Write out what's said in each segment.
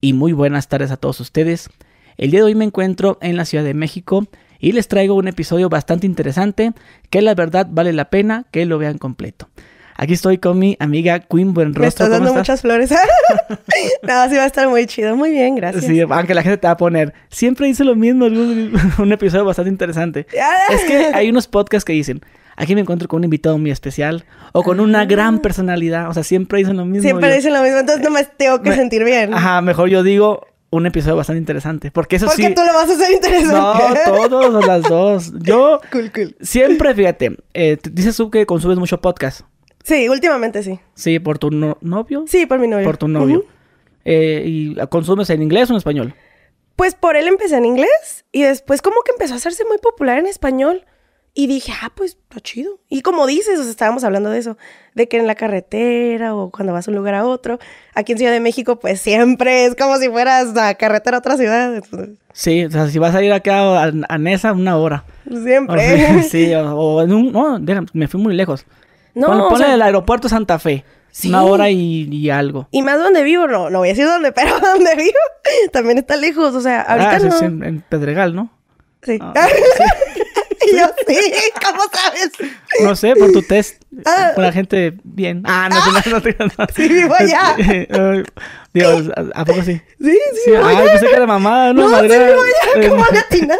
y muy buenas tardes a todos ustedes. El día de hoy me encuentro en la Ciudad de México y les traigo un episodio bastante interesante que la verdad vale la pena que lo vean completo. Aquí estoy con mi amiga Queen Buenrostro. Me estás dando muchas flores. no, sí va a estar muy chido. Muy bien, gracias. Sí, aunque la gente te va a poner, siempre dice lo mismo, un episodio bastante interesante. es que hay unos podcasts que dicen, aquí me encuentro con un invitado muy especial o con una gran ah. personalidad. O sea, siempre dicen lo mismo. Siempre dicen lo mismo, entonces no me tengo que sentir bien. Ajá, mejor yo digo un episodio bastante interesante. Porque eso sí. Porque tú lo vas a hacer interesante. No, todos las dos. Yo. Cool, cool. Siempre, fíjate, eh, dices tú que consumes mucho podcast. Sí, últimamente sí. Sí, por tu novio. Sí, por mi novio. Por tu novio. Eh, ¿Y consumes en inglés o en español? Pues por él empecé en inglés y después como que empezó a hacerse muy popular en español. Y dije, ah, pues está chido. Y como dices, estábamos hablando de eso, de que en la carretera o cuando vas de un lugar a otro, aquí en Ciudad de México, pues siempre es como si fueras a carretera a otra ciudad. Sí, o sea, si vas a ir acá a, a Nesa, una hora. Siempre. sí, o, en un. No, me fui muy lejos. No. Ponle, el aeropuerto Santa Fe. Una hora y, algo. Y más donde vivo, no, no voy a decir dónde, pero donde vivo también está lejos. O sea, ahorita ah, no. en, en, Pedregal, ¿no? Sí. Ah, sí. yo sí, ¿cómo sabes? No sé, por tu test. Ah. Con la gente bien. Ah, no, ah. no, no, no, Sí, vivo allá. Dios, ¿a, poco sí? Sí, sí. Ay, pensé que era mamada, ¿no? No, madre, sí, vivo allá. ¿Cómo latinas?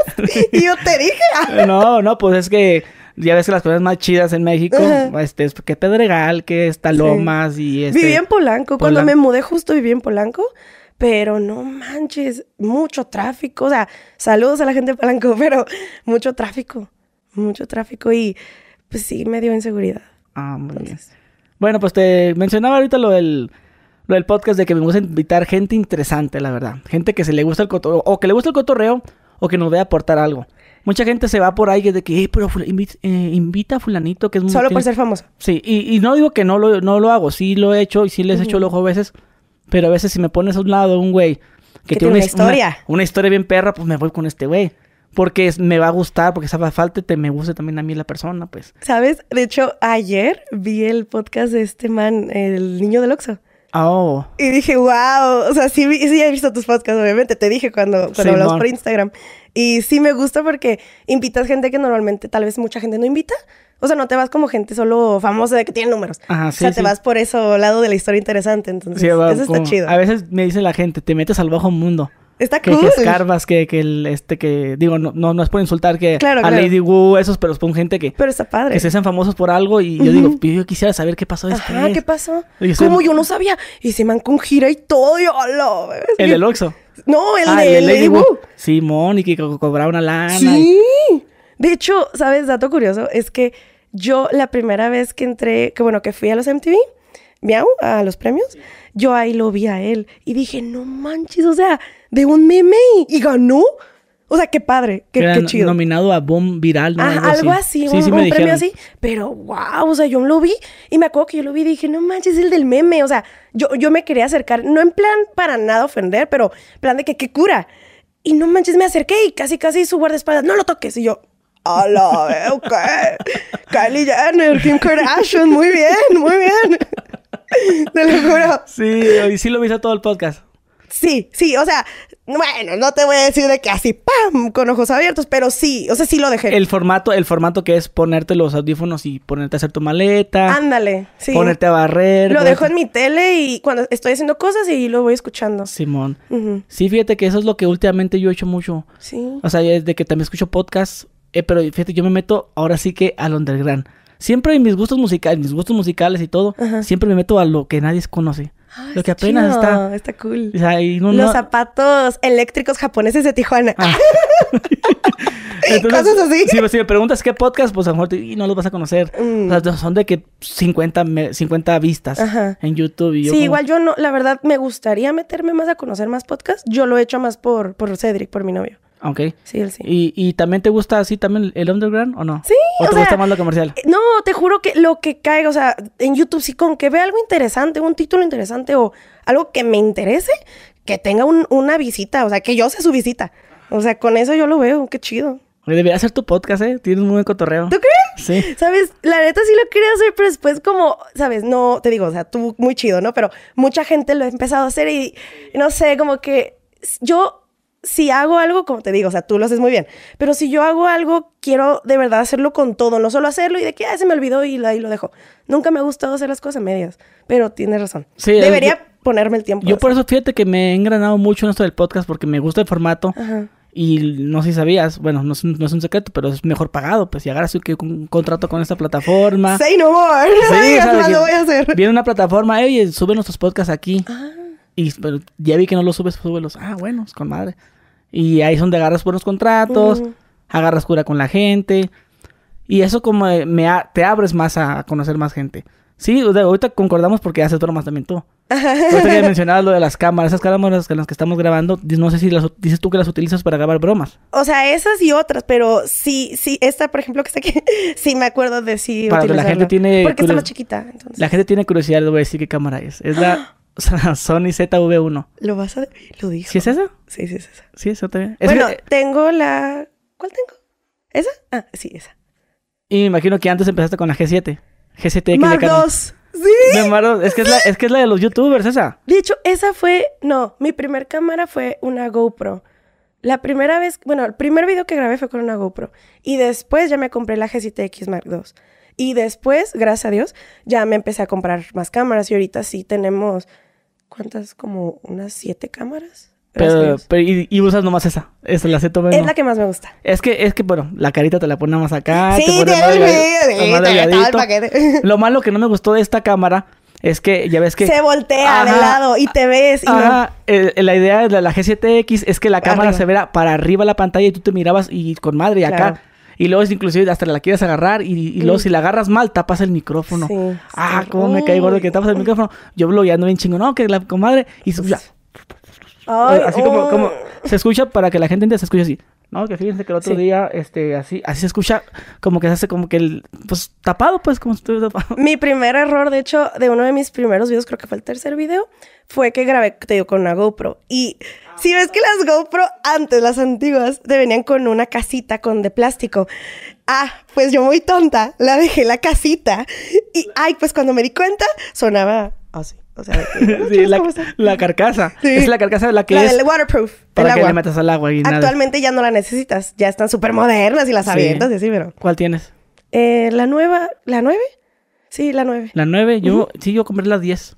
Y yo te dije. Ah. No, no, pues es que ya ves que las cosas más chidas en México, este, es que Pedregal, que es Talomas y este... Viví en Polanco. Cuando me mudé justo viví en Polanco. Pero no manches, mucho tráfico. O sea, saludos a la gente de Polanco, pero mucho tráfico mucho tráfico y pues sí, me dio inseguridad. Ah, muy bien. Bueno, pues te mencionaba ahorita lo del, lo del podcast de que me gusta invitar gente interesante, la verdad. Gente que se le gusta el cotorreo, o que le gusta el cotorreo, o que nos vea aportar algo. Mucha gente se va por ahí de que, pero eh, invita, a fulanito que es muy... Solo por ser famoso. Sí, y, no digo que no lo, no lo hago, sí lo he hecho y sí les he hecho el ojo a veces, pero a veces si me pones a un lado un güey que, tiene una, historia. una historia bien perra, pues me voy con este güey porque me va a gustar, porque sabe falta te me guste también a mí la persona, pues. ¿Sabes? De hecho, ayer vi el podcast de este man, el niño del Oxxo. Oh. Y dije, wow, o sea, sí, sí he visto tus podcasts, obviamente, te dije cuando, cuando hablamos por Instagram. Y sí me gusta porque invitas gente que normalmente tal vez mucha gente no invita. O sea, no te vas como gente solo famosa de que tiene números. Ajá, sí, o sea, te vas por eso, lado de la historia interesante. Entonces, eso está chido. A veces me dice la gente, te metes al bajo mundo. Está que, cool. Que escarbas, que, que el, este, que, digo, no, no, no es por insultar que a Lady Wu, esos, pero es por gente que... Pero está padre. Que se hacen famosos por algo y yo digo, yo quisiera saber qué pasó después. Ajá, ¿qué pasó? ¿Cómo yo no sabía? Y se man con gira y todo, yo, hola. ¿El del Oxxo? No, el ah, de Lady, Wu. Simón, y que cobraba una lana. Sí. De hecho, ¿sabes? Dato curioso, es que yo la primera vez que entré, que bueno, que fui a los MTV, miau, a los premios, yo ahí lo vi a él y dije, no manches, o sea, de un meme y, ganó. O sea, qué padre, qué, qué chido. nominado a Boom Viral, ¿no? Ah, algo así, un, premio así. Pero, wow, o sea, yo lo vi y me acuerdo que yo lo vi y dije, no manches, es el del meme. O sea, yo, yo me quería acercar, no en plan para nada ofender, pero plan de que qué cura. Y no manches, me acerqué y casi, casi su guardaespaldas, no lo toques. Y yo, hola, ok. Kylie Jenner, Kim Kardashian, muy bien, muy bien. Te lo juro. Sí, y sí lo viste todo el podcast. Sí, sí, o sea, bueno, no te voy a decir de que así, ¡pam! con ojos abiertos, pero sí, o sea, sí lo dejé. El formato, el formato que es ponerte los audífonos y ponerte a hacer tu maleta. Ándale, sí. Ponerte a barrer. Lo dejo en mi tele y cuando estoy haciendo cosas y lo voy escuchando. Simón. Sí, fíjate que eso es lo que últimamente yo he hecho mucho. Sí. O sea, desde que también escucho podcasts, eh, pero fíjate, yo me meto ahora sí que al underground. Siempre en mis gustos musicales, mis gustos musicales y todo, siempre me meto a lo que nadie conoce. lo que apenas está. Está cool. Los zapatos eléctricos japoneses de Tijuana. Ah. Cosas así. Si, me preguntas qué podcast, pues a lo mejor no los vas a conocer. Mm. O sea, son de que 50, 50 vistas en YouTube. Y sí, igual yo no, la verdad me gustaría meterme más a conocer más podcasts. Yo lo he hecho más por, por Cedric, por mi novio. Ok. Sí, él sí. ¿Y, ¿Y, también te gusta así también el underground o no? Sí. ¿O, te gusta más lo comercial? Eh, no, te juro que lo que caiga, o sea, en YouTube, sí, con que vea algo interesante, un título interesante o algo que me interese, que tenga una visita, o sea, que yo sea su visita. O sea, con eso yo lo veo, qué chido. debería hacer tu podcast, ¿eh? Tienes un buen cotorreo. ¿Tú crees? Sí. ¿Sabes? La neta sí lo quería hacer, pero después como, ¿sabes? No, te digo, o sea, tú muy chido, ¿no? Pero mucha gente lo ha empezado a hacer y, no sé, como que yo si hago algo, como te digo, o sea, tú lo haces muy bien, pero si yo hago algo, quiero de verdad hacerlo con todo, no solo hacerlo y de que ah, se me olvidó y ahí lo dejo. Nunca me ha gustado hacer las cosas medias, pero tienes razón. Sí, Debería ponerme el tiempo. Yo por eso fíjate que me he engranado mucho en esto del podcast porque me gusta el formato. Ajá. Y no sé si sabías, bueno, no es, un, no es un secreto, pero es mejor pagado. Pues si agarras un, contrato con esta plataforma. Say no more. Sí, lo voy a hacer. Viene una plataforma, oye, sube nuestros podcasts aquí. Ah. Y pero ya vi que no los subes, súbelos. Ah, bueno, es con madre. Y ahí es donde agarras buenos contratos, agarras cura con la gente. Y eso como me te abres más a conocer más gente. Sí, ahorita concordamos porque haces bromas también tú. Ahorita que mencionabas lo de las cámaras, esas cámaras con las que estamos grabando, no sé si las dices tú que las utilizas para grabar bromas. O sea, esas y otras, pero sí, sí, esta, por ejemplo, que está aquí, sí me acuerdo de sí Para la gente tiene... Porque está más chiquita, entonces. La gente tiene curiosidad, le voy a decir qué cámara es. Es la Sony ZV1. ¿Lo vas a...? Lo dijo. ¿Sí es esa? Sí, sí es esa. Sí, eso también. Bueno, tengo la... ¿Cuál tengo? ¿Esa? Ah, sí, esa. Y me imagino que antes empezaste con la G7. G7X Mark de Sí. es, que es, la, es que es la de los youtubers, esa. De hecho, esa fue. No, mi primer cámara fue una GoPro. La primera vez. Bueno, el primer video que grabé fue con una GoPro. Y después ya me compré la G7X Mark II. Y después, gracias a Dios, ya me empecé a comprar más cámaras. Y ahorita sí tenemos. ¿Cuántas? Como unas siete cámaras. Pero, y, usas nomás esa. Es la z Es la que más me gusta. Es que, es que, bueno, la carita te la pone más acá. Sí, te pone paquete. Lo malo que no me gustó de esta cámara es que ya ves que... Se voltea de lado y te ves. Y ajá, la idea de la G7X es que la cámara se vea para arriba la pantalla y tú te mirabas y con madre y acá. Y luego inclusive hasta la quieres agarrar y, luego si la agarras mal tapas el micrófono. ah, cómo me caí gordo que tapas el micrófono. Yo blogueando bien chingo, no, que la comadre y ya así como, como se escucha para que la gente entienda, se escucha así. No, que fíjense que el otro día, este, así, así se escucha como que se hace como que el, pues, tapado, pues, como si estuviera tapado. Mi primer error, de hecho, de uno de mis primeros videos, creo que fue el tercer video, fue que grabé, te digo, con una GoPro. Y si ves que las GoPro antes, las antiguas, te venían con una casita con de plástico. Ah, pues yo muy tonta, la dejé la casita. Y, ay, pues cuando me di cuenta, sonaba así. O sea, la, carcasa. Es la carcasa de la que la es... del waterproof. Para que le metas al agua y Actualmente ya no la necesitas. Ya están súper modernas y las avientas y así, pero... ¿Cuál tienes? Eh, la nueva... ¿La nueve? Sí, la nueve. ¿La nueve? Yo... Sí, yo compré la diez.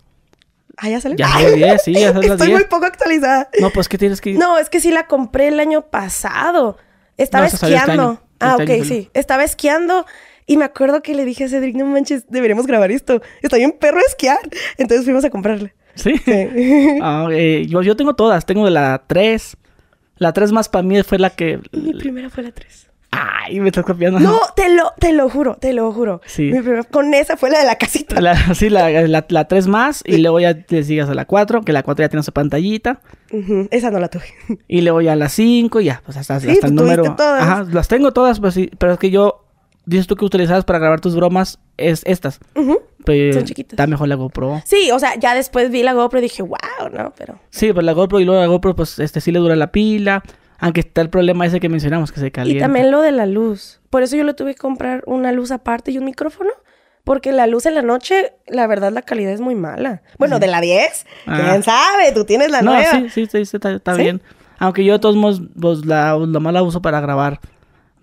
Ah, ¿ya salió? Ya salió 10, sí, ya salió Estoy muy poco actualizada. No, pues, ¿qué tienes que...? No, es que sí la compré el año pasado. Estaba este esquiando. ah, ok, sí. Estaba esquiando y me acuerdo que le dije a Cedric, no manches, deberíamos grabar esto. Está bien perro esquiar. Entonces fuimos a comprarle. Sí. Ah, eh, yo, yo tengo todas. Tengo de la 3. La 3 más para mí fue la que... Mi primera fue la 3. Ay, me estás copiando. No, te lo, te lo juro, te lo juro. Sí. Mi primera, con esa fue la de la casita. sí, la, la, 3 más. Y luego ya le sigas a la 4, que la 4 ya tiene su pantallita. Esa no la tuve. Y luego ya la 5 y ya, pues hasta, hasta el pues, número. Todas. Ajá, las tengo todas, pues sí. Pero es que yo dices tú que utilizabas para grabar tus bromas es estas. Son chiquitas. Está mejor la GoPro. Sí, o sea, ya después vi la GoPro y dije, wow, ¿no? Pero... Sí, pues la GoPro y luego la GoPro, pues este sí le dura la pila. Aunque está el problema ese que mencionamos, que se calienta. Y también lo de la luz. Por eso yo le tuve que comprar una luz aparte y un micrófono. Porque la luz en la noche, la verdad, la calidad es muy mala. Bueno, de la 10, ah. quién sabe, tú tienes la no, Sí, sí, sí, está, bien. Aunque yo de todos modos, pues la, la mala uso para grabar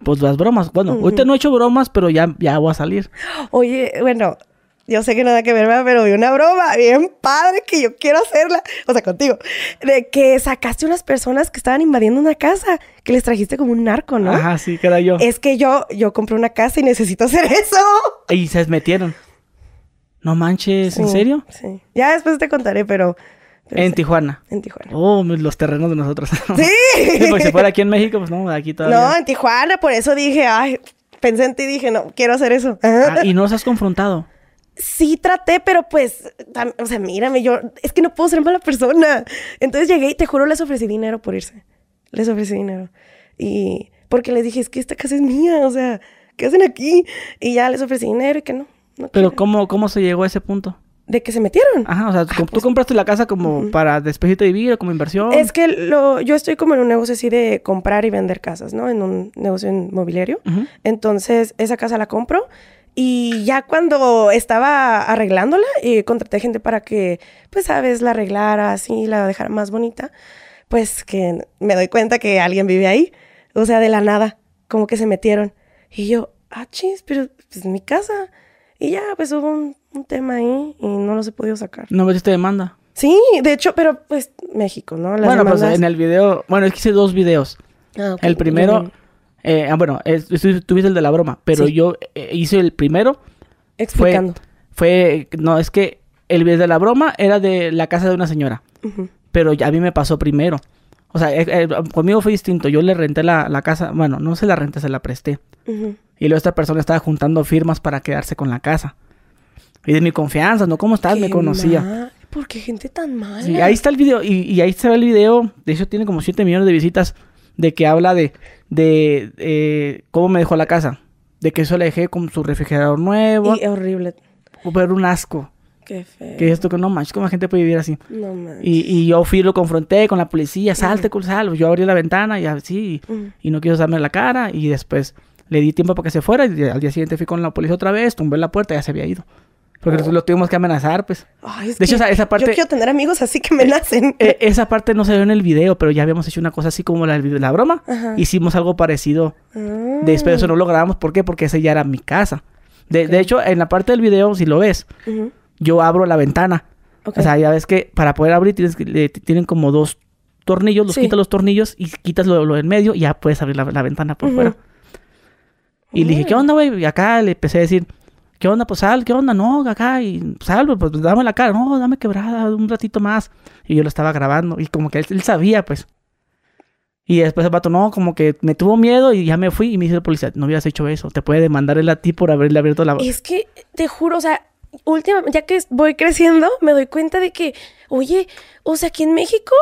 pues las bromas. Bueno, ahorita no he hecho bromas, pero ya, ya voy a salir. Oye, bueno, yo sé que nada que ver, pero vi una broma bien padre que yo quiero hacerla, o sea, contigo, de que sacaste unas personas que estaban invadiendo una casa, que les trajiste como un narco, ¿no? Ajá, sí, que era yo. Es que yo, yo compré una casa y necesito hacer eso. Y se metieron. No manches, ¿en serio? Sí. Ya después te contaré, pero en Tijuana. En Tijuana. Oh, los terrenos de nosotros. Sí. porque si fuera aquí en México, pues no, aquí todavía. No, en Tijuana, por eso dije, ay, pensé en ti y dije, no, quiero hacer eso. Ah, ¿Y no los has confrontado? Sí traté, pero pues, o sea, mírame, yo, es que no puedo ser mala persona. Entonces llegué y te juro, les ofrecí dinero por irse. Les ofrecí dinero. Y porque les dije, es que esta casa es mía, o sea, ¿qué hacen aquí? Y ya les ofrecí dinero y que no. pero ¿cómo, ¿cómo se llegó a ese punto? De que se metieron. Ajá, o sea, tú pues, compraste la casa como para después de vivir o como inversión. Es que lo, yo estoy como en un negocio así de comprar y vender casas, ¿no? En un negocio inmobiliario. Entonces, esa casa la compro y ya cuando estaba arreglándola, y contraté gente para que, pues, sabes, la arreglara así, la dejara más bonita, pues que me doy cuenta que alguien vive ahí. O sea, de la nada, como que se metieron. Y yo, ah, chis, pero pues mi casa. Y ya, pues hubo un, tema ahí y no los he podido sacar. ¿No metiste demanda? Sí, de hecho, pero pues México, ¿no? bueno, pues en el video, bueno, es que hice dos videos. Ah, El primero, eh, ah, bueno, tuviste el de la broma, pero yo eh, hice el primero. Explicando. Fue, no, es que el video de la broma era de la casa de una señora, pero a mí me pasó primero. O sea, eh, conmigo fue distinto. Yo le renté la, la, casa, bueno, no se la renté, se la presté. Y luego esta persona estaba juntando firmas para quedarse con la casa. Y de mi confianza, ¿no? ¿Cómo estás? Me conocía. ¿Por qué gente tan mala? Sí, ahí está el video. Y, ahí se ve el video. De hecho, tiene como 7 millones de visitas. De que habla de, de eh, cómo me dejó la casa. De que eso le dejé con su refrigerador nuevo. Y horrible. Pero un asco. Qué feo. Que esto que no manches, ¿cómo la gente puede vivir así? No manches. Y, y yo fui, lo confronté con la policía, salte, sal. Yo abrí la ventana y así. Y no quiso darme la cara. Y después le di tiempo para que se fuera y al día siguiente fui con la policía otra vez, tumbé la puerta y ya se había ido. Porque oh. lo tuvimos que amenazar, pues. de hecho, esa, parte... Yo quiero tener amigos así que amenacen. Eh, esa parte no se vio en el video, pero ya habíamos hecho una cosa así como la, la broma. Hicimos algo parecido. Ah. Después de eso no lo grabamos. ¿Por qué? Porque esa ya era mi casa. De, de hecho, en la parte del video, si lo ves, yo abro la ventana. O sea, ya ves que para poder abrir tienes tienen como dos tornillos, los quitas los tornillos y quitas lo, lo en medio y ya puedes abrir la, ventana por fuera. Y le dije, ¿qué onda, güey? Y acá le empecé a decir, ¿qué onda? Pues sal, ¿qué onda? No, acá, y sal, pues dame la cara, no, dame quebrada un ratito más. Y yo lo estaba grabando, y como que él, sabía, pues. Y después el vato, no, como que me tuvo miedo y ya me fui y me dice el policía, no hubieras hecho eso, te puede demandar él a ti por haberle abierto la... Es que, te juro, o sea, últimamente, ya que voy creciendo, me doy cuenta de que, oye, o sea, aquí en México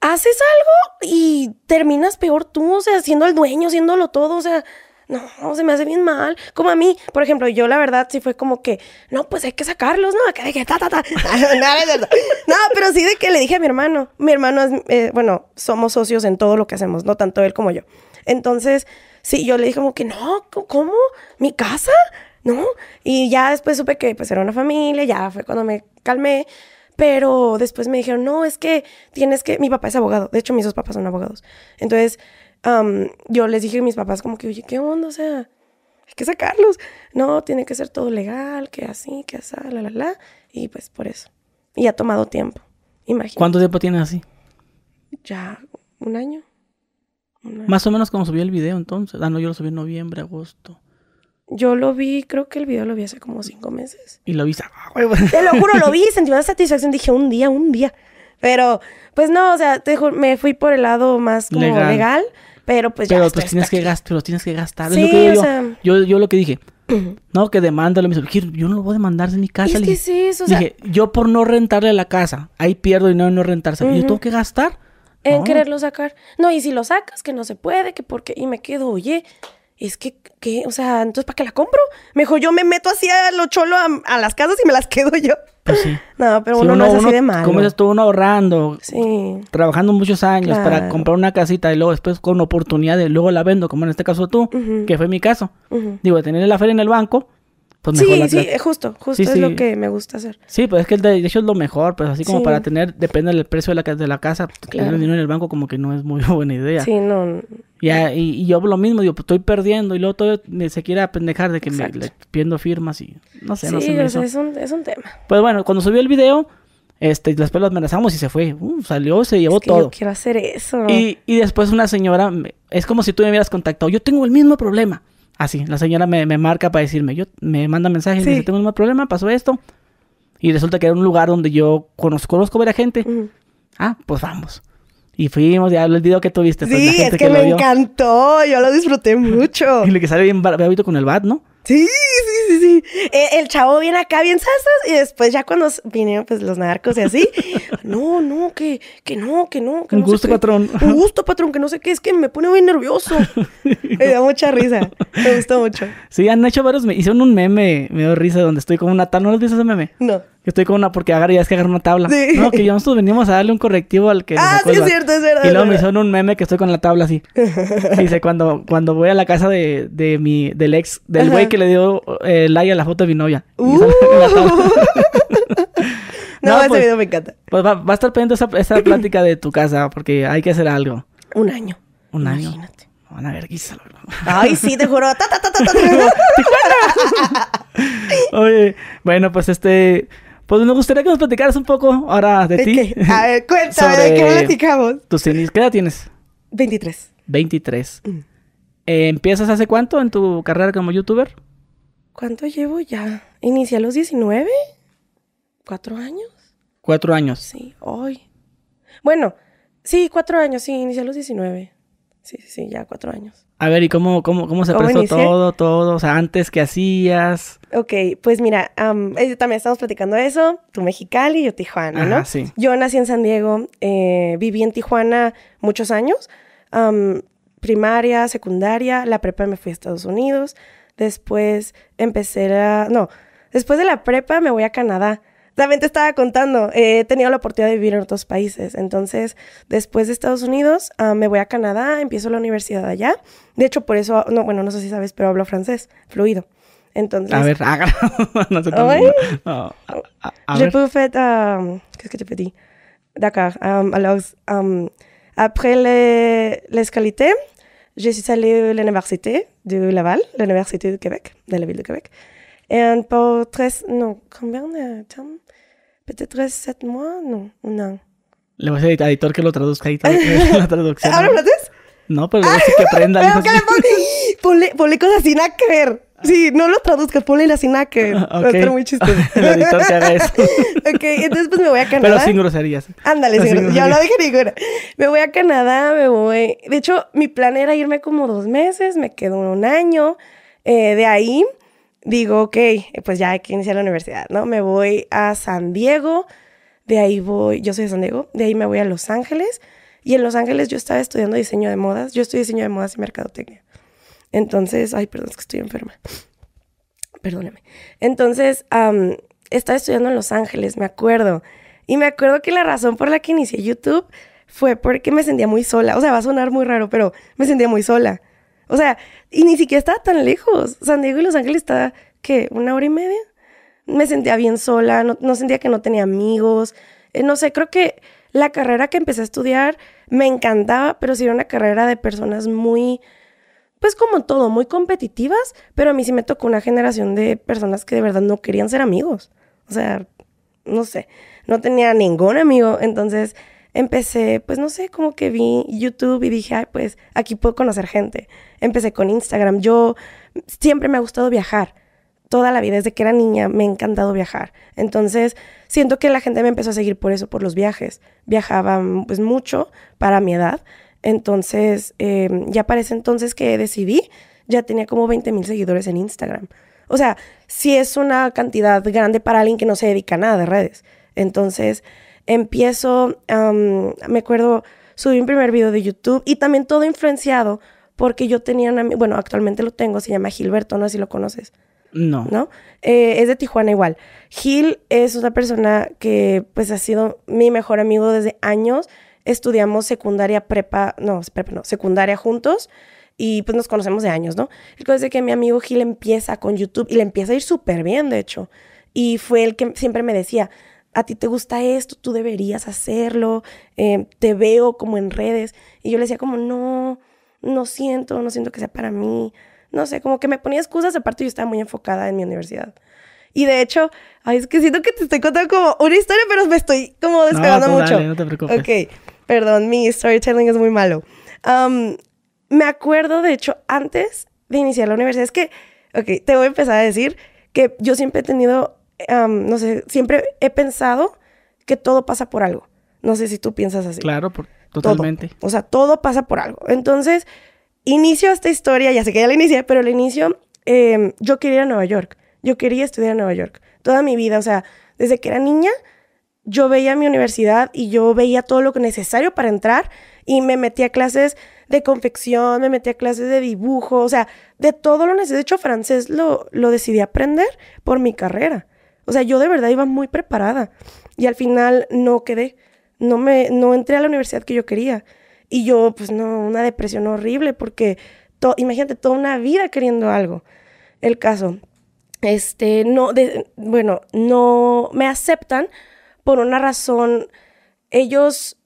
haces algo y terminas peor tú, o sea, siendo el dueño, haciéndolo todo, o sea, no, se me hace bien mal. Como a mí, por ejemplo, yo la verdad sí fue como que, no, pues hay que sacarlos, ¿no? Acá que ta, ta, ta. no, pero sí de que le dije a mi hermano. Mi hermano es, eh, bueno, somos socios en todo lo que hacemos, no tanto él como yo. Entonces, sí, yo le dije como que, no, ¿cómo? ¿Mi casa? ¿No? Y ya después supe que pues era una familia, ya fue cuando me calmé. Pero después me dijeron, no, es que tienes que... Mi papá es abogado. De hecho, mis dos papás son abogados. Entonces, yo les dije a mis papás como que, oye, ¿qué onda? O sea, hay que sacarlos. No, tiene que ser todo legal, que así, que así, la, la, la. Y pues por eso. Y ha tomado tiempo. Imagínate. ¿Cuánto tiempo tienes así? Ya, un año. Más o menos como subió el video entonces. Ah, no, yo lo subí en noviembre, agosto. Yo lo vi, creo que el video lo vi hace como cinco meses. Y lo vi, ah, Te lo juro, lo vi, sentí una satisfacción. Dije, un día, un día. Pero, pues no, o sea, te, me fui por el lado más como legal pero pues ya. Pero pues tienes que gastar, pero tienes que gastar. Sí, es lo que yo, o sea... yo, yo, lo que dije. No, que demanda lo mismo. Yo no lo voy a demandar de mi casa. Es que sí, eso, o sea... Dije, yo por no rentarle la casa, ahí pierdo dinero en no rentarse. ¿Y yo tengo que gastar? En quererlo sacar. No, y si lo sacas, que no se puede, que porque... Y me quedo, oye, es que, ¿qué? O sea, entonces, ¿para qué la compro? Mejor yo me meto así a lo cholo a, las casas y me las quedo yo. Pues sí. No, pero uno, no es así de malo. Como estuvo uno ahorrando. Sí. Trabajando muchos años para comprar una casita y luego después con oportunidad de luego la vendo, como en este caso tú, que fue mi caso. Digo, de tener la feria en el banco, pues sí, sí, justo, justo es lo que me gusta hacer. Sí, pues es que el de hecho es lo mejor, pues así como para tener, depende del precio de la, de la casa, tener dinero en el banco como que no es muy buena idea. Sí, no. Ya, y, yo lo mismo, digo, pues estoy perdiendo y luego todo se quiere apendejar de que me le, pidiendo firmas y no sé, no sé. Sí, es un, es un tema. Pues bueno, cuando subió el video, este, después lo amenazamos y se fue. Uh, salió, se llevó todo. Yo quiero hacer eso. Y, y después una señora, es como si tú me hubieras contactado. Yo tengo el mismo problema. Así, la señora me, marca para decirme, yo me manda mensajes, y dice, tengo un problema, pasó esto. Y resulta que era un lugar donde yo conozco, conozco ver a gente. Ah, pues vamos. Y fuimos, ya el video que tuviste. Pues, sí, es que, me encantó, yo lo disfruté mucho. y le que sale bien bravito con el bat, ¿no? Sí, sí, sí, sí. El chavo viene acá bien sasas y después ya cuando vinieron pues los narcos y así, no, no, que, que no, que no. Que Un no gusto, patrón. Un gusto, patrón, que no sé qué, es que me pone muy nervioso. me da mucha risa, me gustó mucho. Sí, han hecho varios, me hicieron un meme, me dio risa, donde estoy como una tal, ¿no les dices ese meme? No. Estoy con una, porque agarra, ya es que agarra una tabla. Sí. No, que nosotros venimos a darle un correctivo al que. Ah, sí, es cierto, es verdad. Y luego me hicieron un meme que estoy con la tabla así. Dice, cuando, cuando voy a la casa de, de mi, del ex, del güey que le dio eh, like a la foto de mi novia. Uh. no, ese pues, video me encanta. Pues va, va a estar pendiente esa, esa plática de tu casa, porque hay que hacer algo. Un año. Un año. Imagínate. Van a ver, guísalo. Ay, sí, te juro. Oye, bueno, pues este. Pues me gustaría que nos platicaras un poco ahora de, ti. A ver, cuéntame, ¿de qué platicamos? Tus ¿Qué edad tienes? 23. 23. Mm. Eh, ¿Empiezas hace cuánto en tu carrera como youtuber? ¿Cuánto llevo ya? Inicié a los 19. ¿Cuatro años? Cuatro años. Sí, hoy. Bueno, sí, cuatro años, sí, inicié a los 19. Sí, sí, sí, ya cuatro años. A ver, ¿y cómo, cómo, cómo se prestó todo, todo? O sea, antes, ¿qué hacías? Ok, pues mira, eh, también estamos platicando eso. Tú Mexicali, yo Tijuana, ¿no? sí. Yo nací en San Diego, eh, viví en Tijuana muchos años. primaria, secundaria, la prepa me fui a Estados Unidos. Después empecé a... No, después de la prepa me voy a Canadá. También te estaba contando, he tenido la oportunidad de vivir en otros países. Entonces, después de Estados Unidos, ah, me voy a Canadá, empiezo la universidad allá. De hecho, por eso, no, bueno, no sé si sabes, pero hablo francés, fluido. Entonces... A ver, haga. no sé no, Je peux faire... Um, Qu'est-ce que tu peux dire? D'accord. Um, alors, um, après les, les qualités, je suis allée à l'université de Laval, l'université du Québec, de la ville de Québec. Et pour tres, non, combien de temps? Peut-être sept mois, no, un an. Le voy a decir al editor que lo traduzca ahí la traducción. ¿Ahora francés? No, pero sí que aprenda. Pero que le ponle, ponle, cosas sin nada que ver. Sí, no lo traduzcas, ponle la sin nada que ver. Va a estar muy chistoso. el editor que haga eso. ok, entonces pues me voy a Canadá. Pero sin groserías. Ándale, sin groserías. Ya no dije ninguna. Me voy a Canadá, me voy... De hecho, mi plan era irme como dos meses, me quedo un año. Eh, de ahí digo, ok, pues ya hay que iniciar la universidad, ¿no? Me voy a San Diego, de ahí voy, yo soy de San Diego, de ahí me voy a Los Ángeles, y en Los Ángeles yo estaba estudiando diseño de modas, yo estudio diseño de modas y mercadotecnia. Entonces, ay, perdón, es que estoy enferma. Perdóname. Entonces, estaba estudiando en Los Ángeles, me acuerdo. Y me acuerdo que la razón por la que inicié YouTube fue porque me sentía muy sola. O sea, va a sonar muy raro, pero me sentía muy sola. O sea, y ni siquiera estaba tan lejos. San Diego y Los Ángeles está, ¿qué? ¿Una hora y media? Me sentía bien sola, no, sentía que no tenía amigos. Eh, no sé, creo que la carrera que empecé a estudiar me encantaba, pero sí era una carrera de personas muy, pues como todo, muy competitivas, pero a mí sí me tocó una generación de personas que de verdad no querían ser amigos. O sea, no sé, no tenía ningún amigo, entonces empecé, pues no sé, como que vi YouTube y dije, ay, pues aquí puedo conocer gente. Empecé con Instagram. Yo siempre me ha gustado viajar. Toda la vida, desde que era niña, me ha encantado viajar. Entonces, siento que la gente me empezó a seguir por eso, por los viajes. Viajaba pues mucho para mi edad. Entonces, em, ya para ese entonces que decidí, ya tenía como 20 mil seguidores en Instagram. O sea, sí es una cantidad grande para alguien que no se dedica a nada de redes. Entonces, empiezo, me acuerdo, subí un primer video de YouTube y también todo influenciado porque yo tenía una, bueno, actualmente lo tengo, se llama Gilberto, no sé si lo conoces. No. ¿No? Eh, es de Tijuana igual. Gil es una persona que pues ha sido mi mejor amigo desde años. Estudiamos secundaria, prepa, no, prepa no, secundaria juntos y pues nos conocemos de años, ¿no? El caso es de que mi amigo Gil empieza con YouTube y le empieza a ir súper bien, de hecho. Y fue el que siempre me decía, a ti te gusta esto, tú deberías hacerlo, eh, te veo como en redes. Y yo le decía como, no, no siento, no siento que sea para mí. No sé, como que me ponía excusas, aparte yo estaba muy enfocada en mi universidad. Y de hecho, ay, es que siento que te estoy contando como una historia, pero me estoy como despegando no, mucho. no te preocupes. Ok, perdón, mi storytelling es muy malo. me acuerdo, de hecho, antes de iniciar la universidad, es que, ok, te voy a empezar a decir que yo siempre he tenido no sé, siempre he pensado que todo pasa por algo. No sé si tú piensas así. Claro, totalmente. O sea, todo pasa por algo. Entonces, inicio esta historia, ya sé que ya la inicié, pero el inicio, em, yo quería ir a Nueva York. Yo quería estudiar en Nueva York. Toda mi vida, o sea, desde que era niña, yo veía mi universidad y yo veía todo lo necesario para entrar y me metí a clases de confección, me metí a clases de dibujo, o sea, de todo lo necesario. De hecho, francés lo, lo decidí aprender por mi carrera. O sea, yo de verdad iba muy preparada. Y al final no quedé. No me, no entré a la universidad que yo quería. Y yo, pues no, una depresión horrible porque, imagínate, toda una vida queriendo algo. El caso, este, no, bueno, no me aceptan por una razón. Ellos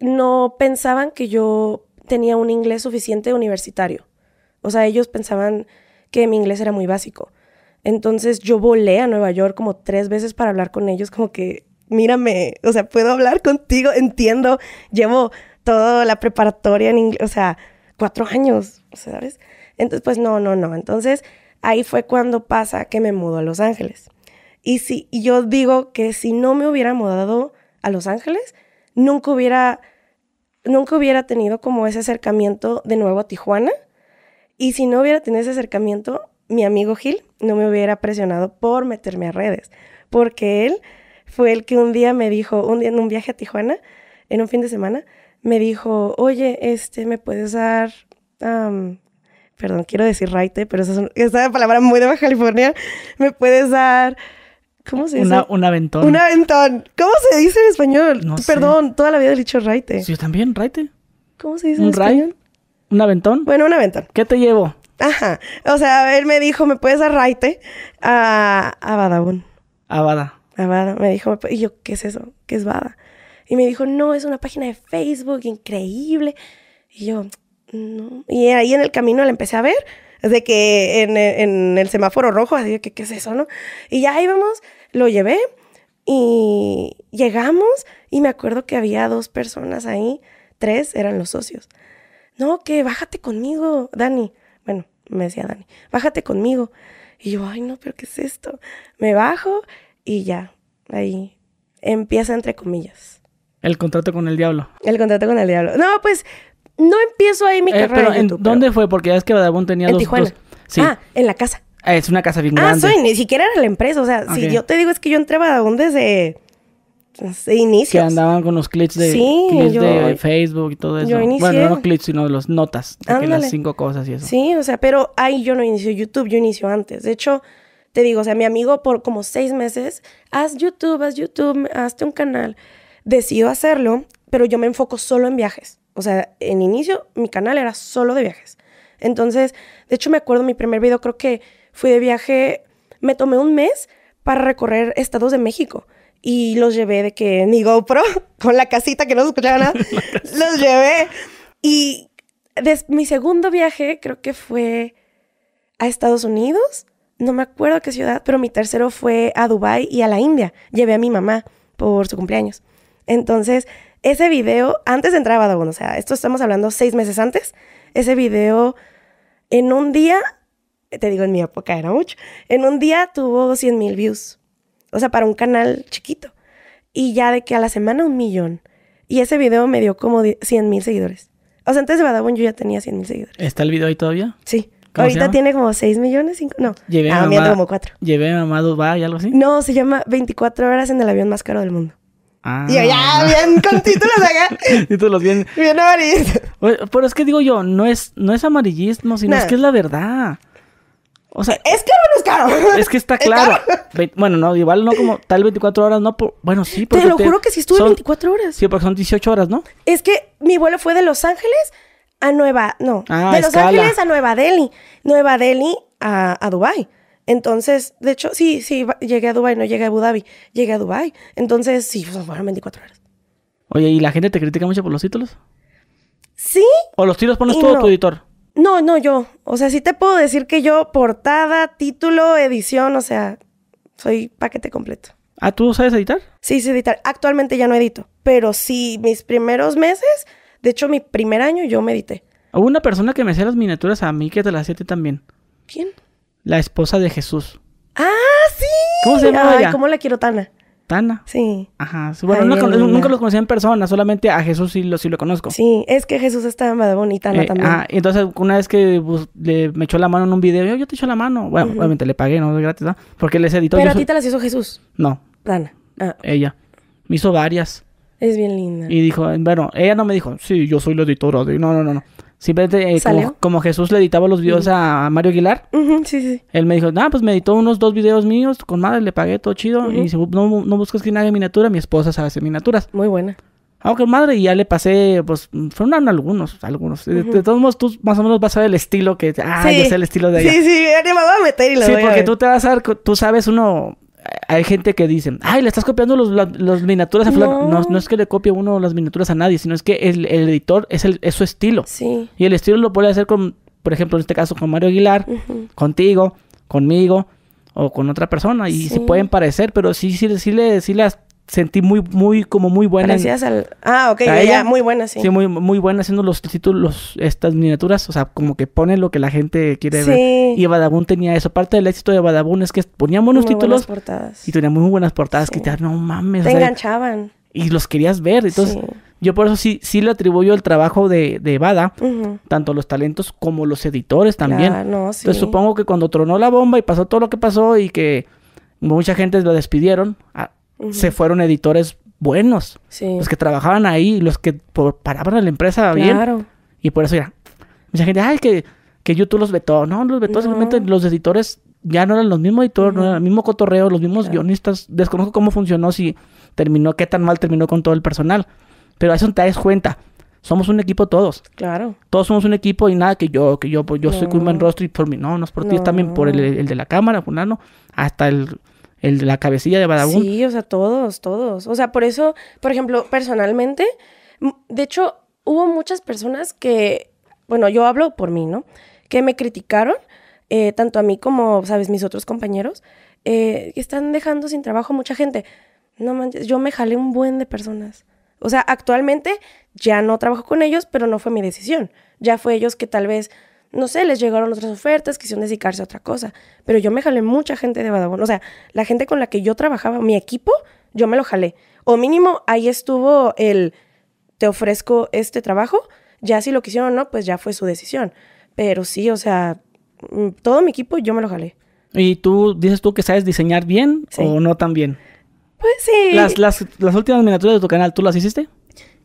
no pensaban que yo tenía un inglés suficiente universitario. O sea, ellos pensaban que mi inglés era muy básico. Entonces yo volé a Nueva York como tres veces para hablar con ellos, como que, mírame, o sea, puedo hablar contigo, entiendo, llevo toda la preparatoria en inglés, o sea, cuatro años, ¿sabes? Entonces, pues no, no, no. Entonces, ahí fue cuando pasa que me mudo a Los Ángeles. Y si yo digo que si no me hubiera mudado a Los Ángeles, nunca hubiera, nunca hubiera tenido como ese acercamiento de nuevo a Tijuana. Y si no hubiera tenido ese acercamiento, mi amigo Gil no me hubiera presionado por meterme a redes, porque él fue el que un día me dijo, un día en un viaje a Tijuana, en un fin de semana, me dijo, oye, este, ¿me puedes dar, perdón, quiero decir raite, pero esa es una palabra muy de Baja California, ¿me puedes dar... ¿Cómo se dice? un aventón. Un aventón. ¿Cómo se dice en español? No Perdón, toda la vida he dicho raite. Sí, yo también, raite. ¿Cómo se dice en español? ¿Un aventón? Bueno, un aventón. ¿Qué te llevo? Ajá. O sea, él me dijo, ¿me puedes dar raite a, a Badabun? A Bada. A Bada. Me dijo, y yo, ¿qué es eso? ¿Qué es Bada? Y me dijo, no, es una página de Facebook increíble. Y yo, no. Y ahí en el camino la empecé a ver. Desde que en, en el semáforo rojo, así que, ¿qué es eso, no? Y ya íbamos, lo llevé y llegamos y me acuerdo que había dos personas ahí, tres eran los socios. No, que bájate conmigo, Dani bueno, me decía Dani, bájate conmigo. Y yo, ay, no, pero ¿qué es esto? Me bajo y ya, ahí empieza entre comillas. El contrato con el diablo. El contrato con el diablo. No, pues no empiezo ahí mi eh, carrera. Pero, ¿en ¿dónde fue? Porque ya es que Badabun tenía en Tijuana. Sí. Ah, en la casa. Ah, es una casa bien ah, grande. Ah, soy, ni siquiera era la empresa. O sea, si yo te digo es que yo entré a Badabun desde de inicios. Que andaban con los clips de, de Facebook y todo eso. Yo inicié. Bueno, no clips, sino los notas. De las cinco cosas y eso. Sí, o sea, pero ahí yo no inicio YouTube, yo inicio antes. De hecho, te digo, o sea, mi amigo por como seis meses, haz YouTube, haz YouTube, hazte un canal. Decido hacerlo, pero yo me enfoco solo en viajes. O sea, en inicio mi canal era solo de viajes. Entonces, de hecho me acuerdo mi primer video, creo que fui de viaje, me tomé un mes para recorrer estados de México y los llevé de que mi GoPro, con la casita que no se escuchaba nada, los llevé. Y mi segundo viaje creo que fue a Estados Unidos, no me acuerdo qué ciudad, pero mi tercero fue a Dubai y a la India. Llevé a mi mamá por su cumpleaños. Entonces, ese video, antes de entrar a Badabun, o sea, esto estamos hablando seis meses antes, ese video en un día, te digo, en mi época era mucho, en un día tuvo 100 mil views. O sea, para un canal chiquito. Y ya de que a la semana un millón. Y ese video me dio como 100 mil seguidores. O sea, antes de Badabun yo ya tenía 100 mil seguidores. ¿Está el video ahí todavía? Sí. Ahorita tiene como 6 millones, 5, no. Llevé ah, mamá, como 4. ¿Llevé a mamá Dubai algo así? No, se llama 24 horas en el avión más caro del mundo. Ah. Y yo, ya, bien, con títulos acá. títulos bien. Bien amarillismo. Pero es que digo yo, no es, no es amarillismo, sino es que es la verdad. O sea, ¿es caro o no es caro? Es que está claro. Bueno, no, igual no como tal 24 horas, no. bueno, sí, porque. Te lo juro que sí estuve 24 horas. Sí, porque son 18 horas, ¿no? Es que mi vuelo fue de Los Ángeles a Nueva. No, ah, de Los Ángeles a Nueva Delhi. Nueva Delhi a, a Dubai. Entonces, de hecho, sí, sí, llegué a Dubai, no llegué a Abu Dhabi, llegué a Dubai. Entonces, sí, fueron 24 horas. Oye, ¿y la gente te critica mucho por los títulos? Sí. ¿O los títulos pones todo tu editor? No, no, yo. O sea, sí te puedo decir que yo, portada, título, edición, o sea, soy paquete completo. ¿Ah, tú sabes editar? Sí, sí, editar. Actualmente ya no edito, pero sí, mis primeros meses, de hecho, mi primer año yo me edité. Hubo una persona que me hacía las miniaturas a mí que te las hacía también. ¿Quién? La esposa de Jesús. ¡Ah, sí! ¿Cómo se llama Ay, ¿cómo la quiero, Tana? Tana. Sí. Ajá. Bueno, nunca los conocí en persona, solamente a Jesús sí lo, sí lo conozco. Sí, es que Jesús está en y Tana eh, también. Ah, y entonces una vez que pues, le, me echó la mano en un video, yo, yo te echo la mano. Bueno, obviamente le pagué, no es gratis, ¿no? Porque les editó. Pero a ti te las hizo Jesús. No. Tana. Ah. Ella. Me hizo varias. Es bien linda. Y dijo, bueno, ella no me dijo, sí, yo soy la editora de... No, no, no, no. Simplemente eh, como, como, Jesús le editaba los videos a Mario Aguilar. sí, sí. Él me dijo, ah, pues me editó unos dos videos míos con madre, le pagué todo chido. Y dice, no, no buscas que nadie miniatura, mi esposa sabe hacer miniaturas. Muy buena. Ah, ok, madre, y ya le pasé, pues, fueron algunos, algunos. de, todos modos, tú más o menos vas a ver el estilo que, ah, sí. ya sé el estilo de ella. Sí, sí, ya me voy a meter y lo Sí, porque tú te vas a dar, tú sabes, uno, hay gente que dice, ay, le estás copiando los, miniaturas a no. no. no. es que le copie uno las miniaturas a nadie, sino es que el, editor es, el, es su estilo. Sí. Y el estilo lo puede hacer con, por ejemplo, en este caso con Mario Aguilar, contigo, conmigo o con otra persona. Y se pueden parecer, pero sí, sí, sí, le, sí las sentí muy, muy, como muy buena. Gracias al... Ah, ok, ella, muy buena, sí. Sí, muy, muy buena haciendo los títulos, estas miniaturas, o sea, como que pone lo que la gente quiere ver. Y Badabun tenía eso. Parte del éxito de Badabun es que ponía buenos muy títulos. Buenas portadas. Y tenía muy buenas portadas que te no mames. Te enganchaban. Y los querías ver, entonces... Yo por eso sí, sí le atribuyo el trabajo de, de Bada, tanto los talentos como los editores también. Entonces supongo que cuando tronó la bomba y pasó todo lo que pasó y que mucha gente lo despidieron, se fueron editores buenos. Los que trabajaban ahí, los que paraban a la empresa bien. Y por eso ya. Mucha gente, ay, que, que YouTube los vetó. No, los vetó, simplemente los editores ya no eran los mismos editores, no eran el mismo cotorreo, los mismos guionistas. Desconozco cómo funcionó, si terminó, qué tan mal terminó con todo el personal. Pero a eso te das cuenta. Somos un equipo todos. Claro. Todos somos un equipo y nada que yo, que yo, pues yo soy Quimban Rostro y por mí. No, no es por ti, es también por el, el, de la cámara, fulano, hasta el el la cabecilla de Badabun. Sí, o sea, todos, todos. O sea, por eso, por ejemplo, personalmente, de hecho, hubo muchas personas que, bueno, yo hablo por mí, ¿no? Que me criticaron, eh, tanto a mí como, sabes, mis otros compañeros, eh, están dejando sin trabajo mucha gente. No manches, yo me jalé un buen de personas. O sea, actualmente ya no trabajo con ellos, pero no fue mi decisión. Ya fue ellos que tal vez no sé, les llegaron otras ofertas, quisieron dedicarse a otra cosa. Pero yo me jalé mucha gente de Badabun. O sea, la gente con la que yo trabajaba, mi equipo, yo me lo jalé. O mínimo ahí estuvo el, te ofrezco este trabajo. Ya si lo quisieron o no, pues ya fue su decisión. Pero sí, o sea, mm, todo mi equipo yo me lo jalé. ¿Y tú dices tú que sabes diseñar bien o no tan bien? Pues sí. Las, las, las últimas miniaturas de tu canal, ¿tú las hiciste?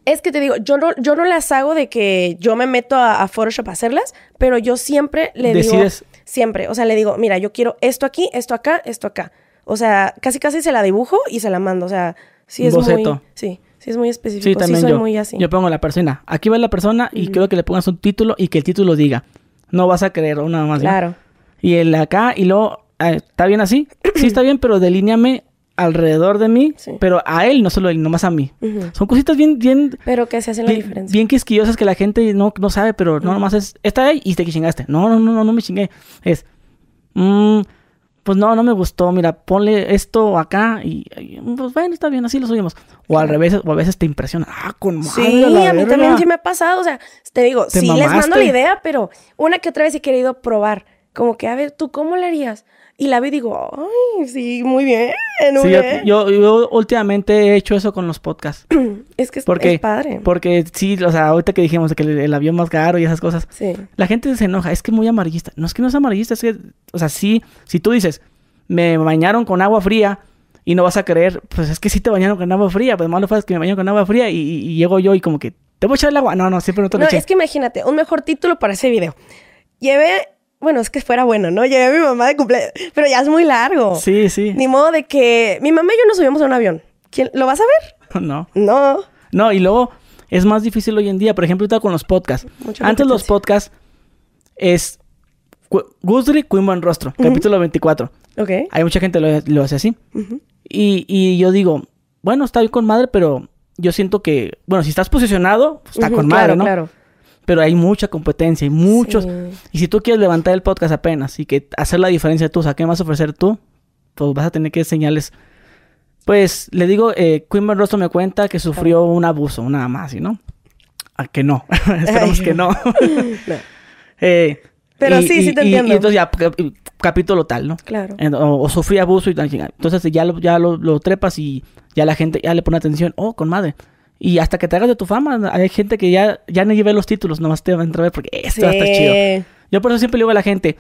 Es que te digo, yo no, yo no las hago de que yo me meto a, Photoshop a hacerlas, pero yo siempre le Decides. digo. Siempre. O sea, le digo, mira, yo quiero esto aquí, esto acá, esto acá. O sea, casi casi se la dibujo y se la mando. O sea, sí es muy. Sí, sí es muy específico. Sí, también soy yo, muy así. Yo pongo la persona. Aquí va la persona y quiero que le pongas un título y que el título diga. No vas a creer nada más. Claro. Y el acá y luego. Ah, ¿Está bien así? sí, está bien, pero delíneame alrededor de mí, pero a él, no solo a él, nomás a mí. Son cositas bien, bien... Pero que se hacen la diferencia. Bien quisquillosas que la gente no, no sabe, pero no nomás es, está ahí y te chingaste. No, no, no, no, no me chingué. Es, mmm, pues no, no me gustó, mira, ponle esto acá y, pues bueno, está bien, así lo subimos. O al revés, o a veces te impresiona, ah, con madre Sí, a, mí también sí me ha pasado, o sea, te digo, sí les mando la idea, pero una que otra vez he querido probar. Como que, a ver, ¿tú cómo le harías? Y la vi y digo, ay, sí, muy bien. sí, Yo, yo, últimamente he hecho eso con los podcasts. es que es, porque, padre. Porque sí, o sea, ahorita que dijimos que el, avión más caro y esas cosas. Sí. La gente se enoja, es que muy amarillista. No es que no es amarillista, es que, o sea, sí, si tú dices, me bañaron con agua fría y no vas a creer, pues es que sí te bañaron con agua fría, pues malo fue que me bañaron con agua fría y, llego yo y como que, ¿te voy a echar el agua? No, no, siempre no te lo No, es que imagínate, un mejor título para ese video. Llevé bueno, es que fuera bueno, ¿no? Llegué a mi mamá de cumpleaños, pero ya es muy largo. Sí, sí. Ni modo de que mi mamá y yo nos subimos a un avión. ¿Quién, ¿Lo vas a ver? No. No. No, y luego es más difícil hoy en día, por ejemplo, ahorita con los podcasts. Antes los podcasts es Queen Buen Rostro, capítulo 24. Ok. Hay mucha gente lo, lo hace así. y, y yo digo, bueno, está bien con madre, pero yo siento que, bueno, si estás posicionado, pues, está con madre, ¿no? Claro pero hay mucha competencia y muchos. Y si tú quieres levantar el podcast apenas y que hacer la diferencia tú, o sea, ¿qué vas a ofrecer tú? Pues vas a tener que enseñarles. Pues le digo, eh, Queen Rostro me cuenta que sufrió un abuso, nada más, ¿no? A ah, que no. Esperamos que no. eh, pero sí, sí te entiendo. Y, entonces ya, capítulo tal, ¿no? Claro. O, sufrí abuso y tal. Entonces ya, lo, ya lo, trepas y ya la gente ya le pone atención. Oh, con madre. Y hasta que te hagas de tu fama, hay gente que ya, ya no lleve los títulos, nomás te va a entrar porque esto va a estar chido. Yo por eso siempre le digo a la gente,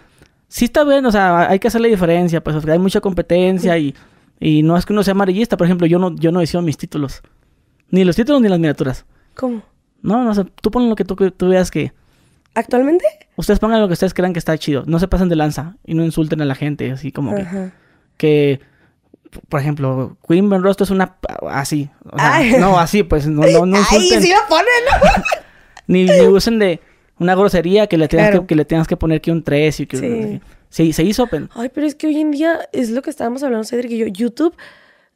sí está bien, o sea, hay que hacerle diferencia, pues hay mucha competencia y, y no es que uno sea amarillista. Por ejemplo, yo no, yo no decido mis títulos. Ni los títulos ni las miniaturas. ¿Cómo? No, no sé, tú pones lo que tú, tú veas que, ¿Actualmente? Ustedes pongan lo que ustedes crean que está chido. No se pasen de lanza y no insulten a la gente, así como que... Que, por ejemplo, Queen Ben Rosto es una... Así. O sea, no, así, pues no, no, no insulten. Ay, sí lo ponen, ¿no? ni, ni, usen de una grosería que le tengas, que, que, le tengas que poner que un 3 y que... Sí. Sí, se hizo. Ay, pero es que hoy en día es lo que estábamos hablando, Cedric y yo. YouTube,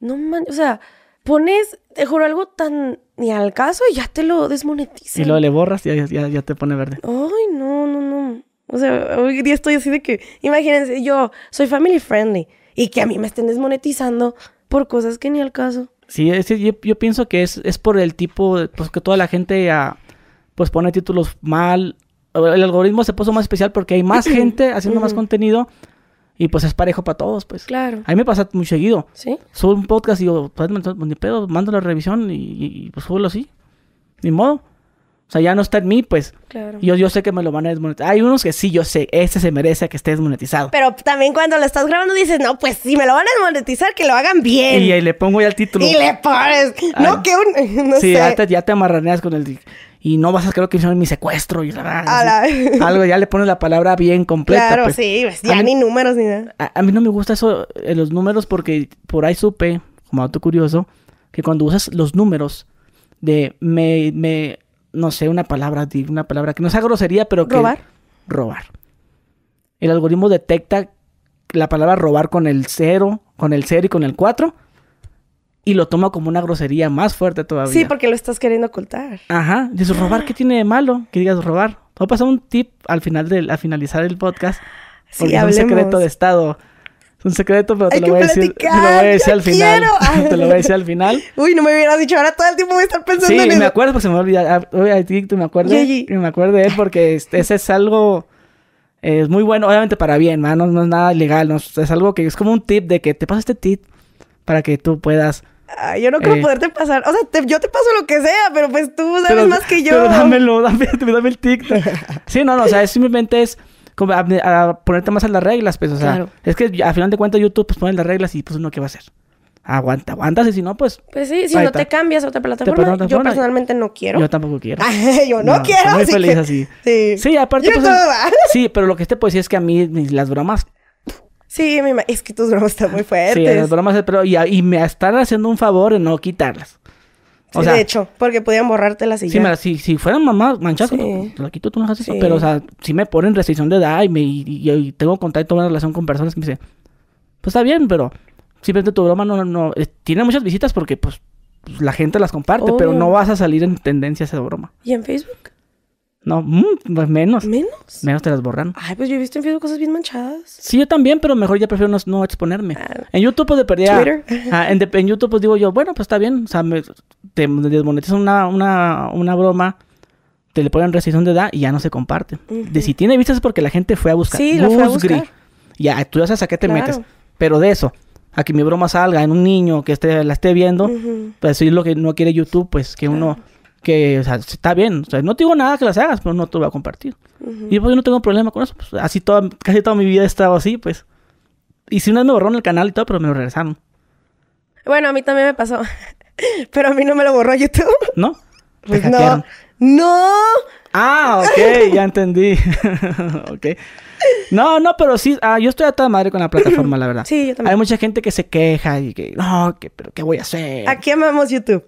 no man, o sea, pones, te juro, algo tan ni al caso y ya te lo desmonetizan. Y luego le borras y ya, ya, te pone verde. Ay, no, no, no. O sea, hoy día estoy así de que, imagínense, yo soy family friendly y que a mí me estén desmonetizando por cosas que ni al caso. Sí, es, yo, yo, pienso que es, es por el tipo, pues que toda la gente ah, pues pone títulos mal el algoritmo se puso más especial porque hay más gente haciendo más contenido y pues es parejo para todos, pues. Claro. A mí me pasa muy seguido. Sí. Subo un podcast y digo, pues ni pedo, mando la revisión y, y pues subo así. Ni modo. O sea, ya no está en mí, pues. Claro. Yo, yo sé que me lo van a desmonetizar. Hay unos que sí, yo sé, ese se merece que esté desmonetizado. Pero también cuando lo estás grabando dices, no, pues si me lo van a desmonetizar, que lo hagan bien. Y, ahí le pongo ya el título. Y le pones. no, que un. No sí, Ya, te, ya te amarraneas con el y no vas a creer que hicieron mi secuestro y la, algo ya le pones la palabra bien completa. Claro, pues. sí, pues, ya ni números ni nada. A, mí no me gusta eso en los números porque por ahí supe, como dato curioso, que cuando usas los números de me, me no sé, una palabra, una palabra que no sea grosería, pero que robar. Robar. El algoritmo detecta la palabra robar con el cero, con el cero y con el 4 y lo toma como una grosería más fuerte todavía. Sí, porque lo estás queriendo ocultar. Ajá. Dices, ¿robar qué tiene de malo? Que digas robar. Voy a pasar un tip al final del, al finalizar el podcast. Porque es un secreto de estado. Es un secreto, pero te lo, voy a decir, te lo voy a decir al final. te lo voy a decir al final. Uy, no me hubieras dicho, ahora todo el tiempo voy a estar pensando en eso. Sí, me acuerdo porque se me olvidar. Hoy a ti me acuerdo. Y me acuerdo de él porque este, ese es algo... Es muy bueno, obviamente para bien, ¿no? no, es nada ilegal, no, es algo que es como un tip de que te pasa este tip para que tú puedas Ay, yo no creo eh. poderte pasar. O sea, yo te paso lo que sea, pero pues tú sabes más que yo. Pero dámelo, dame, dame el TikTok. sí, no, no, o sea, simplemente es como a, ponerte más a las reglas, pues, o sea, es que a final de cuentas YouTube pues pone las reglas y pues uno qué va a hacer. Aguanta, aguantas y si no, pues. Pues sí, si no te cambias a otra plataforma. yo personalmente no quiero. Yo tampoco quiero. yo no, quiero. Soy muy feliz así. Sí. Sí, aparte. Pues, sí, pero lo que te puedo decir es que a mí las bromas Sí, es que tus bromas están muy fuertes. Sí, las bromas, pero y, y, me están haciendo un favor en no quitarlas. O sea, de hecho, porque podían borrártelas y sí, ya. si, si fueran mamás manchadas, sí. la quito, tú no haces eso. Pero, o sea, si me ponen restricción de edad y, me, y, tengo contacto, una relación con personas que me dicen, pues está bien, pero simplemente tu broma no, no, eh, tiene muchas visitas porque, pues, pues la gente las comparte, pero no vas a salir en tendencia esa broma. ¿Y en Facebook? No, mm, pues menos. ¿Menos? Menos te las borran. Ay, pues yo he visto en Facebook cosas bien manchadas. Sí, yo también, pero mejor ya prefiero no, exponerme. Ah. en YouTube, pues, de perdida... Twitter. Ah, en, en, YouTube, pues, digo yo, bueno, pues, está bien. O sea, me, te desmonetizan una, una, una broma, te le ponen restricción de edad y ya no se comparte. De si tiene vistas es porque la gente fue a buscar. Sí, lo fue a buscar. Ya, tú ya sabes a qué te metes. Pero de eso, a que mi broma salga en un niño que esté, la esté viendo, pues, si es lo que no quiere YouTube, pues, que uno que, o sea, está bien. O sea, no te digo nada que las hagas, pero no te voy a compartir. Y pues yo no tengo problema con eso. Pues, así toda, casi toda mi vida he estado así, pues. Y si una vez me borraron el canal y todo, pero me lo regresaron. Bueno, a mí también me pasó. pero a mí no me lo borró YouTube. ¿No? Pues no. ¡No! Ah, ok, ya entendí. ok. No, no, pero sí, ah, yo estoy a toda madre con la plataforma, la verdad. Sí, yo también. Hay mucha gente que se queja y que, no, que, pero ¿qué voy a hacer? Aquí amamos YouTube.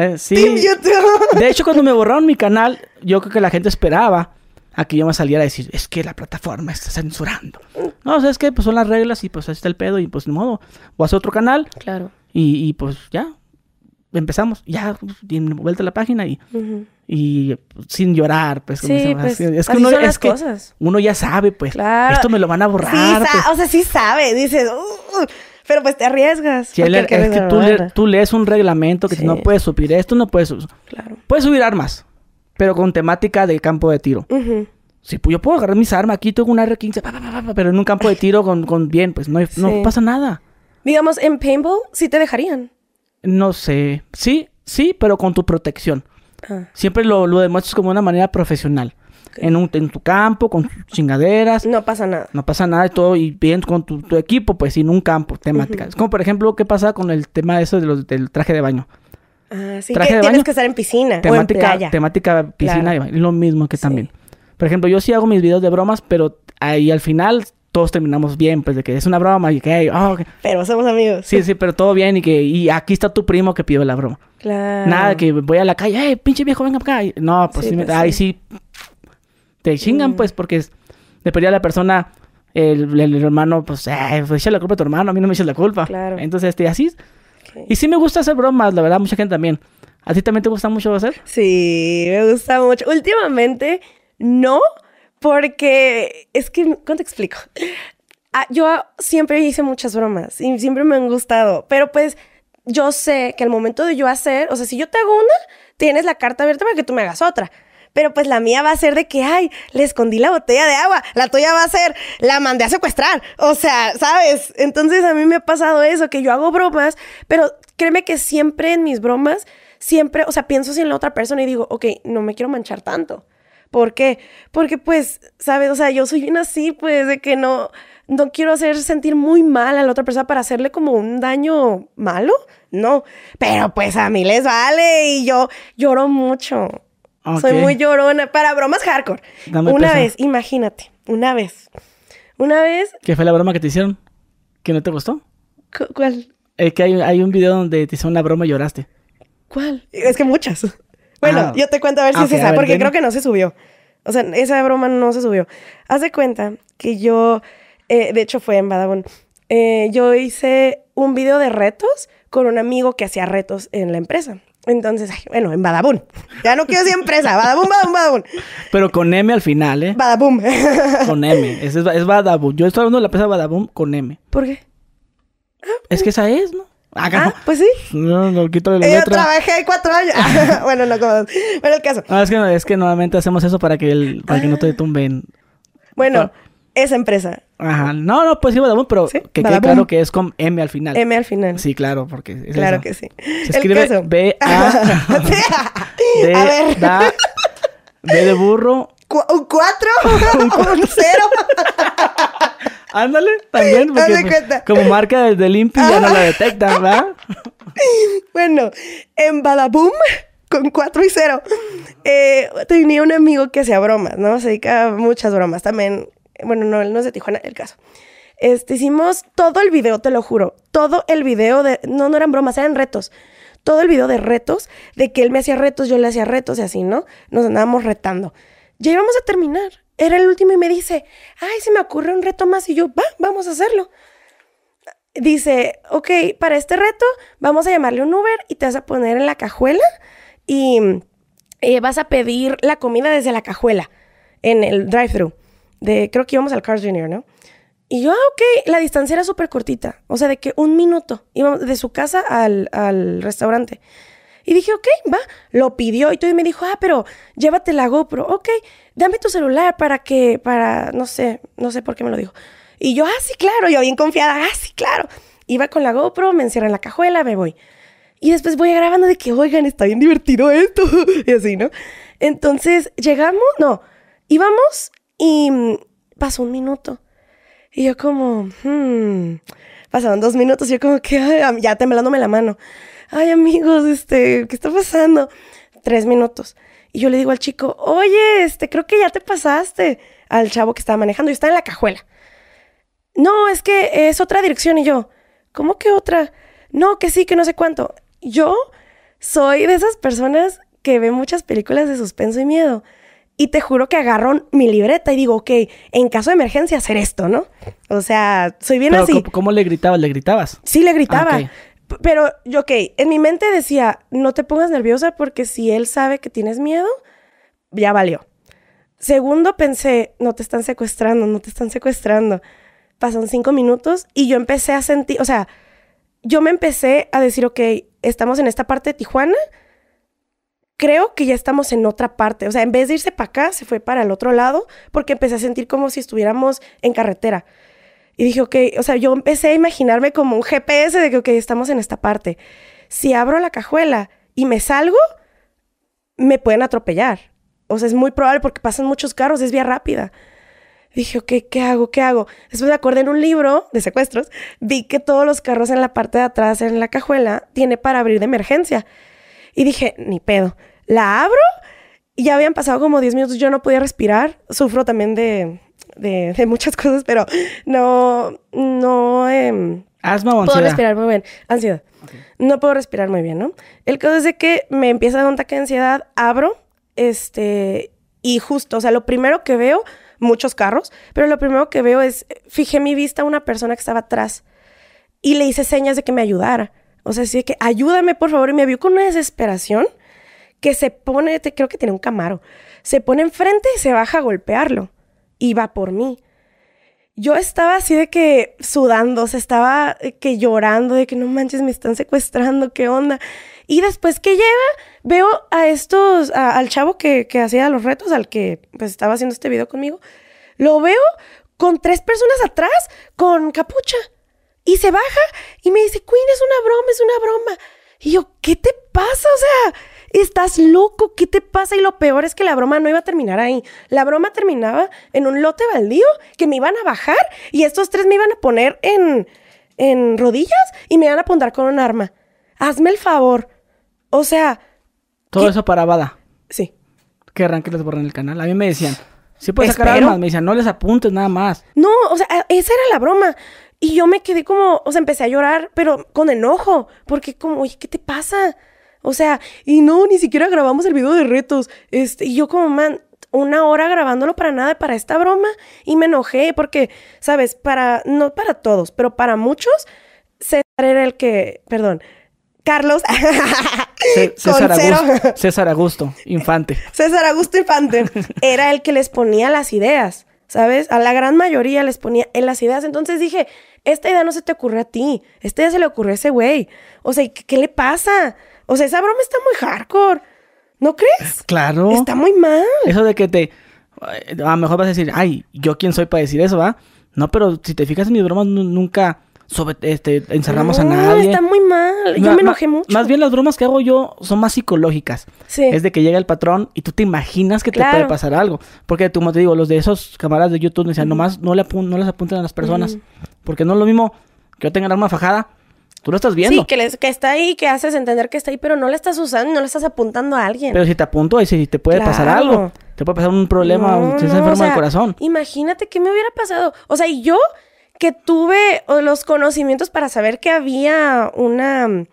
Eh, sí. De hecho, cuando me borraron mi canal, yo creo que la gente esperaba a que yo me saliera a decir, es que la plataforma está censurando. No, o sea, es que pues son las reglas y pues así está el pedo y pues ni modo. Voy a hacer otro canal. Claro. Y, pues ya, empezamos. Ya, vuelta a la página y, y sin llorar, pues. Sí, pues, es que, uno, es que uno ya sabe, pues. Claro. Esto me lo van a borrar. Sí, pues. O sea, sí sabe. Dice, uh, pero pues te arriesgas. es que tú, lees un reglamento que no puedes subir esto, no puedes subir. Claro. Puedes subir armas, pero con temática del campo de tiro. Sí, pues yo puedo agarrar mis armas. Aquí tengo una R15, pero en un campo de tiro con, con bien, pues no, no pasa nada. Digamos, en paintball sí te dejarían. No sé. Sí, sí, pero con tu protección. Ah. Siempre lo, lo demuestras como una manera profesional en, un, en tu campo, con chingaderas. No pasa nada. No pasa nada y todo, y bien con tu, equipo, pues sin un campo, temática. Es como, por ejemplo, ¿qué pasa con el tema de eso de los, del traje de baño? Ah, sí, traje de tienes que estar en piscina temática, o en playa. Temática piscina, y lo mismo que también. Por ejemplo, yo sí hago mis videos de bromas, pero ahí al final todos terminamos bien, pues de que es una broma y que, oh, pero somos amigos. Sí, sí, pero todo bien y que y aquí está tu primo que pidió la broma. Claro. Nada que voy a la calle, eh, pinche viejo, venga acá. No, pues sí, pues ahí sí. Te chingan, mm. pues, porque es, de la persona, el, el, hermano, pues, eh, pues echa la culpa a tu hermano, a mí no me eches la culpa. Claro. Entonces, este, así. Y sí me gusta hacer bromas, la verdad, mucha gente también. ¿A ti también te gusta mucho hacer? Sí, me gusta mucho. Últimamente, no, porque es que, ¿cómo te explico? Ah, yo siempre hice muchas bromas y siempre me han gustado, pero pues yo sé que al momento de yo hacer, o sea, si yo te hago una, tienes la carta abierta para que tú me hagas otra. Pero pues la mía va a ser de que, ay, le escondí la botella de agua. La tuya va a ser, la mandé a secuestrar. O sea, ¿sabes? Entonces a mí me ha pasado eso, que yo hago bromas, pero créeme que siempre en mis bromas, siempre, o sea, pienso en la otra persona y digo, ok, no me quiero manchar tanto. ¿Por qué? Porque pues, ¿sabes? O sea, yo soy bien así, pues, de que no, no quiero hacer sentir muy mal a la otra persona para hacerle como un daño malo. No, pero pues a mí les vale y yo lloro mucho. Soy muy llorona para bromas hardcore. una vez, imagínate, una vez. Una vez. ¿Qué fue la broma que te hicieron? ¿Que no te gustó? ¿Cuál? Es que hay, un video donde te hicieron una broma y lloraste. ¿Cuál? Es que muchas. Bueno, ah. yo te cuento a ver si es esa, porque creo que no se subió. O sea, esa broma no se subió. Haz de cuenta que yo, eh, de hecho fue en Badabun, eh, yo hice un video de retos con un amigo que hacía retos en la empresa. Entonces, bueno, en Badabun. Ya no quiero decir empresa. Badabun, Badabun, Badabun. Pero con M al final, ¿eh? Badabun. con M. Es, es, Badabun. Yo estoy hablando de la empresa Badabun con M. ¿Por qué? es que esa es, ¿no? Ah, pues sí. No, no, quito la Yo trabajé ahí cuatro años. bueno, no, como... Bueno, el caso. No, es que, es que normalmente hacemos eso para que, el, para que no te tumben. Bueno, esa empresa. Ajá. No, no, pues sí, Badabun, pero que quede claro que es con M al final. M al final. Sí, claro, porque es Claro que sí. Se escribe B A D a ver. B de burro. ¿Un cuatro? ¿Un cero? Ándale, también, porque como marca desde limpio ya no la detectan, ¿verdad? bueno, en Badaboom, con 4 y 0, eh, tenía un amigo que hacía bromas, ¿no? Se dedica a muchas bromas también. Bueno, no, él no es de Tijuana, el caso. Este, hicimos todo el video, te lo juro. Todo el video de... No, no eran bromas, eran retos. Todo el video de retos, de que él me hacía retos, yo le hacía retos y así, ¿no? Nos andábamos retando. Ya íbamos a terminar era el último y me dice, ay, se me ocurre un reto más y yo, va, vamos a hacerlo. Dice, ok, para este reto vamos a llamarle un Uber y te vas a poner en la cajuela y eh, vas a pedir la comida desde la cajuela en el drive-thru. De, creo que íbamos al Cars Junior, ¿no? Y yo, ah, ok, la distancia era súper cortita. O sea, de que un minuto íbamos de su casa al, al restaurante. Y dije, ok, va. Lo pidió y todo me dijo, ah, pero llévate la GoPro. Ok, dame tu celular para que, para, no sé, no sé por qué me lo dijo. Y yo, ah, sí, claro. Yo bien confiada, ah, sí, claro. Iba con la GoPro, me encierra en la cajuela, me voy. Y después voy grabando de que, oigan, está bien divertido esto. y así, ¿no? Entonces, llegamos, no, íbamos y pasó un minuto. Y yo como, hmm, pasaron dos minutos y yo como que, ya temblándome la mano ay amigos, este, ¿qué está pasando? Tres minutos. Y yo le digo al chico, oye, este, creo que ya te pasaste al chavo que estaba manejando y está en la cajuela. No, es que es otra dirección y yo, ¿cómo que otra? No, que sí, que no sé cuánto. Yo soy de esas personas que ve muchas películas de suspenso y miedo. Y te juro que agarro mi libreta y digo, ok, en caso de emergencia hacer esto, ¿no? O sea, soy bien así. ¿cómo, le gritabas? ¿Le gritabas? Sí, le gritaba. Ah, pero, yo, ok, en mi mente decía, no te pongas nerviosa porque si él sabe que tienes miedo, ya valió. Segundo, pensé, no te están secuestrando, no te están secuestrando. Pasan cinco minutos y yo empecé a sentir, o sea, yo me empecé a decir, ok, estamos en esta parte de Tijuana, creo que ya estamos en otra parte. O sea, en vez de irse para acá, se fue para el otro lado porque empecé a sentir como si estuviéramos en carretera. Y dije, ok, o sea, yo empecé a imaginarme como un GPS de que, ok, estamos en esta parte. Si abro la cajuela y me salgo, me pueden atropellar. O sea, es muy probable porque pasan muchos carros, es vía rápida. Dije, ok, ¿qué hago? ¿Qué hago? Después me acordé en un libro de secuestros, vi que todos los carros en la parte de atrás, en la cajuela, tiene para abrir de emergencia. Y dije, ni pedo. La abro Y ya habían pasado como 10 minutos, yo no podía respirar. Sufro también de, de, de muchas cosas, pero no, no... Eh, ¿Asma o ansiedad? Puedo respirar muy bien. Ansiedad. No puedo respirar muy bien, ¿no? El caso es de que me empieza a dar un ataque de ansiedad, abro, este, y justo, o sea, lo primero que veo, muchos carros, pero lo primero que veo es, fijé mi vista a una persona que estaba atrás y le hice señas de que me ayudara. O sea, así que ayúdame, por favor, y me vio con una desesperación que se pone, creo que tiene un camaro, se pone enfrente y se baja a golpearlo. Y va por mí. Yo estaba así de que sudando, o sea, estaba que llorando, de que no manches, me están secuestrando, ¿qué onda? Y después que llega, veo a estos, al chavo que, que hacía los retos, al que pues estaba haciendo este video conmigo, lo veo con tres personas atrás con capucha. Y se baja y me dice, Queen, es una broma, es una broma. Y yo, ¿qué te pasa? O sea, estás loco, ¿qué te pasa? Y lo peor es que la broma no iba a terminar ahí. La broma terminaba en un lote baldío que me iban a bajar y estos tres me iban a poner en, en rodillas y me iban a apuntar con un arma. Hazme el favor. O sea... Todo eso para Bada. Sí. Querrán que les borren el canal. A mí me decían, sí puedes sacar armas. Me decían, no les apuntes nada más. No, o sea, esa era la broma. Y yo me quedé como, o sea, empecé a llorar, pero con enojo, porque como, oye, ¿qué te pasa? O sea, y no, ni siquiera grabamos el video de retos. Este, y yo como, man, una hora grabándolo para nada, para esta broma, y me enojé porque, sabes, para, no para todos, pero para muchos, César era el que, perdón, Carlos. César, Augusto, César Augusto, Infante. César Augusto Infante era el que les ponía las ideas, ¿sabes? A la gran mayoría les ponía en las ideas. Entonces dije, esta idea no se te ocurre a ti, esta idea se le ocurrió a ese güey. O sea, ¿qué, le pasa? O sea, esa broma está muy hardcore. ¿No crees? Claro. Está muy mal. Eso de que te... A lo mejor vas a decir, ay, ¿yo quién soy para decir eso, va? No, pero si te fijas en mis bromas, nunca sobre, este, encerramos a nadie. está muy mal. Yo me enojé mucho. Más bien las bromas que hago yo son más psicológicas. Sí. Es de que llega el patrón y tú te imaginas que te puede pasar algo. Porque, como te digo, los de esos camaradas de YouTube me decían, nomás no, le no les apunten a las personas. Porque no es lo mismo que yo tenga el arma fajada. Tú lo estás viendo. Sí, que, que está ahí, que haces entender que está ahí, pero no le estás usando, no le estás apuntando a alguien. Pero si te apunto, ahí sí te puede pasar algo. Te puede pasar un problema, no, te enfermo del corazón. Imagínate qué me hubiera pasado. O sea, y yo que tuve los conocimientos para saber que había una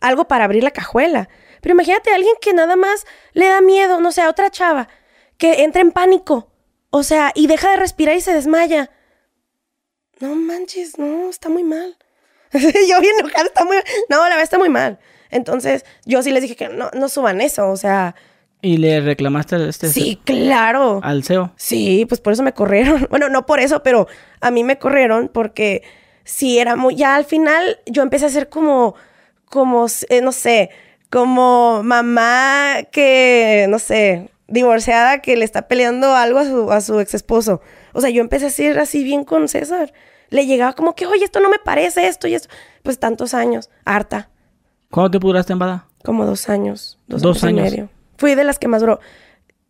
algo para abrir la cajuela. Pero imagínate a alguien que nada más le da miedo, no sé, a otra chava, que entra en pánico, o sea, y deja de respirar y se desmaya. No manches, no, está muy mal. yo bien enojada, está muy No, la verdad está muy mal. Entonces, yo sí les dije que no, no suban eso, o sea, ¿Y le reclamaste este Sí, claro. al CEO? Sí, pues por eso me corrieron. Bueno, no por eso, pero a mí me corrieron porque sí era muy. Ya al final yo empecé a ser como. Como, eh, no sé, como mamá que, no sé, divorciada que le está peleando algo a su, a su ex esposo. O sea, yo empecé a ser así bien con César. Le llegaba como que, oye, esto no me parece, esto y esto. Pues tantos años, harta. ¿Cuánto te duraste en Bada? Como dos años. Dos, años. Y medio. Fui de las que más duró.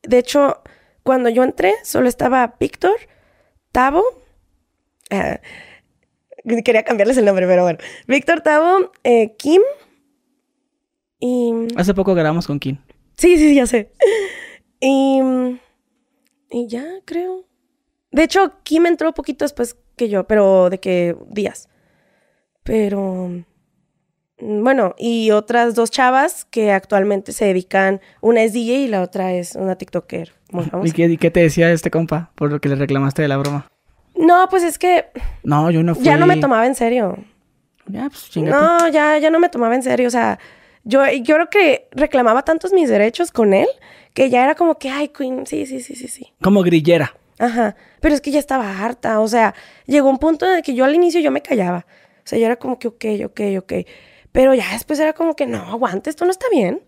De hecho, cuando yo entré, solo estaba Víctor, Tavo. Eh, quería cambiarles el nombre, pero bueno. Víctor, Tavo, eh, Kim. Y. Hace poco grabamos con Kim. Sí, sí, ya sé. Y. Y ya, creo. De hecho, Kim entró poquito después que yo, pero de que días. Pero. Bueno, y otras dos chavas que actualmente se dedican, una es DJ y la otra es una TikToker ¿Y qué, qué, te decía este compa por lo que le reclamaste de la broma? No, pues es que... No, yo no fui. Ya no me tomaba en serio. Ya, pues No, ya, ya no me tomaba en serio, o sea, yo, yo creo que reclamaba tantos mis derechos con él que ya era como que, ay, Queen, sí, sí, sí, sí, sí. Como grillera. Ajá, pero es que ya estaba harta, o sea, llegó un punto en el que yo al inicio yo me callaba. O sea, yo era como que, ok, ok, ok. Pero ya después era como que no, aguante, esto no está bien.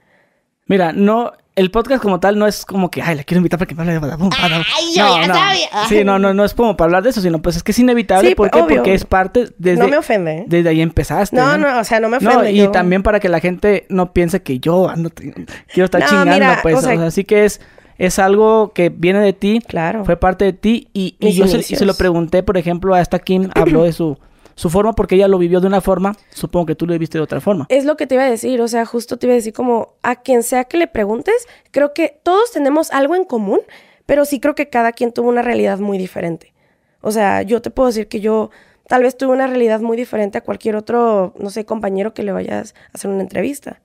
Mira, no, el podcast como tal no es como que, ay, la quiero invitar para que hable de Badabum. Ay, yo ya sabía. Sí, no, no, no es como para hablar de eso, sino pues es que es inevitable. ¿Por qué? Porque es parte desde... No me ofende. Desde ahí empezaste. No, no, o sea, no me ofende. No, y también para que la gente no piense que yo ando, quiero estar chingando, pues. O sea, así que es, es algo que viene de ti. Claro. Fue parte de ti. Y, y yo se, se, lo pregunté, por ejemplo, a esta Kim habló de su su forma porque ella lo vivió de una forma, supongo que tú lo viste de otra forma. Es lo que te iba a decir, o sea, justo te iba a decir como a quien sea que le preguntes, creo que todos tenemos algo en común, pero sí creo que cada quien tuvo una realidad muy diferente. O sea, yo te puedo decir que yo tal vez tuve una realidad muy diferente a cualquier otro, no sé, compañero que le vayas a hacer una entrevista.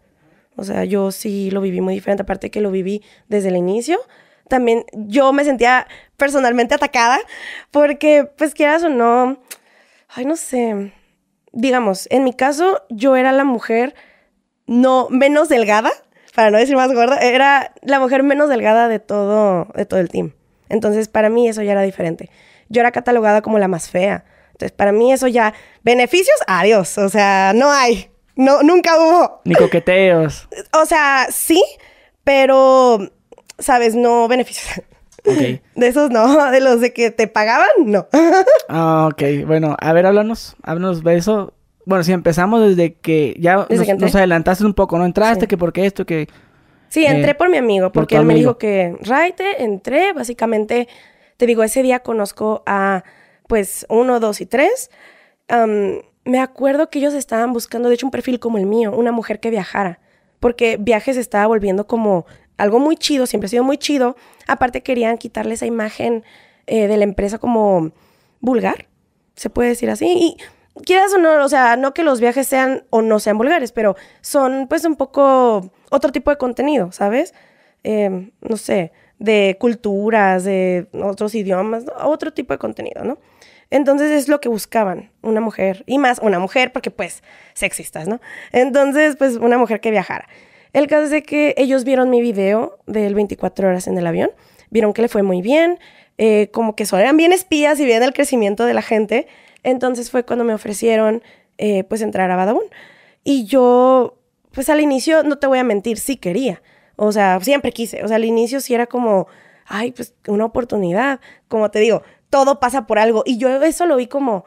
O sea, yo sí lo viví muy diferente, aparte que lo viví desde el inicio. También yo me sentía personalmente atacada porque, pues quieras o no, ay, no sé, digamos, en mi caso yo era la mujer no menos delgada, para no decir más gorda, era la mujer menos delgada de todo, de todo el team. Entonces, para mí eso ya era diferente. Yo era catalogada como la más fea. Entonces, para mí eso ya, beneficios, adiós. O sea, no hay. No, nunca hubo. Ni coqueteos. O sea, sí, pero, ¿sabes? No beneficios. De esos no, de los de que te pagaban, no. ah, ok. Bueno, a ver, háblanos, háblanos de eso. Bueno, si empezamos desde que ya nos, adelantaste un poco, ¿no? Entraste, que porque esto, que... Sí, entré por mi amigo, porque él me dijo que, Raite, entré, básicamente, te digo, ese día conozco a, pues, uno, dos y tres. me acuerdo que ellos estaban buscando, de hecho, un perfil como el mío, una mujer que viajara, porque viajes estaba volviendo como algo muy chido, siempre ha sido muy chido. Aparte querían quitarle esa imagen eh, de la empresa como vulgar, se puede decir así. Y quieras o no, o sea, no que los viajes sean o no sean vulgares, pero son pues un poco otro tipo de contenido, ¿sabes? Em, no sé, de culturas, de otros idiomas, otro tipo de contenido, ¿no? Entonces es lo que buscaban, una mujer, y más una mujer, porque pues sexistas, ¿no? Entonces, pues una mujer que viajara. El caso es de que ellos vieron mi video del 24 horas en el avión, vieron que le fue muy bien, eh, como que eran bien espías y bien el crecimiento de la gente. Entonces fue cuando me ofrecieron eh, pues entrar a Badabun. Y yo, pues al inicio, no te voy a mentir, sí quería. O sea, siempre quise. O sea, al inicio sí era como, ay, pues una oportunidad. Como te digo, todo pasa por algo. Y yo eso lo vi como,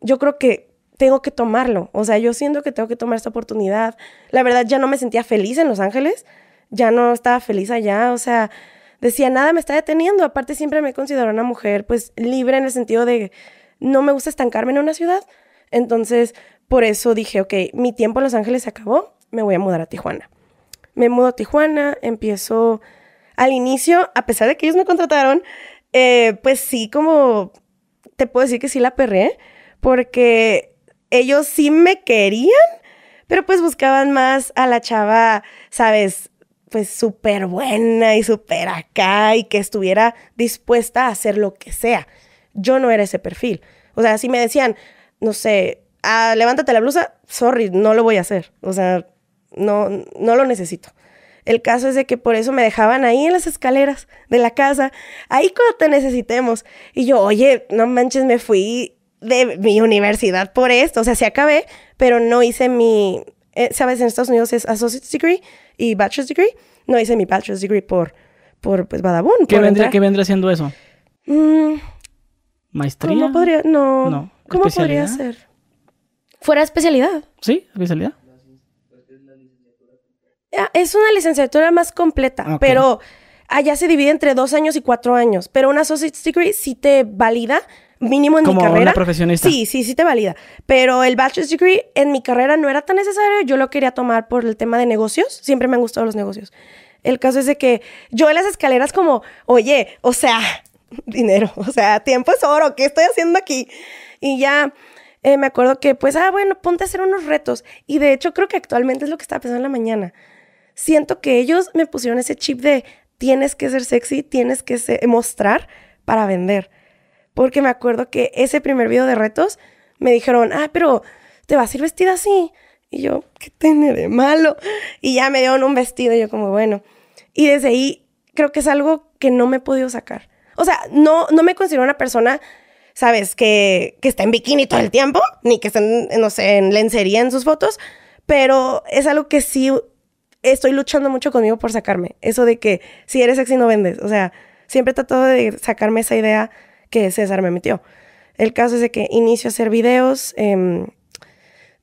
yo creo que tengo que tomarlo. O sea, yo siento que tengo que tomar esta oportunidad. La verdad, ya no me sentía feliz en Los Ángeles. Ya no estaba feliz allá. O sea, decía, nada me está deteniendo. Aparte, siempre me considero una mujer, pues, libre en el sentido de no me gusta estancarme en una ciudad. Entonces, por eso dije, ok, mi tiempo en Los Ángeles se acabó. Me voy a mudar a Tijuana. Me mudo a Tijuana, empiezo al inicio, a pesar de que ellos me contrataron, eh, pues sí, como te puedo decir que sí la perré, porque ellos sí me querían, pero pues buscaban más a la chava, ¿sabes? Pues súper buena y súper acá y que estuviera dispuesta a hacer lo que sea. Yo no era ese perfil. O sea, si me decían, no sé, ah, levántate la blusa, sorry, no lo voy a hacer. O sea, no, no lo necesito. El caso es de que por eso me dejaban ahí en las escaleras de la casa, ahí cuando te necesitemos. Y yo, oye, no manches, me fui de mi universidad por esto. O sea, sí acabé, pero no hice mi, eh, ¿sabes? En Estados Unidos es Associate's Degree y Bachelor's Degree. No hice mi Bachelor's Degree por, por pues, Badabun. ¿Qué, vendría, ¿Qué vendría siendo eso? Mm, ¿Maestría? ¿Cómo podría? No. no. ¿Cómo podría ser? Fuera especialidad. Sí, especialidad. Ah, es una licenciatura más completa, pero allá se divide entre dos años y cuatro años. Pero una Associate's Degree sí te valida mínimo en mi carrera. Una profesionista. Sí, sí, sí te valida. Pero el bachelor's degree en mi carrera no era tan necesario. Yo lo quería tomar por el tema de negocios. Siempre me han gustado los negocios. El caso es de que yo en las escaleras como, oye, o sea, dinero, o sea, tiempo es oro, ¿qué estoy haciendo aquí? Y ya eh, me acuerdo que, pues, ah, bueno, ponte a hacer unos retos. Y de hecho creo que actualmente es lo que estaba pensando en la mañana. Siento que ellos me pusieron ese chip de tienes que ser sexy, tienes que mostrar para vender. Porque me acuerdo que ese primer video de retos me dijeron, ah, pero te vas a ir vestida así. Y yo, ¿qué tiene de malo? Y ya me dieron un vestido y yo como, bueno. Y desde ahí creo que es algo que no me he podido sacar. O sea, no, no me considero una persona, ¿sabes? Que, que está en bikini todo el tiempo, ni que está, no sé, en lencería en sus fotos, pero es algo que sí estoy luchando mucho conmigo por sacarme. Eso de que si eres sexy no vendes. O sea, siempre he tratado de sacarme esa idea que César me metió. El caso es de que inicio a hacer videos. Em,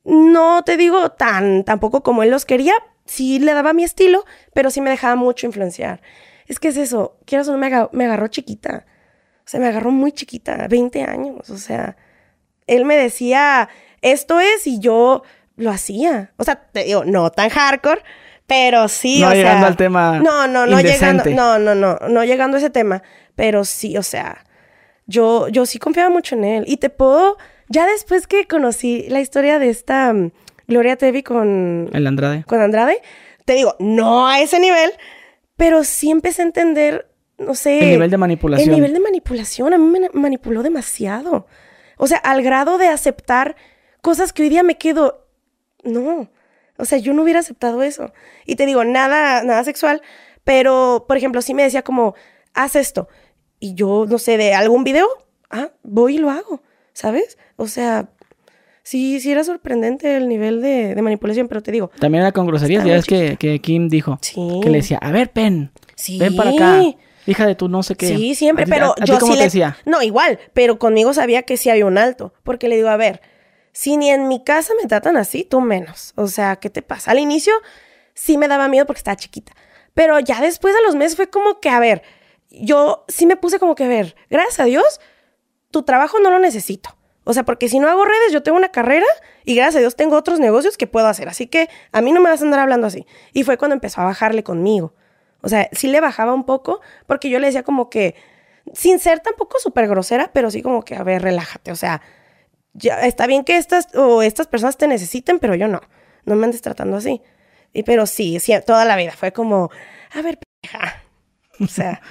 no te digo tan, tampoco como él los quería. Sí le daba mi estilo, pero sí me dejaba mucho influenciar. Es que es eso, quiero o no, me agarró, me agarró chiquita. O sea, me agarró muy chiquita, 20 años. O sea, él me decía, esto es, y yo lo hacía. O sea, te digo, no tan hardcore, pero sí, no o llegando al tema. No, no, no llegando. No, no, no, no llegando a ese tema. Pero sí, o sea, yo, yo sí confiaba mucho en él. Y te puedo. Ya después que conocí la historia de esta um, Gloria Tevi con. El Andrade. Con Andrade, te digo, no a ese nivel, pero sí empecé a entender, no sé. El nivel de manipulación. El nivel de manipulación. A mí me manipuló demasiado. O sea, al grado de aceptar cosas que hoy día me quedo. No. O sea, yo no hubiera aceptado eso. Y te digo, nada, nada sexual. Pero, por ejemplo, sí me decía como, haz esto. Y yo, no sé, de algún video, ah, voy y lo hago. ¿Sabes? O sea, sí, sí era sorprendente el nivel de, manipulación, pero te digo. También era con groserías, ya es que, que, Kim dijo. Sí. Que le decía, a ver, Pen. Sí. Ven para acá. Hija de tu no sé qué. Sí, siempre, pero yo sí le... decía? No, igual, pero conmigo sabía que sí había un alto. Porque le digo, a ver, si ni en mi casa me tratan así, tú menos. O sea, ¿qué te pasa? Al inicio sí me daba miedo porque estaba chiquita. Pero ya después de los meses fue como que, a ver, yo sí me puse como que, a ver, gracias a Dios, tu trabajo no lo necesito. O sea, porque si no hago redes, yo tengo una carrera y gracias a Dios tengo otros negocios que puedo hacer. Así que a mí no me vas a andar hablando así. Y fue cuando empezó a bajarle conmigo. O sea, sí le bajaba un poco porque yo le decía como que, sin ser tampoco súper grosera, pero sí como que, a ver, relájate. O sea, ya está bien que estas o estas personas te necesiten, pero yo no. No me andes tratando así. Y pero sí, sí toda la vida fue como, a ver, peja. O sea.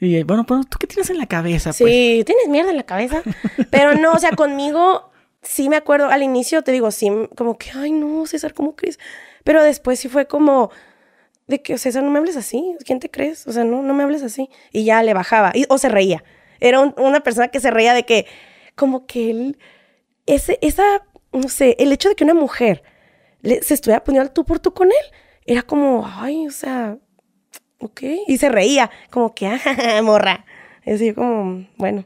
y bueno, pero tú qué tienes en la cabeza, pues? Sí, tienes mierda en la cabeza. pero no, o sea, conmigo sí me acuerdo al inicio te digo, sí, como que, ay, no, César, ¿cómo crees? Pero después sí fue como de que, César, no me hables así, ¿quién te crees? O sea, no, no me hables así. Y ya le bajaba, y, o se reía. Era una persona que se reía de que, como que él ese, esa, no sé, el hecho de que una mujer se estuviera poniendo tú por tú con él, era como, ay, o sea, ok. Y se reía, como que, ah, morra. Es decir, como, bueno.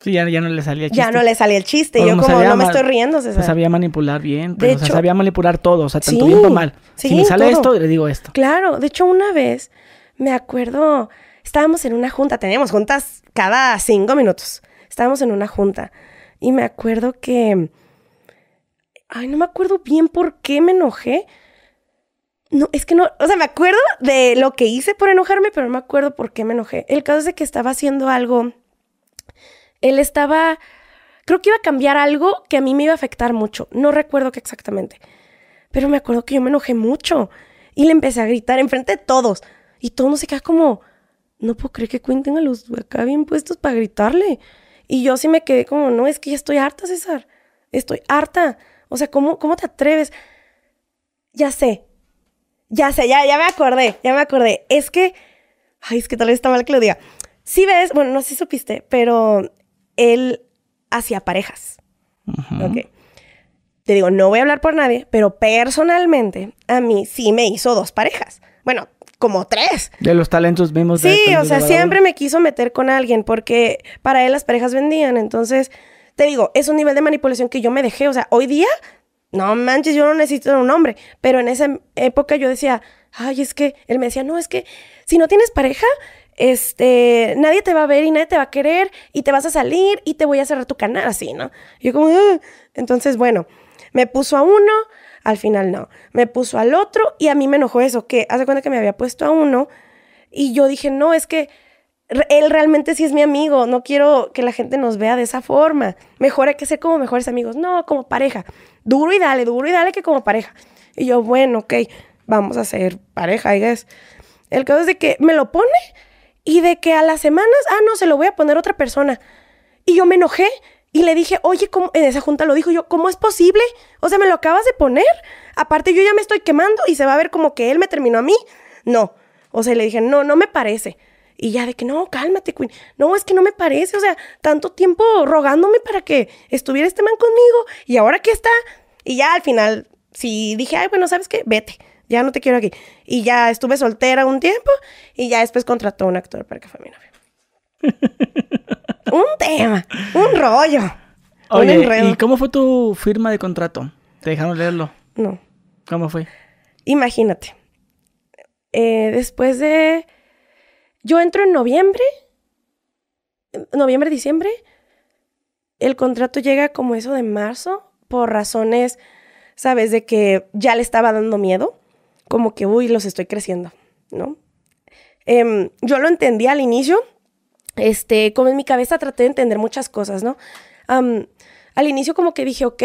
Sí, ya, ya, no le salía el chiste. Ya no le salía el chiste. Y yo como, no me estoy riendo, César. Pues sabía manipular bien. Pero, o sea, sabía manipular todo. O sea, tanto bien como mal. si me sale esto, le digo esto. Claro. De hecho, una vez, me acuerdo, estábamos en una junta. Teníamos juntas cada cinco minutos. Estábamos en una junta. Y me acuerdo que... Ay, no me acuerdo bien por qué me enojé. No, es que no, o sea, me acuerdo de lo que hice por enojarme, pero no me acuerdo por qué me enojé. El caso es de que estaba haciendo algo. Él estaba, creo que iba a cambiar algo que a mí me iba a afectar mucho. No recuerdo qué exactamente. Pero me acuerdo que yo me enojé mucho y le empecé a gritar enfrente de todos. Y todo no se queda como, no puedo creer que cuenten a los acá bien puestos para gritarle. Y yo sí me quedé como, no, es que ya estoy harta, César. Estoy harta. O sea, ¿cómo, cómo te atreves? Ya sé. Ya sé, ya, ya me acordé, ya me acordé. Es que, ay, es que tal vez está mal que lo diga. Sí ves, bueno, no sé si supiste, pero él hacía parejas. Ok. Te digo, no voy a hablar por nadie, pero personalmente a mí sí me hizo dos parejas. Bueno, como tres. De los talentos mismos. Sí, o sea, siempre me quiso meter con alguien porque para él las parejas vendían. Entonces, te digo, es un nivel de manipulación que yo me dejé. O sea, hoy día, no manches, yo no necesito un hombre. Pero en esa época yo decía, ay, es que él me decía, no, es que si no tienes pareja, este, nadie te va a ver y nadie te va a querer y te vas a salir y te voy a cerrar tu canal, así, ¿no? Y yo como, entonces, bueno, me puso a uno, al final no. Me puso al otro y a mí me enojó eso, que hace cuenta que me había puesto a uno y yo dije, no, es que él realmente sí es mi amigo, no quiero que la gente nos vea de esa forma. Mejor hay que ser como mejores amigos, no, como pareja. Duro y dale, duro y dale que como pareja. Y yo, bueno, ok, vamos a ser pareja, I guess. El caso es de que me lo pone y de que a las semanas, ah, no, se lo voy a poner otra persona. Y yo me enojé y le dije, oye, ¿cómo? en esa junta lo dijo yo, ¿cómo es posible? O sea, me lo acabas de poner. Aparte, yo ya me estoy quemando y se va a ver como que él me terminó a mí. No. O sea, le dije, no, no me parece. Y ya de que, no, cálmate, Queen. No, es que no me parece. O sea, tanto tiempo rogándome para que estuviera este man conmigo. Y ahora que está. Y ya al final, sí dije, ay, bueno, ¿sabes qué? Vete. Ya no te quiero aquí. Y ya estuve soltera un tiempo. Y ya después contrató a un actor para que fuera mi novio. un tema, un rollo. Oye, ¿y cómo fue tu firma de contrato? ¿Te dejaron leerlo? No. ¿Cómo fue? Imagínate. Eh, después de... Yo entro en noviembre. Noviembre, diciembre. el contrato llega como eso de marzo por razones, sabes, de que ya le estaba dando miedo, como que, uy, los estoy creciendo, ¿no? Em, yo lo entendí al inicio, este, como en mi cabeza traté de entender muchas cosas, ¿no? al inicio como que dije, ok,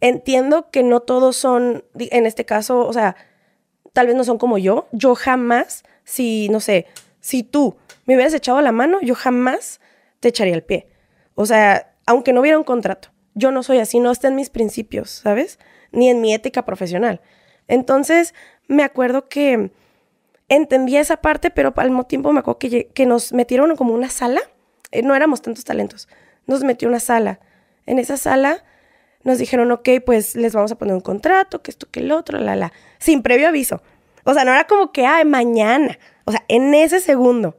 entiendo que no todos son, en este caso, o sea, tal vez no son como yo. Yo jamás, si, no sé, si tú me hubieras echado la mano, yo jamás te echaría el pie. O sea, aunque no hubiera un contrato. Yo no soy así, no está en mis principios, ¿sabes? Ni en mi ética profesional. Entonces, me acuerdo que entendía esa parte, pero al mismo tiempo me acuerdo que, que nos metieron como una sala. Eh, no éramos tantos talentos. Nos metió una sala. En esa sala nos dijeron, ok, pues les vamos a poner un contrato, que esto, que el otro, la, la, sin previo aviso. O sea, no era como que, ay, mañana. O sea, en ese segundo,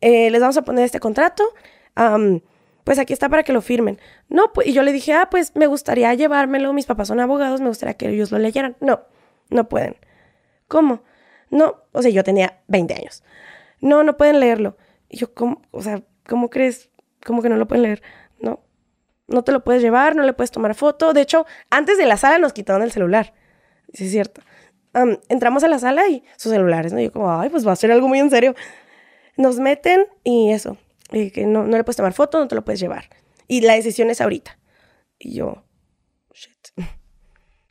eh, les vamos a poner este contrato, pues aquí está para que lo firmen. No, pues, y yo le dije, ah, pues me gustaría llevármelo, mis papás son abogados, me gustaría que ellos lo leyeran. No, no pueden. ¿Cómo? No, o sea, yo tenía 20 años. No, no pueden leerlo. Y yo, ¿cómo? O sea, ¿cómo crees? ¿Cómo que no lo pueden leer? No, no te lo puedes llevar, no le puedes tomar foto. De hecho, antes de la sala nos quitaron el celular. Sí, es cierto. Entramos a la sala y sus celulares, ¿no? Y yo como, ay, pues va a ser algo muy en serio. Nos meten y eso, y que no, no le puedes tomar foto, no te lo puedes llevar. Y la decisión es ahorita. Y yo, shit,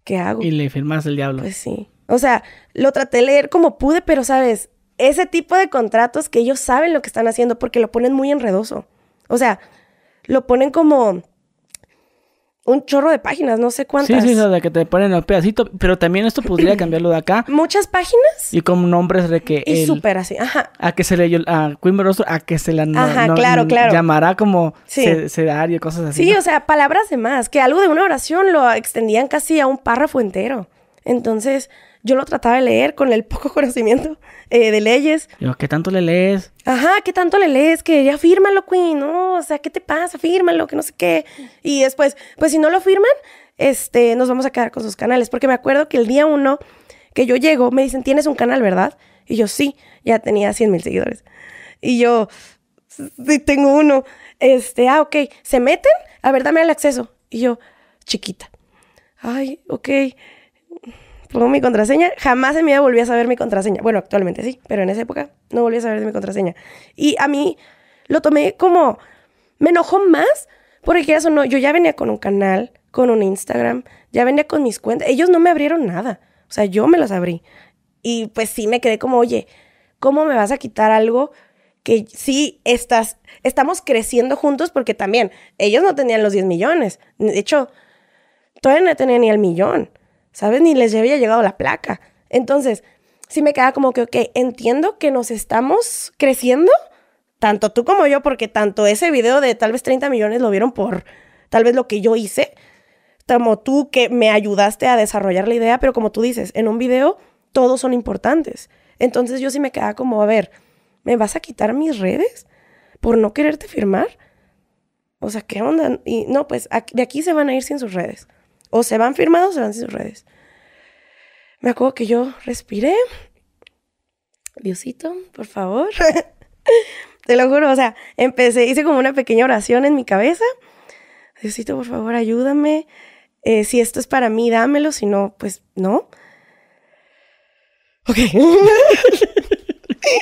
¿qué hago? Y le firmas el diablo. Pues sí. O sea, lo traté de leer como pude, pero sabes, ese tipo de contratos que ellos saben lo que están haciendo porque lo ponen muy enredoso. O sea, lo ponen como un chorro de páginas, no sé cuántas. Sí, sí, de que te ponen el pedacito, pero también esto podría cambiarlo de acá. Muchas páginas. Y con nombres de que Y súper así, ajá. A que se le a Queen a que se la ajá, claro, claro. llamará como sí. y cosas así. Sí, o sea, palabras de más, que algo de una oración lo extendían casi a un párrafo entero. Entonces, yo lo trataba de leer con el poco conocimiento eh, de leyes. ¿qué tanto le lees? Ajá, ¿qué tanto le lees? Que ya fírmalo, Queen, ¿no? O sea, ¿qué te pasa? Fírmalo, que no sé qué. Y después, pues si no lo firman, este, nos vamos a quedar con sus canales. Porque me acuerdo que el día uno que yo llego, me dicen, ¿tienes un canal, verdad? Y yo, sí, ya tenía 100 mil seguidores. Y yo, sí, tengo uno. Este, ah, ok, ¿se meten? A ver, dame el acceso. Y yo, chiquita. Ay, ok pongo mi contraseña, jamás en mi vida volví a saber mi contraseña. Bueno, actualmente sí, pero en esa época no volví a saber de mi contraseña. Y a mí lo tomé como, me enojó más, porque quieras o no, yo ya venía con un canal, con un Instagram, ya venía con mis cuentas. Ellos no me abrieron nada, o sea, yo me las abrí. Y pues sí me quedé como, oye, ¿cómo me vas a quitar algo que sí estás, estamos creciendo juntos? Porque también ellos no tenían los 10 millones. De hecho, todavía no tenían ni el millón. ¿Sabes? Ni les había llegado la placa. Entonces, sí me queda como que, ok, entiendo que nos estamos creciendo, tanto tú como yo, porque tanto ese video de tal vez 30 millones lo vieron por tal vez lo que yo hice, como tú que me ayudaste a desarrollar la idea, pero como tú dices, en un video todos son importantes. Entonces yo sí me queda como, a ver, ¿me vas a quitar mis redes por no quererte firmar? O sea, ¿qué onda? Y no, pues de aquí se van a ir sin sus redes. O se van firmados o se van sin sus redes. Me acuerdo que yo respiré. Diosito, por favor. Te lo juro, o sea, empecé, hice como una pequeña oración en mi cabeza. Diosito, por favor, ayúdame. Eh, si esto es para mí, dámelo. Si no, pues no. Ok.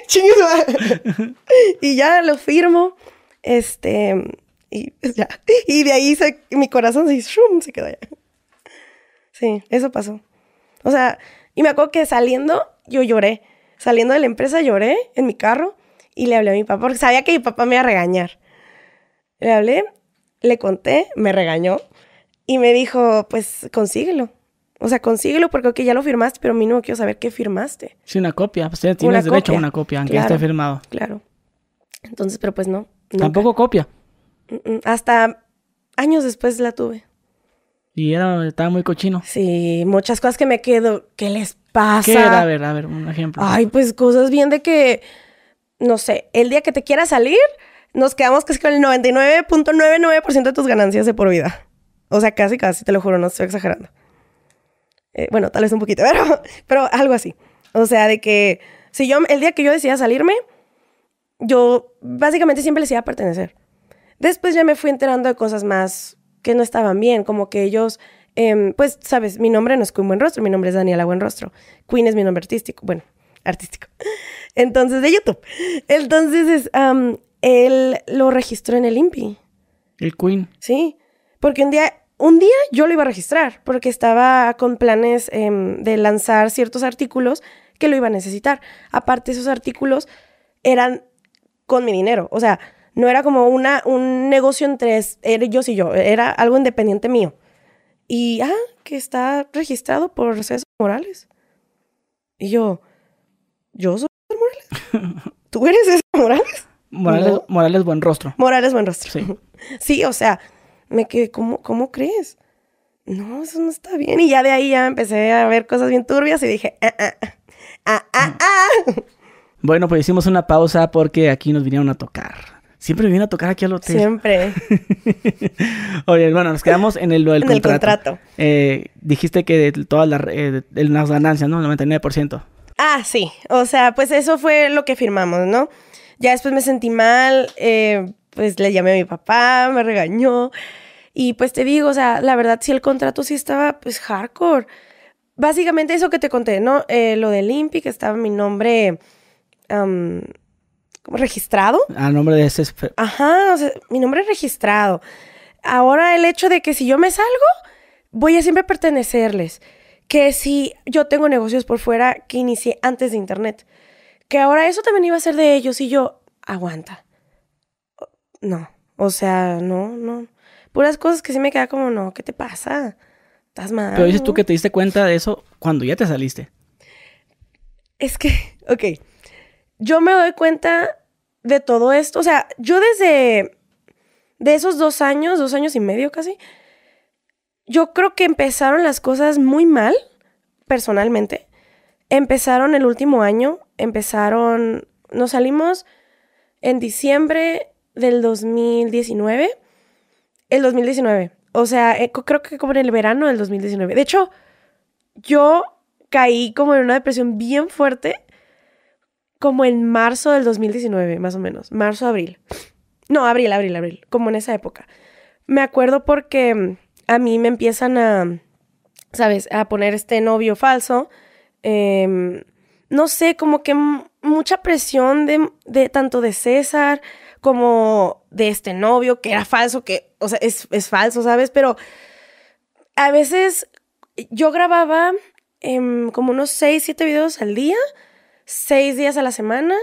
y ya lo firmo. Este. Y ya. Y de ahí mi corazón se, se quedó allá. Sí, eso pasó. O sea, y me acuerdo que saliendo, yo lloré. Saliendo de la empresa lloré en mi carro y le hablé a mi papá porque sabía que mi papá me iba a regañar. Le hablé, le conté, me regañó y me dijo, pues consíguelo. O sea, consíguelo porque ya lo firmaste, pero a mí no quiero saber qué firmaste. Sí, una copia. Pues tienes derecho a una copia, aunque esté firmado. Claro. Entonces, pero pues no. Tampoco copia. Hasta años después la tuve. Y era, estaba muy cochino. Sí, muchas cosas que me quedo. ¿Qué les pasa? ¿Qué era? A ver, a ver, un ejemplo. Ay, pues cosas bien de que, no sé, el día que te quieras salir, nos quedamos casi con el 99.99% de tus ganancias de por vida. O sea, casi, casi, te lo juro, no estoy exagerando. Eh, bueno, tal vez un poquito, pero, pero algo así. O sea, de que si yo, el día que yo decía salirme, yo básicamente siempre les iba a pertenecer. Después ya me fui enterando de cosas más que no estaban bien, como que ellos, em, pues, sabes, mi nombre no es Queen Buenrostro, mi nombre es Daniela Buenrostro. Queen es mi nombre artístico, bueno, artístico. Entonces, de YouTube. Entonces, él lo registró en el INPI. El Queen. Sí, porque un día, un día yo lo iba a registrar, porque estaba con planes em, de lanzar ciertos artículos que lo iba a necesitar. Aparte, esos artículos eran con mi dinero, o sea, no era como una, un negocio entre ellos y yo, era algo independiente mío. Y, ah, que está registrado por César Morales. Y yo, ¿yo soy César Morales? ¿Tú eres César Morales? Morales, Morales buen rostro. Morales buen rostro. Sí. sí, o sea, me quedé, ¿cómo, ¿cómo crees? No, eso no está bien. Y ya de ahí ya empecé a ver cosas bien turbias y dije, ah, ah, ah, ah, ah. Bueno, pues hicimos una pausa porque aquí nos vinieron a tocar. Siempre viene a tocar aquí al hotel. Siempre. Oye, bueno, nos quedamos en el, el contrato. Eh, dijiste que de todas las, eh, las ganancias, ¿no? 99%. Ah, sí. O sea, pues eso fue lo que firmamos, ¿no? Ya después me sentí mal, eh, pues le llamé a mi papá, me regañó. Y pues te digo, o sea, la verdad, sí, el contrato sí estaba, pues, hardcore. Básicamente eso que te conté, ¿no? lo del INPI, que estaba mi nombre registrado. A nombre de ese. Ajá, o sea, mi nombre es registrado. Ahora el hecho de que si yo me salgo, voy a siempre pertenecerles. Que si yo tengo negocios por fuera que inicié antes de internet. Que ahora eso también iba a ser de ellos y yo, aguanta. No, o sea, no, no. Puras cosas que sí me queda como, no, ¿qué te pasa? Estás mal. Pero dices tú que te diste cuenta de eso cuando ya te saliste. Es que, ok. Yo me doy cuenta de todo esto. O sea, yo desde de esos dos años, dos años y medio casi, yo creo que empezaron las cosas muy mal, personalmente. Empezaron el último año, empezaron, nos salimos en diciembre del 2019. El 2019. O sea, eh, creo que como en el verano del 2019. De hecho, yo caí como en una depresión bien fuerte como en marzo del 2019, más o menos. Marzo, abril. No, abril, abril, abril. Como en esa época. Me acuerdo porque mm, a mí me empiezan a, ¿sabes? A poner este novio falso. Em, no sé, como que mucha presión de, de, tanto de César como de este novio que era falso, que, o sea, es, es falso, ¿sabes? Pero a veces yo grababa em, como unos 6, 7 videos al día seis días a la semana,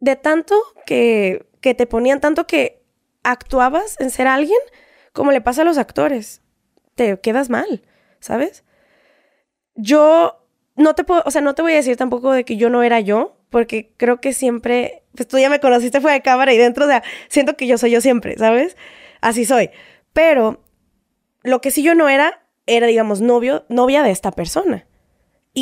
de tanto que, que te ponían, tanto que actuabas en ser alguien, como le pasa a los actores. Te quedas mal, ¿sabes? Yo no te puedo, o sea, no te voy a decir tampoco de que yo no era yo, porque creo que siempre, pues tú ya me conociste fuera de cámara y dentro, o sea, siento que yo soy yo siempre, ¿sabes? Así soy. Pero lo que sí yo no era, era, digamos, novio, novia de esta persona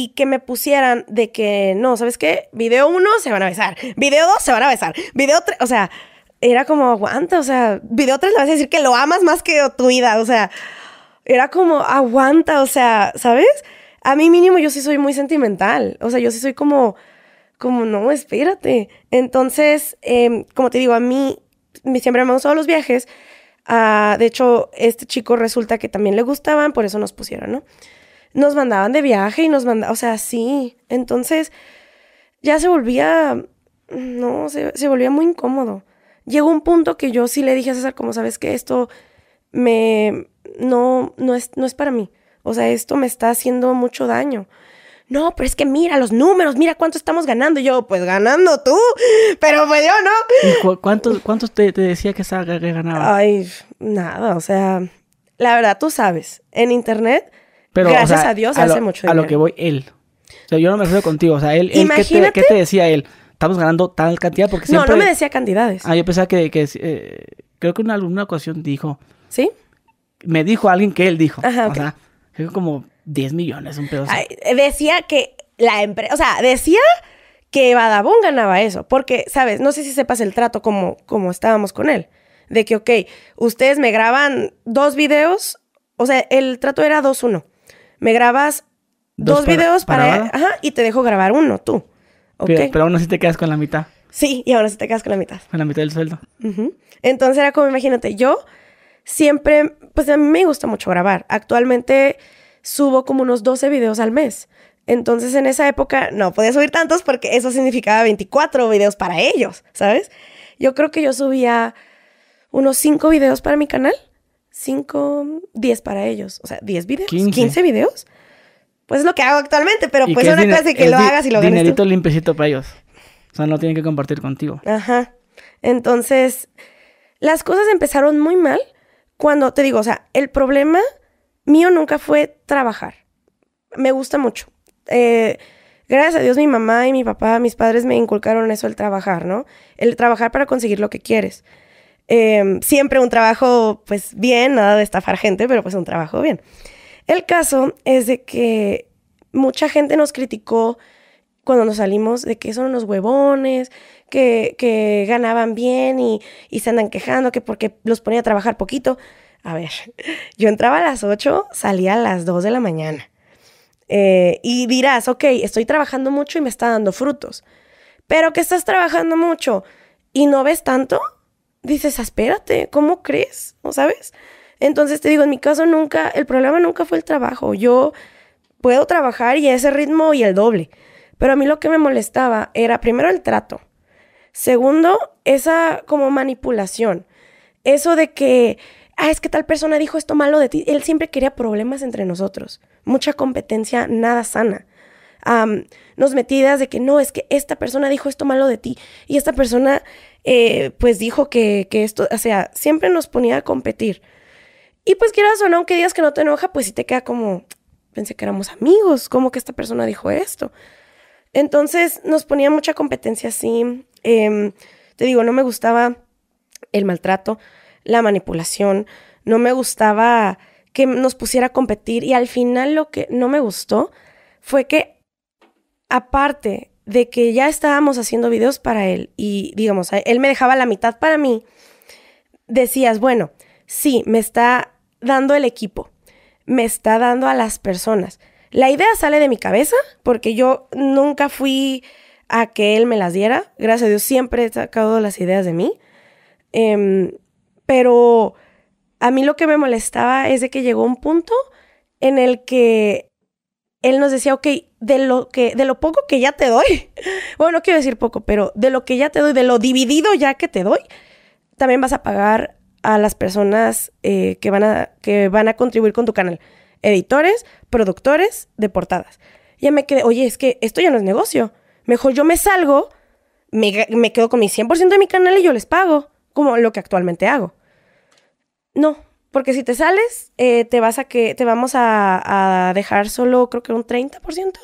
y que me pusieran de que, no, ¿sabes qué? Video uno se van a besar, video dos se van a besar, video tres, o sea, era como, aguanta, o sea, video tres le vas a decir que lo amas más que tu vida, o sea, era como, aguanta, o sea, ¿sabes? A mí mínimo yo sí soy muy sentimental, o sea, yo sí soy como, como, no, espérate. Entonces, em, como te digo, a mí siempre me han gustado los viajes. Ah, de hecho, este chico resulta que también le gustaban, por eso nos pusieron, ¿no? Nos mandaban de viaje y nos mandaban, o sea, sí. Entonces, ya se volvía, no, se, se, volvía muy incómodo. Llegó un punto que yo sí le dije a César, como sabes que esto me, no, no es, no es para mí. O sea, esto me está haciendo mucho daño. No, pero es que mira los números, mira cuánto estamos ganando. Y yo, pues ganando tú, pero pues yo no. ¿Y cuántos, cuántos te, decía que, que ganaba? Ay, nada, o sea, la verdad tú sabes, en internet Gracias a Dios hace mucho dinero. A lo que voy, él. O sea, yo no me refiero contigo. O sea, él, ¿qué, te, decía él? Estamos ganando tal cantidad porque siempre... No, no me decía cantidades. Ah, yo pensaba que... que eh, creo que en alguna ocasión dijo... ¿Sí? Me dijo alguien que él dijo. Ajá, O sea, creo como 10 millones, un pedazo. decía que la empresa... O sea, decía que Badabun ganaba eso. Porque, ¿sabes? No sé si sepas el trato como, como estábamos con él. De que, ok, ustedes me graban dos videos... O sea, el trato era 2-1 me grabas dos, videos para, ajá, y te dejo grabar uno tú. Pero, aún así te quedas con la mitad. Sí, y ahora sí te quedas con la mitad. Con la mitad del sueldo. Entonces era como, imagínate, yo siempre, pues a mí me gusta mucho grabar. Actualmente subo como unos 12 videos al mes. Entonces en esa época no podía subir tantos porque eso significaba 24 videos para ellos, ¿sabes? Yo creo que yo subía unos 5 videos para mi canal. 5, 10 para ellos. O sea, 10 videos. 15, videos. Pues es lo que hago actualmente, pero pues una cosa que lo hagas y lo ganes Dinerito limpiecito para ellos. O sea, no tienen que compartir contigo. Ajá. Entonces, las cosas empezaron muy mal cuando, te digo, o sea, el problema mío nunca fue trabajar. Me gusta mucho. Eh, gracias a Dios mi mamá y mi papá, mis padres me inculcaron eso, el trabajar, ¿no? El trabajar para conseguir lo que quieres. Em, siempre un trabajo, pues bien, nada de estafar gente, pero pues un trabajo bien. El caso es de que mucha gente nos criticó cuando nos salimos de que son unos huevones, que, ganaban bien y, y, se andan quejando que porque los ponía a trabajar poquito. A ver, yo entraba a las 8, salía a las 2 de la mañana. Eh, y dirás, ok, estoy trabajando mucho y me está dando frutos. Pero que estás trabajando mucho y no ves tanto, dices, espérate, ¿cómo crees? ¿O sabes? Entonces te digo, en mi caso nunca, el problema nunca fue el trabajo. Yo puedo trabajar y a ese ritmo y el doble. Pero a mí lo que me molestaba era primero el trato. Segundo, esa como manipulación. Eso de que, ah, es que tal persona dijo esto malo de ti. Él siempre quería problemas entre nosotros. Mucha competencia, nada sana. nos metidas de que no, es que esta persona dijo esto malo de ti. Y esta persona, eh, pues dijo que, que esto, o sea, siempre nos ponía a competir. Y pues quieras o no, aunque digas que no te enoja, pues sí te queda como, pensé que éramos amigos, como que esta persona dijo esto. Entonces nos ponía mucha competencia así. Em, te digo, no me gustaba el maltrato, la manipulación, no me gustaba que nos pusiera a competir y al final lo que no me gustó fue que aparte de que ya estábamos haciendo videos para él y digamos, él me dejaba la mitad para mí, decías, bueno, sí, me está dando el equipo, me está dando a las personas, la idea sale de mi cabeza porque yo nunca fui a que él me las diera. Gracias a Dios siempre he sacado las ideas de mí. Em, pero a mí lo que me molestaba es de que llegó un punto en el que él nos decía, ok, de lo, que, de lo poco que ya te doy, bueno, no quiero decir poco, pero de lo que ya te doy, de lo dividido ya que te doy, también vas a pagar a las personas eh, que, van a, que van a contribuir con tu canal editores, productores de portadas. Ya me quedé, oye, es que esto ya no es negocio. Mejor yo me salgo, me, me quedo con mi 100% de mi canal y yo les pago, como lo que actualmente hago. No, porque si te sales, eh, te vas a que, te vamos a, dejar solo, creo que un 30%.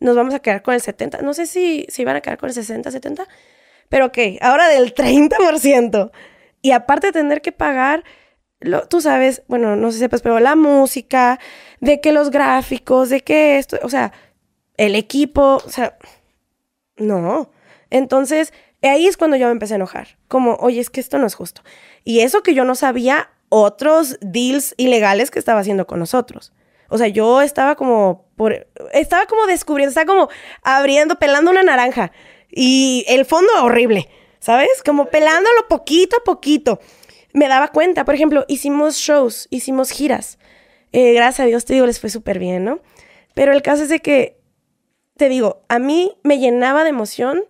Nos vamos a quedar con el 70%. No sé si, si van a quedar con el 60, 70%. Pero ok, ahora del 30%. Y aparte de tener que pagar tú sabes, bueno, no sé si sepas, pero la música, de que los gráficos, de que esto, o sea, el equipo, o sea, no. Entonces, ahí es cuando yo me empecé a enojar, como, oye, es que esto no es justo. Y eso que yo no sabía otros deals ilegales que estaba haciendo con nosotros. O sea, yo estaba como por estaba como descubriendo, estaba como abriendo, pelando una naranja y el fondo horrible, ¿sabes? Como pelándolo poquito a poquito me daba cuenta. Por ejemplo, hicimos shows, hicimos giras. Eh, gracias a Dios, te digo, les fue súper bien, ¿no? Pero el caso es de que, te digo, a mí me llenaba de emoción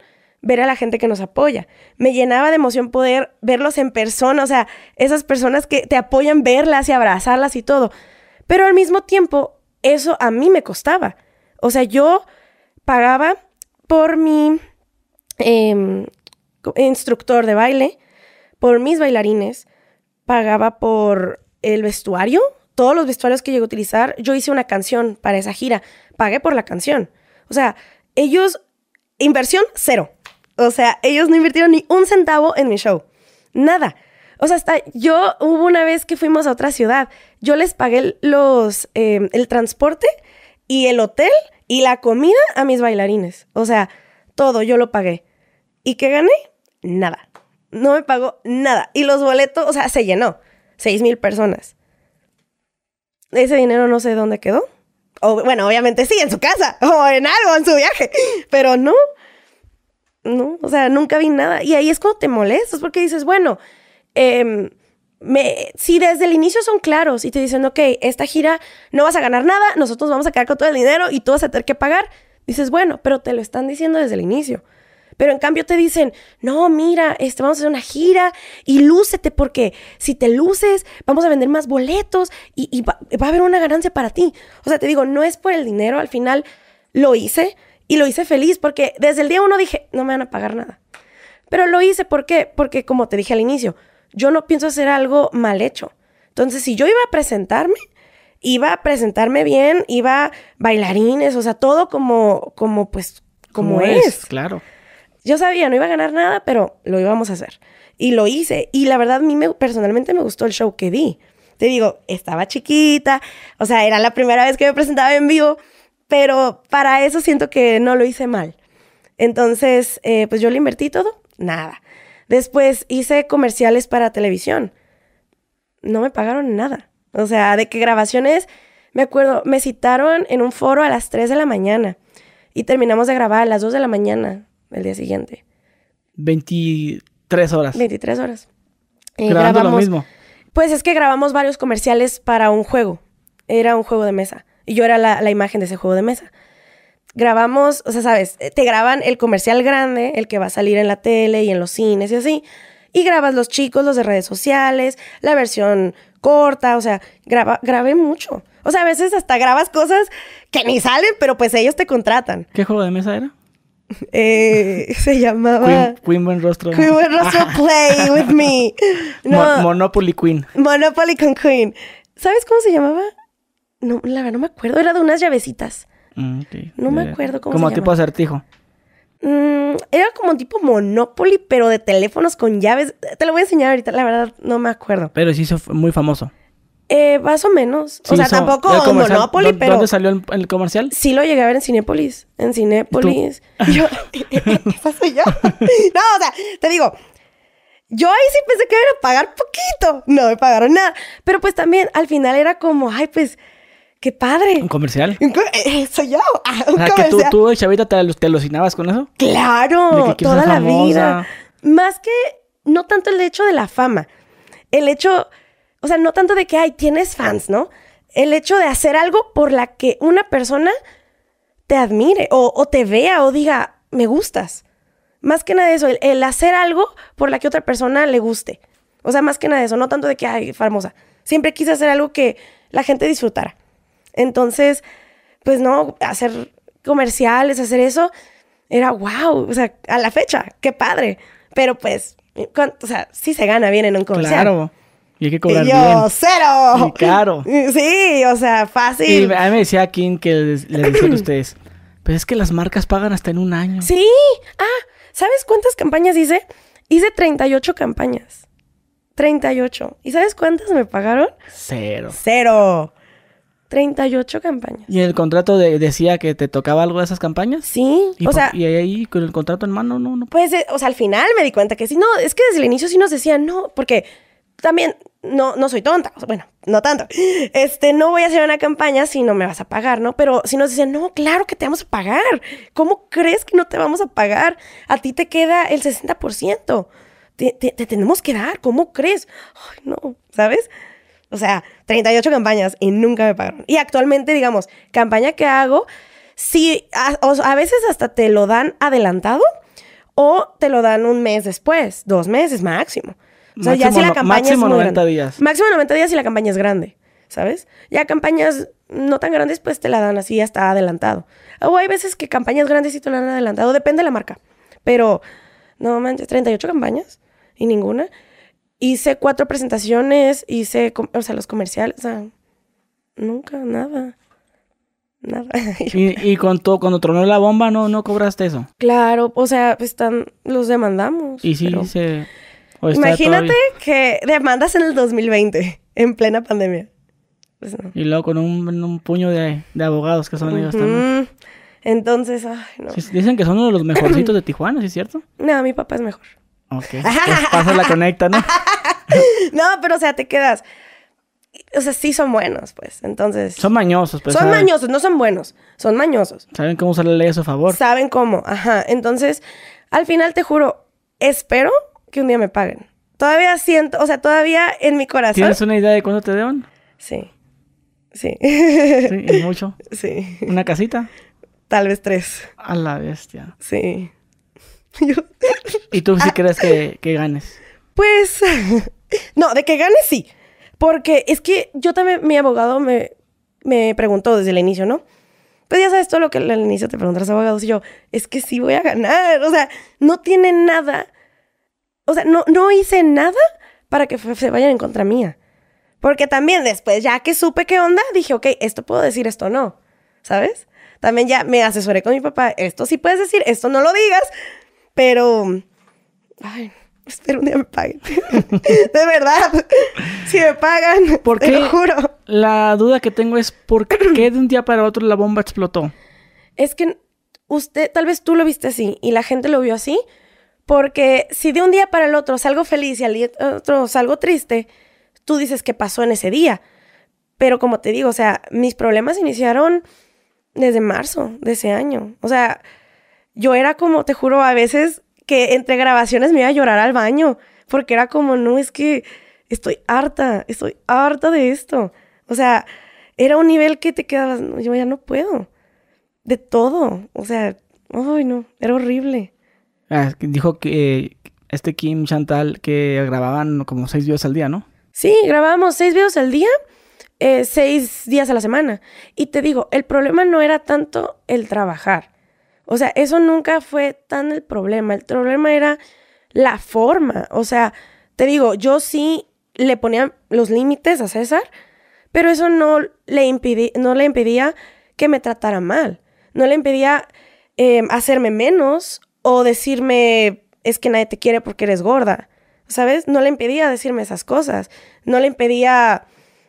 ver a la gente que nos apoya. Me llenaba de emoción poder verlos en persona, o sea, esas personas que te apoyan verlas y abrazarlas y todo. Pero al mismo tiempo, eso a mí me costaba. O sea, yo pagaba por mi em, instructor de baile, por mis bailarines, pagaba por el vestuario, todos los vestuarios que llegué a utilizar. Yo hice una canción para esa gira, pagué por la canción. O sea, ellos, inversión cero. O sea, ellos no invirtieron ni un centavo en mi show. Nada. O sea, hasta yo hubo una vez que fuimos a otra ciudad, yo les pagué los, em, el transporte y el hotel y la comida a mis bailarines. O sea, todo yo lo pagué. ¿Y qué gané? Nada no me pagó nada. Y los boletos, o sea, se llenó. Seis mil personas. Ese dinero no sé dónde quedó. O, bueno, obviamente sí, en su casa, o en algo, en su viaje. Pero no. no, o sea, nunca vi nada. Y ahí es cuando te molestas porque dices, bueno, me, si desde el inicio son claros y te dicen, ok, esta gira no vas a ganar nada, nosotros vamos a quedar con todo el dinero y tú vas a tener que pagar, dices, bueno, pero te lo están diciendo desde el inicio. Pero en cambio te dicen, no, mira, este, vamos a hacer una gira y lúcete porque si te luces, vamos a vender más boletos y, va, va, a haber una ganancia para ti. O sea, te digo, no es por el dinero, al final lo hice y lo hice feliz porque desde el día uno dije, no me van a pagar nada. Pero lo hice, ¿por qué? Porque como te dije al inicio, yo no pienso hacer algo mal hecho. Entonces, si yo iba a presentarme, iba a presentarme bien, iba bailarines, o sea, todo como, como pues, como, es. Claro. Yo sabía, no iba a ganar nada, pero lo íbamos a hacer. Y lo hice. Y la verdad, a mí me, personalmente me gustó el show que di. Te digo, estaba chiquita, o sea, era la primera vez que me presentaba en vivo, pero para eso siento que no lo hice mal. Entonces, eh, pues yo le invertí todo, nada. Después hice comerciales para televisión. No me pagaron nada. O sea, de qué grabaciones, me acuerdo, me citaron en un foro a las 3 de la mañana y terminamos de grabar a las 2 de la mañana el día siguiente. 23 horas. 23 horas. Eh, Grabando lo mismo. Pues es que grabamos varios comerciales para un juego. Era un juego de mesa. Y yo era la, la imagen de ese juego de mesa grabamos, o sea, sabes, te graban el comercial grande, el que va a salir en la tele y en los cines y así, y grabas los chicos, los de redes sociales, la versión corta, o sea, graba, grabé mucho. O sea, a veces hasta grabas cosas que ni salen, pero pues ellos te contratan. ¿Qué juego de mesa era? Eh, se llamaba Queen, Buen Rostro. Queen Buen Rostro Play with me. Monopoly Queen. Monopoly con Queen. ¿Sabes cómo se llamaba? No, la verdad no me acuerdo. Era de unas llavecitas. Mm, no me acuerdo cómo Como se tipo acertijo. Mm, era como tipo Monopoly, pero de teléfonos con llaves. Te lo voy a enseñar ahorita, la verdad no me acuerdo. Pero sí hizo muy famoso. Eh, más o menos. o sea, tampoco Monopoly, pero. ¿Dónde salió el, el, comercial? Sí lo llegué a ver en Cinépolis. En Cinépolis. Yo. ¿Esa soy yo? no, o sea, te digo. Yo ahí sí pensé que iba a pagar poquito. No me pagaron nada. Pero pues también al final era como, ay, pues ¡Qué padre! ¿Un comercial? Eh, soy yo. Ah, un que tú, tú, chavita, te, te alucinabas con eso. Claro, toda la vida. Más que, no tanto el hecho de la fama. El hecho, o sea, no tanto de que, ay, tienes fans, ¿no? El hecho de hacer algo por la que una persona te admire o, te vea o diga, me gustas. Más que nada eso, el, el, hacer algo por la que otra persona le guste. O sea, más que nada eso, no tanto de que, ay, famosa. Siempre quise hacer algo que la gente disfrutara. Entonces, pues no, hacer comerciales, hacer eso, era wow, o sea, a la fecha, qué padre. Pero pues, o sea, sí se gana bien en un comercial. Claro. Y hay que cobrar y yo, cero. Y caro. Sí, o sea, fácil. Y a mí me decía Kim que les, decían a ustedes, pues es que las marcas pagan hasta en un año. Sí. Ah, ¿sabes cuántas campañas hice? Hice 38 campañas. 38. ¿Y sabes cuántas me pagaron? Cero. Cero. 38 campañas. ¿Y el contrato decía que te tocaba algo de esas campañas? Sí, ¿Y o sea... Y ahí con el contrato en mano, no, no. Pues, eh, o sea, al final me di cuenta que sí. No, es que desde el inicio sí nos decían no, porque también no, no soy tonta. bueno, no tanto. Este, no voy a hacer una campaña si no me vas a pagar, ¿no? Pero si nos decían, no, claro que te vamos a pagar. ¿Cómo crees que no te vamos a pagar? A ti te queda el 60%. Te, te, te tenemos que dar, ¿cómo crees? Ay, no, ¿sabes? O sea, 38 campañas y nunca me pagaron. Y actualmente, digamos, campaña que hago, sí, a, a, veces hasta te lo dan adelantado o te lo dan un mes después, dos meses máximo. O sea, ya si la campaña máximo es 90 días. Máximo 90 días si la campaña es grande, ¿sabes? Ya campañas no tan grandes, pues te la dan así hasta adelantado. O hay veces que campañas grandes sí te lo dan adelantado, depende de la marca. Pero, no manches, 38 campañas y ninguna hice cuatro presentaciones, hice, o sea, los comerciales, o sea, nunca, nada. Nada. ¿Y, y cuando, cuando tronó la bomba no, no cobraste eso? Claro, o sea, están, los demandamos. Y sí, se... Imagínate que demandas en el 2020, en plena pandemia. Pues y luego con un, puño de, abogados que son ellos también. Entonces, ay, no. Dicen que son uno de los mejorcitos de Tijuana, ¿sí es cierto? No, mi papá es mejor. Ok. Pues pasa la conecta, ¿no? no, pero o sea, te quedas. O sea, sí son buenos, pues. Entonces. Son mañosos, pues. Son mañosos, no son buenos. Son mañosos. Saben cómo usar la ley a su favor. Saben cómo, ajá. Entonces, Al final te juro, espero que un día me paguen. Todavía siento, o sea, todavía en mi corazón. ¿Tienes una idea de cuánto te deben? Sí. Sí. Sí, es mucho. Sí. ¿Una casita? Tal vez tres. A la bestia. Sí. ¿Y tú sí crees que, que ganes? Pues. no, de que ganes sí. Porque es que yo también, mi abogado me, me preguntó desde el inicio, ¿no? Pues ya sabes todo lo que al inicio te preguntan los abogados y yo, es que sí voy a ganar. O sea, no tiene nada. O sea, no, no hice nada para que se vayan en contra mía. Porque también después, ya que supe qué onda, dije, ok, esto puedo decir, esto no. ¿Sabes? También ya me asesoré con mi papá, esto sí puedes decir, esto no lo digas. Pero, ay, espero un día me paguen. de verdad. si me pagan, ¿Por te lo juro. La duda que tengo es, ¿por qué de un día para otro la bomba explotó? Es que usted, tal vez tú lo viste así y la gente lo vio así. Porque si de un día para el otro salgo feliz y al día otro salgo triste, tú dices qué pasó en ese día. Pero como te digo, o sea, mis problemas iniciaron desde marzo de ese año. O sea, yo era como, te juro, a veces que entre grabaciones me iba a llorar al baño, porque era como, no, es que estoy harta, estoy harta de esto. O sea, era un nivel que te quedabas, yo ya no puedo. De todo. O sea, ay, no, era horrible. Ah, dijo que este Kim Chantal que grababan como seis videos al día, ¿no? Sí, grabábamos seis videos al día, eh, seis días a la semana. Y te digo, el problema no era tanto el trabajar. O sea, eso nunca fue tan el problema. El problema era la forma. O sea, te digo, yo sí le ponía los límites a César, pero eso no le, no le impedía que me tratara mal. No le impedía eh, hacerme menos o decirme es que nadie te quiere porque eres gorda. ¿Sabes? No le impedía decirme esas cosas. No le impedía,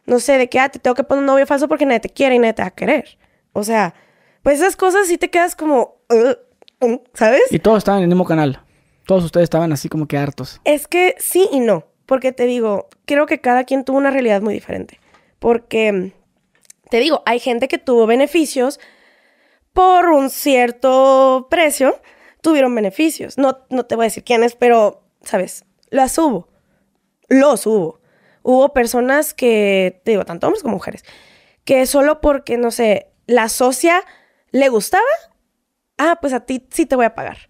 no sé, de que ah, te tengo que poner un novio falso porque nadie te quiere y nadie te va a querer. O sea, pues esas cosas sí te quedas como, ¿sabes? Y todos estaban en el mismo canal. Todos ustedes estaban así como que hartos. Es que sí y no. Porque te digo, creo que cada quien tuvo una realidad muy diferente. Porque, te digo, hay gente que tuvo beneficios por un cierto precio, tuvieron beneficios. No, no te voy a decir quiénes, pero, ¿sabes? Las hubo. Los hubo. Hubo personas que, te digo, tanto hombres como mujeres, que solo porque, no sé, la socia le gustaba, ah, pues a ti sí te voy a pagar.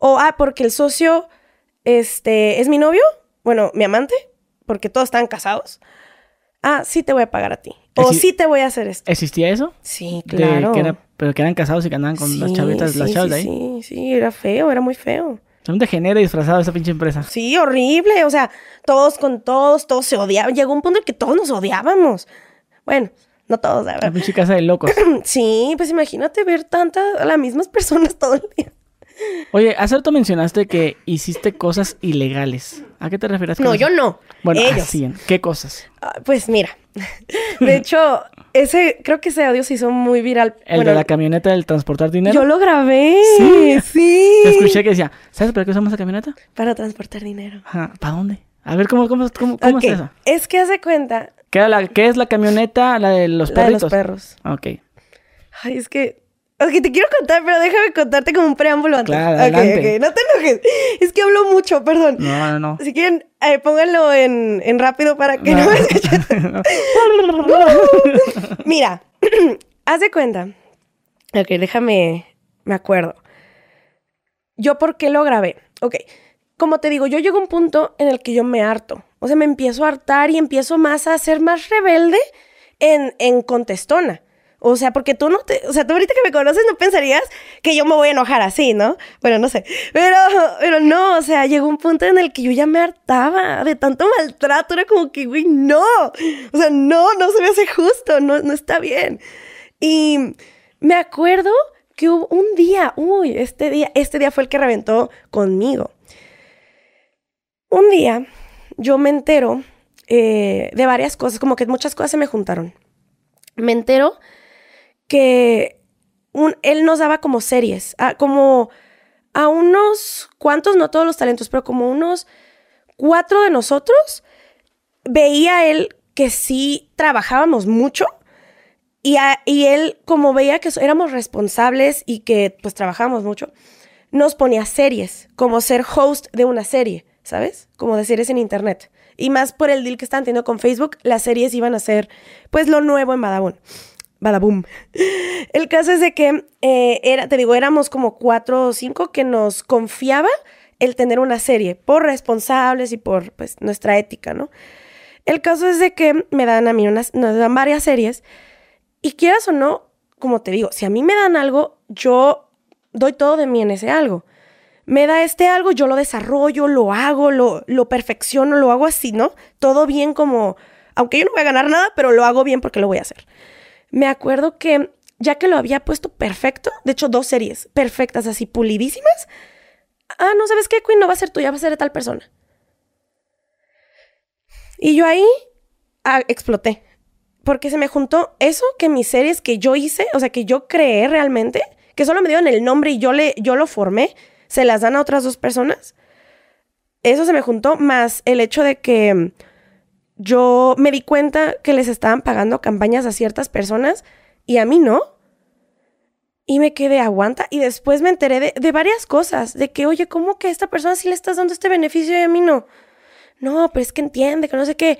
O, ah, porque el socio, este, es mi novio, bueno, mi amante, porque todos están casados. Ah, sí te voy a pagar a ti. O sí te voy a hacer esto. ¿Existía eso? Sí, claro. pero que eran casados y que andaban con las chavitas, las chavas de ahí. Sí, sí, era feo, era muy feo. Son de genera disfrazado esa pinche empresa. Sí, horrible. O sea, todos con todos, todos se odiaban. Llegó un punto en que todos nos odiábamos. Bueno, no todos, ¿verdad? La pinche casa de locos. sí, pues imagínate ver tantas, las mismas personas todo el día. Oye, hace rato mencionaste que hiciste cosas ilegales. ¿A qué te refieres? no, yo no. Bueno, ellos. ¿Qué cosas? Ah, pues mira, de hecho, ese, creo que ese audio se hizo muy viral. ¿El de la camioneta del transportar dinero? Yo lo grabé. Sí. sí. Te escuché que decía, ¿sabes para qué usamos esa camioneta? Para transportar dinero. Ajá. ¿Para dónde? A ver, ¿cómo, cómo, cómo, cómo es eso? Es que hace cuenta. ¿Qué, la, ¿Qué es la camioneta? La de los perritos. La de los perros. Ok. Ay, es que Ok, te quiero contar, pero déjame contarte como un preámbulo antes. Claro, adelante. Ok, ok, no te enojes. Es que hablo mucho, perdón. No, no, no. Si quieren, eh, pónganlo en, en, rápido para que no, me escuchen. Mira, haz de cuenta. Ok, déjame, me acuerdo. Yo por qué lo grabé. Ok, como te digo, yo llego a un punto en el que yo me harto. O sea, me empiezo a hartar y empiezo más a ser más rebelde en, en contestona. O sea, porque tú no te, o sea, tú ahorita que me conoces no pensarías que yo me voy a enojar así, ¿no? Bueno, no sé. Pero, pero no, o sea, llegó un punto en el que yo ya me hartaba de tanto maltrato. Era como que, güey, no. O sea, no, no se me hace justo, no, no está bien. Y me acuerdo que hubo un día, uy, este día, este día fue el que reventó conmigo. Un día yo me entero eh, de varias cosas, como que muchas cosas se me juntaron. Me entero que él nos daba como series, como a unos cuantos, no todos los talentos, pero como unos cuatro de nosotros, veía él que sí trabajábamos mucho y, y él como veía que éramos responsables y que pues trabajábamos mucho, nos ponía series, como ser host de una serie, ¿sabes? Como de series en internet. Y más por el deal que están teniendo con Facebook, las series iban a ser, pues, lo nuevo en Badabun. Badabum. El caso es de que, eh, era, te digo, éramos como cuatro o cinco que nos confiaba el tener una serie por responsables y por, pues, nuestra ética, ¿no? El caso es de que me dan a mí unas, nos dan varias series y quieras o no, como te digo, si a mí me dan algo, yo doy todo de mí en ese algo. Me da este algo, yo lo desarrollo, lo hago, lo, lo perfecciono, lo hago así, ¿no? Todo bien como, aunque yo no voy a ganar nada, pero lo hago bien porque lo voy a hacer. Me acuerdo que ya que lo había puesto perfecto, de hecho dos series perfectas, así pulidísimas, ah, no sabes qué, Queen, no va a ser tuya, va a ser de tal persona. Y yo ahí ah, exploté. Porque se me juntó eso que mis series que yo hice, o sea, que yo creé realmente, que solo me dieron el nombre y yo, le, yo lo formé, se las dan a otras dos personas. Eso se me juntó más el hecho de que yo me di cuenta que les estaban pagando campañas a ciertas personas y a mí no. Y me quedé aguanta. Y después me enteré de, de, varias cosas. De que, oye, ¿cómo que a esta persona sí le estás dando este beneficio y a mí no? No, pero es que entiende, que no sé qué.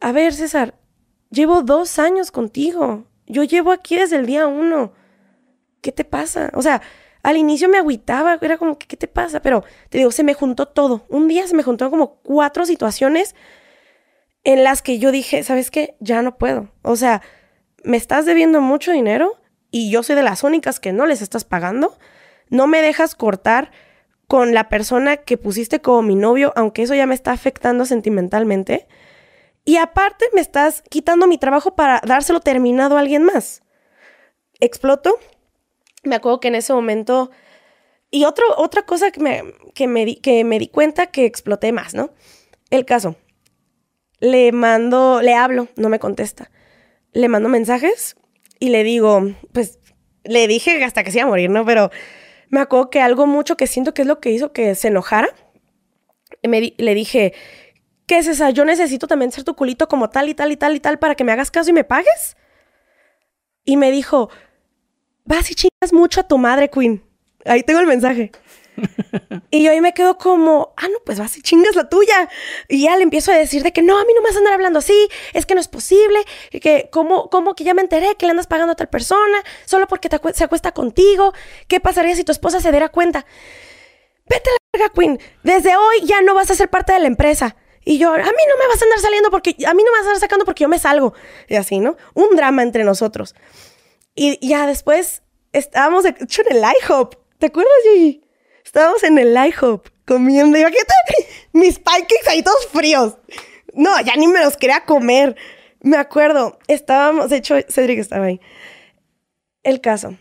A ver, César, llevo dos años contigo. Yo llevo aquí desde el día uno. ¿Qué te pasa? O sea, al inicio me agüitaba, era como, ¿qué, te pasa? Pero te digo, se me juntó todo. Un día se me juntó como cuatro situaciones en las que yo dije, ¿sabes qué? Ya no puedo. O sea, me estás debiendo mucho dinero y yo soy de las únicas que no les estás pagando. No me dejas cortar con la persona que pusiste como mi novio, aunque eso ya me está afectando sentimentalmente. Y aparte me estás quitando mi trabajo para dárselo terminado a alguien más. Exploto. Me acuerdo que en ese momento... Y otro, otra cosa que me, que, me di, que me di cuenta que exploté más, ¿no? El caso. Le mando, le hablo, no me contesta. Le mando mensajes y le digo, pues le dije hasta que se iba a morir, ¿no? Pero me acuerdo que algo mucho que siento que es lo que hizo que se enojara. Me le dije, ¿qué es esa? Yo necesito también ser tu culito como tal y tal y tal y tal para que me hagas caso y me pagues. Y me dijo, vas y chingas mucho a tu madre, Queen. Ahí tengo el mensaje. y yo ahí me quedo como, ah, no, pues vas y chingas la tuya. Y ya le empiezo a decir de que no, a mí no me vas a andar hablando así, es que no es posible, que como, como que ya me enteré que le andas pagando a tal persona, solo porque se acuesta contigo. ¿Qué pasaría si tu esposa se diera cuenta? Vete a la verga, Queen. Desde hoy ya no vas a ser parte de la empresa. Y yo, a mí no me vas a andar saliendo porque, a mí no me vas a andar sacando porque yo me salgo. Y así, ¿no? Un drama entre nosotros. Y ya después estábamos, hecho, en el IHOP. ¿Te acuerdas, Gigi? Estábamos en el IHOP comiendo. Y imagínate, mis pancakes ahí todos fríos. No, ya ni me los quería comer. Me acuerdo, estábamos, de hecho, Cedric estaba ahí. El caso.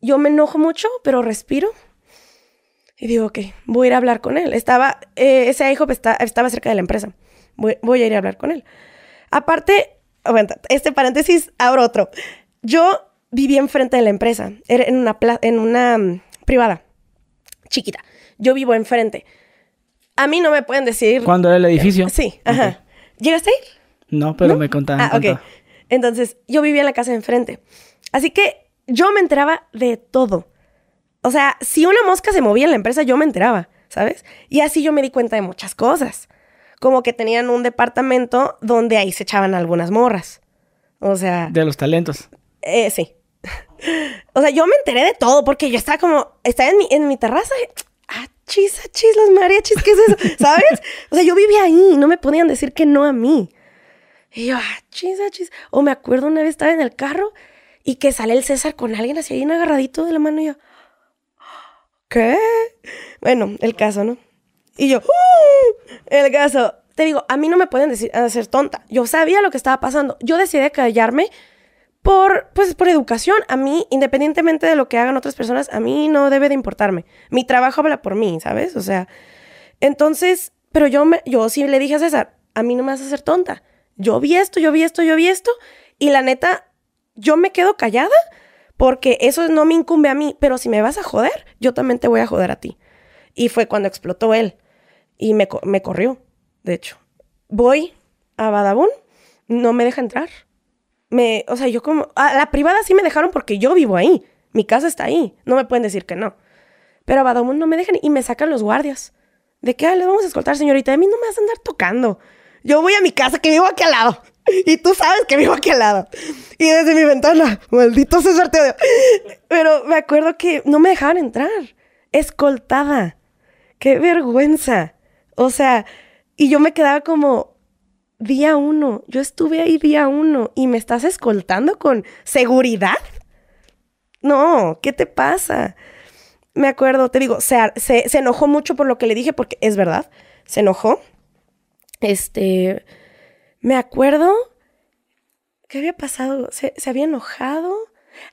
Yo me enojo mucho, pero respiro y digo, ok, voy a ir a hablar con él. Estaba, eh, ese hijo estaba cerca de la empresa. Voy, a ir a hablar con él. Aparte, bueno, este paréntesis, abro otro. Yo vivía enfrente de la empresa, era en una, en una mm, privada, chiquita. Yo vivo enfrente. A mí no me pueden decir... ¿Cuándo era el edificio? Sí, ajá. ¿Llegaste a ir? No, pero me contaban. Ah, ok. Entonces, yo vivía en la casa de enfrente. Así que yo me enteraba de todo. O sea, si una mosca se movía en la empresa, yo me enteraba, ¿sabes? Y así yo me di cuenta de muchas cosas. Como que tenían un departamento donde ahí se echaban algunas morras. O sea. De los talentos. Eh, sí. o sea, yo me enteré de todo porque yo estaba como. Estaba en mi, en mi terraza. Ah, chis, ah, chis, los mariachis, ¿qué es eso? ¿Sabes? O sea, yo vivía ahí. No me podían decir que no a mí. Y yo, ah, chis, ah, chis. O me acuerdo una vez estaba en el carro y que sale el César con alguien así ahí agarradito de la mano y yo. ¿qué? Bueno, el caso, ¿no? Y yo, ¡Uh! el caso. Te digo, a mí no me pueden decir, hacer tonta. Yo sabía lo que estaba pasando. Yo decidí callarme por, pues, por educación. A mí, independientemente de lo que hagan otras personas, a mí no debe de importarme. Mi trabajo habla por mí, ¿sabes? O sea, entonces, pero yo, me, yo sí le dije a César, a mí no me vas a hacer tonta. Yo vi esto, yo vi esto, yo vi esto. Y la neta, yo me quedo callada porque eso no me incumbe a mí, pero si me vas a joder, yo también te voy a joder a ti. Y fue cuando explotó él y me, me corrió, de hecho. Voy a Badabun, no me deja entrar. O sea, yo como, a la privada sí me dejaron porque yo vivo ahí, mi casa está ahí, no me pueden decir que no. Pero a Badamón no me dejan y me sacan los guardias. ¿De qué? Ah, le vamos a escoltar, señorita. A mí no me vas a andar tocando. Yo voy a mi casa que vivo aquí al lado. Y tú sabes que vivo aquí al lado. Y desde mi ventana, maldito César, te. Pero me acuerdo que no me dejaban entrar. Escoltada. Qué vergüenza. O sea, y yo me quedaba como, día uno, yo estuve ahí día uno y me estás escoltando con seguridad. No, ¿qué te pasa? Me acuerdo, te digo, se, se, enojó mucho por lo que le dije, porque es verdad, se enojó. Este, me acuerdo, ¿qué había pasado? ¿Se, se había enojado?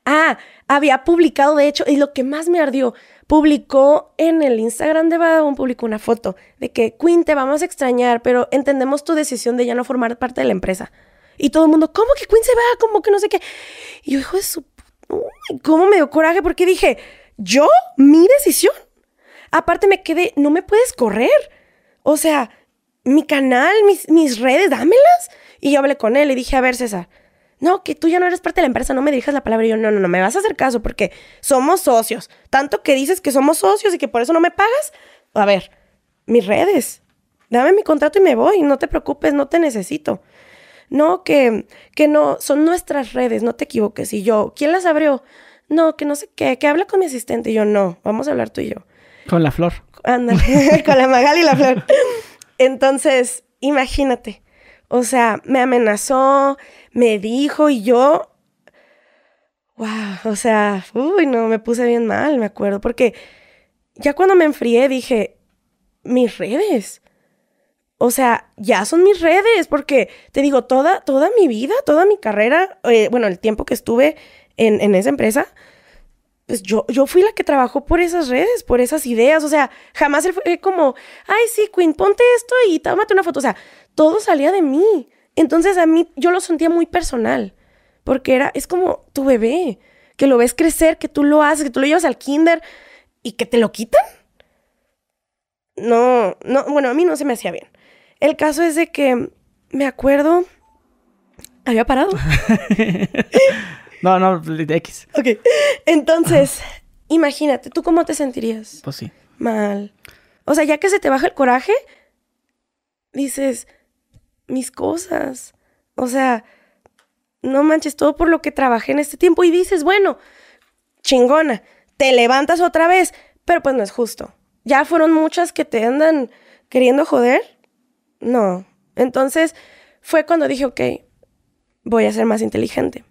Ah, había publicado, de hecho, y lo que más me ardió, publicó en el Instagram de Badabun, publicó una foto de que, Queen, te vamos a extrañar, pero entendemos tu decisión de ya no formar parte de la empresa. Y todo el mundo, ¿cómo que Queen se va? ¿Cómo que no sé qué? Y yo, hijo de su... ¿Cómo me dio coraje? Porque dije, ¿yo? ¿Mi decisión? Aparte me quedé, no me puedes correr. O sea, mi canal, mis, mis redes, dámelas. Y yo hablé con él y dije, a ver, César, no, que tú ya no eres parte de la empresa, no me dirijas la palabra. Y yo, no, no, no, me vas a hacer caso porque somos socios. Tanto que dices que somos socios y que por eso no me pagas. A ver, mis redes. Dame mi contrato y me voy. No te preocupes, no te necesito. No, que, que no, son nuestras redes, no te equivoques. Y yo, ¿quién las abrió? No, que no sé qué, que habla con mi asistente. Y yo, no, vamos a hablar tú y yo. Con la flor. Ándale, con la magal y la flor. Entonces, imagínate. O sea, me amenazó, me dijo y yo, wow, o sea, uy, no, me puse bien mal, me acuerdo, porque ya cuando me enfrié dije, mis redes. O sea, ya son mis redes, porque te digo, toda, toda mi vida, toda mi carrera, eh, bueno, el tiempo que estuve en, en esa empresa, pues yo, yo fui la que trabajó por esas redes, por esas ideas. O sea, jamás fue como, ay, sí, Queen, ponte esto y tómate una foto. O sea, todo salía de mí. Entonces a mí yo lo sentía muy personal, porque era, es como tu bebé, que lo ves crecer, que tú lo haces, que tú lo llevas al kinder y que te lo quitan. No, no, bueno, a mí no se me hacía bien. El caso es de que me acuerdo, había parado. no, no, de X. Ok, entonces, imagínate, ¿tú cómo te sentirías? Pues sí. Mal. O sea, ya que se te baja el coraje, dices, mis cosas. O sea, no manches todo por lo que trabajé en este tiempo y dices, bueno, chingona, te levantas otra vez, pero pues no es justo. Ya fueron muchas que te andan queriendo joder. No. Entonces fue cuando dije, ok, voy a ser más inteligente.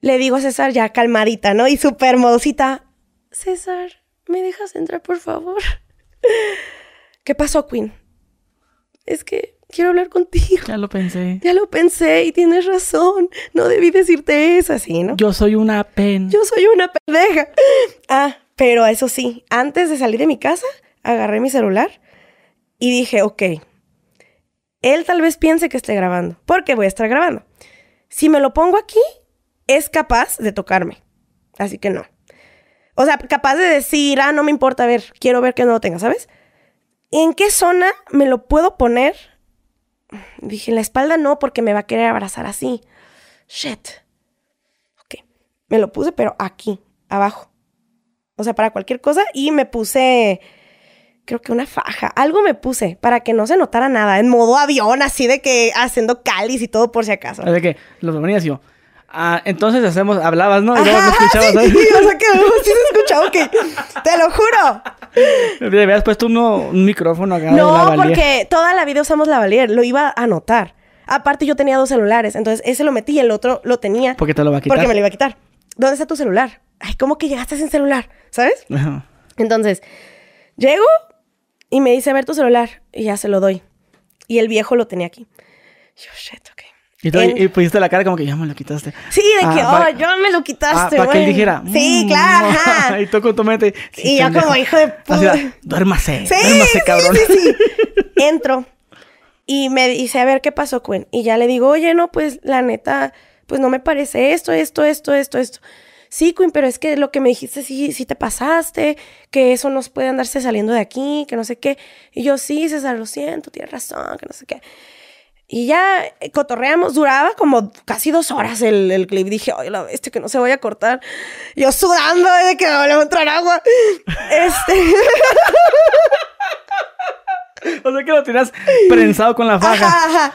Le digo a César ya calmadita, ¿no? Y súper modosita, César, ¿me dejas entrar, por favor? ¿Qué pasó, Queen? Es que quiero hablar contigo. Ya lo pensé. Ya lo pensé y tienes razón. No debí decirte eso así, ¿no? Yo soy una pen. Yo soy una pendeja. Ah, pero eso sí, antes de salir de mi casa, agarré mi celular y dije, ok, él tal vez piense que estoy grabando, porque voy a estar grabando. Si me lo pongo aquí, es capaz de tocarme. Así que no. O sea, capaz de decir, ah, no me importa, a ver, quiero ver que no lo tenga, ¿sabes? ¿En qué zona me lo puedo poner Dije, en la espalda no, porque me va a querer abrazar así. Shit. Ok. Me lo puse, pero aquí, abajo. O sea, para cualquier cosa. Y me puse, creo que una faja. Algo me puse para que no se notara nada. En modo avión, así de que haciendo cáliz y todo por si acaso. De que lo venías yo. Ah, entonces hacemos, hablabas, ¿no? Y luego me escuchabas, ¿sabes? Sí, o sea que sí se escuchaba, ok. Te lo juro. Puesto un micrófono acá. No, porque toda la vida usamos la valier. Lo iba a anotar. Aparte, yo tenía dos celulares. Entonces, ese lo metí y el otro lo tenía. ¿Por qué te lo va a quitar? Porque me lo iba a quitar. ¿Dónde está tu celular? Ay, ¿cómo que llegaste sin celular? ¿Sabes? Entonces, llego y me dice, a ver tu celular. Y ya se lo doy. Y el viejo lo tenía aquí. Yo, shit. Y, tú, y pusiste la cara como que ya me lo quitaste. Sí, de que, ah, oh, yo me lo quitaste, ah, Para que él dijera. Sí, mm, claro. y tú con tu mente. y yo como hijo de puta. duérmase, sí, duérmase, cabrón. Sí, sí, Entro y me dice, a ver, ¿qué pasó, Cuen? Y ya le digo, oye, no, pues, la neta, pues no me parece esto, esto, esto, esto, esto. Sí, Queen, pero es que lo que me dijiste, sí, sí te pasaste, que eso nos puede andarse saliendo de aquí, que no sé qué. Y yo, sí, César, lo siento, tienes razón, que no sé qué. Y ya eh, cotorreamos, duraba como casi dos horas el, el clip. Dije, ay, la bestia, que no se vaya a cortar. Yo sudando de que me voy a entrar agua. este. o sea que lo tenías prensado con la faja.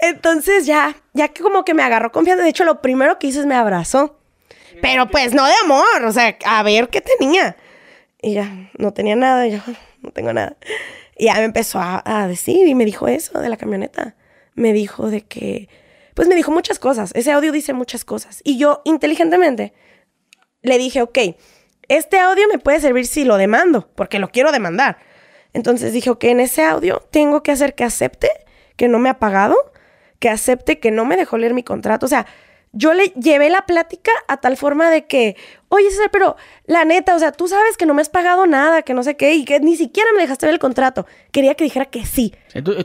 Entonces ya, ya que como que me agarró confianza. De hecho, lo primero que hice es me abrazó. Pero pues no de amor, o sea, a ver qué tenía. Y ya, no tenía nada, y yo, no tengo nada. Y ya me empezó a, a decir y me dijo eso de la camioneta me dijo de que, pues me dijo muchas cosas. Ese audio dice muchas cosas. Y yo inteligentemente le dije, ok, este audio me puede servir si lo demando, porque lo quiero demandar. Entonces dije, ok, en ese audio tengo que hacer que acepte que no me ha pagado, que acepte que no me dejó leer mi contrato. O sea, yo le llevé la plática a tal forma de que, oye César, pero la neta, o sea, tú sabes que no me has pagado nada, que no sé qué, y que ni siquiera me dejaste ver el contrato. Quería que dijera que sí.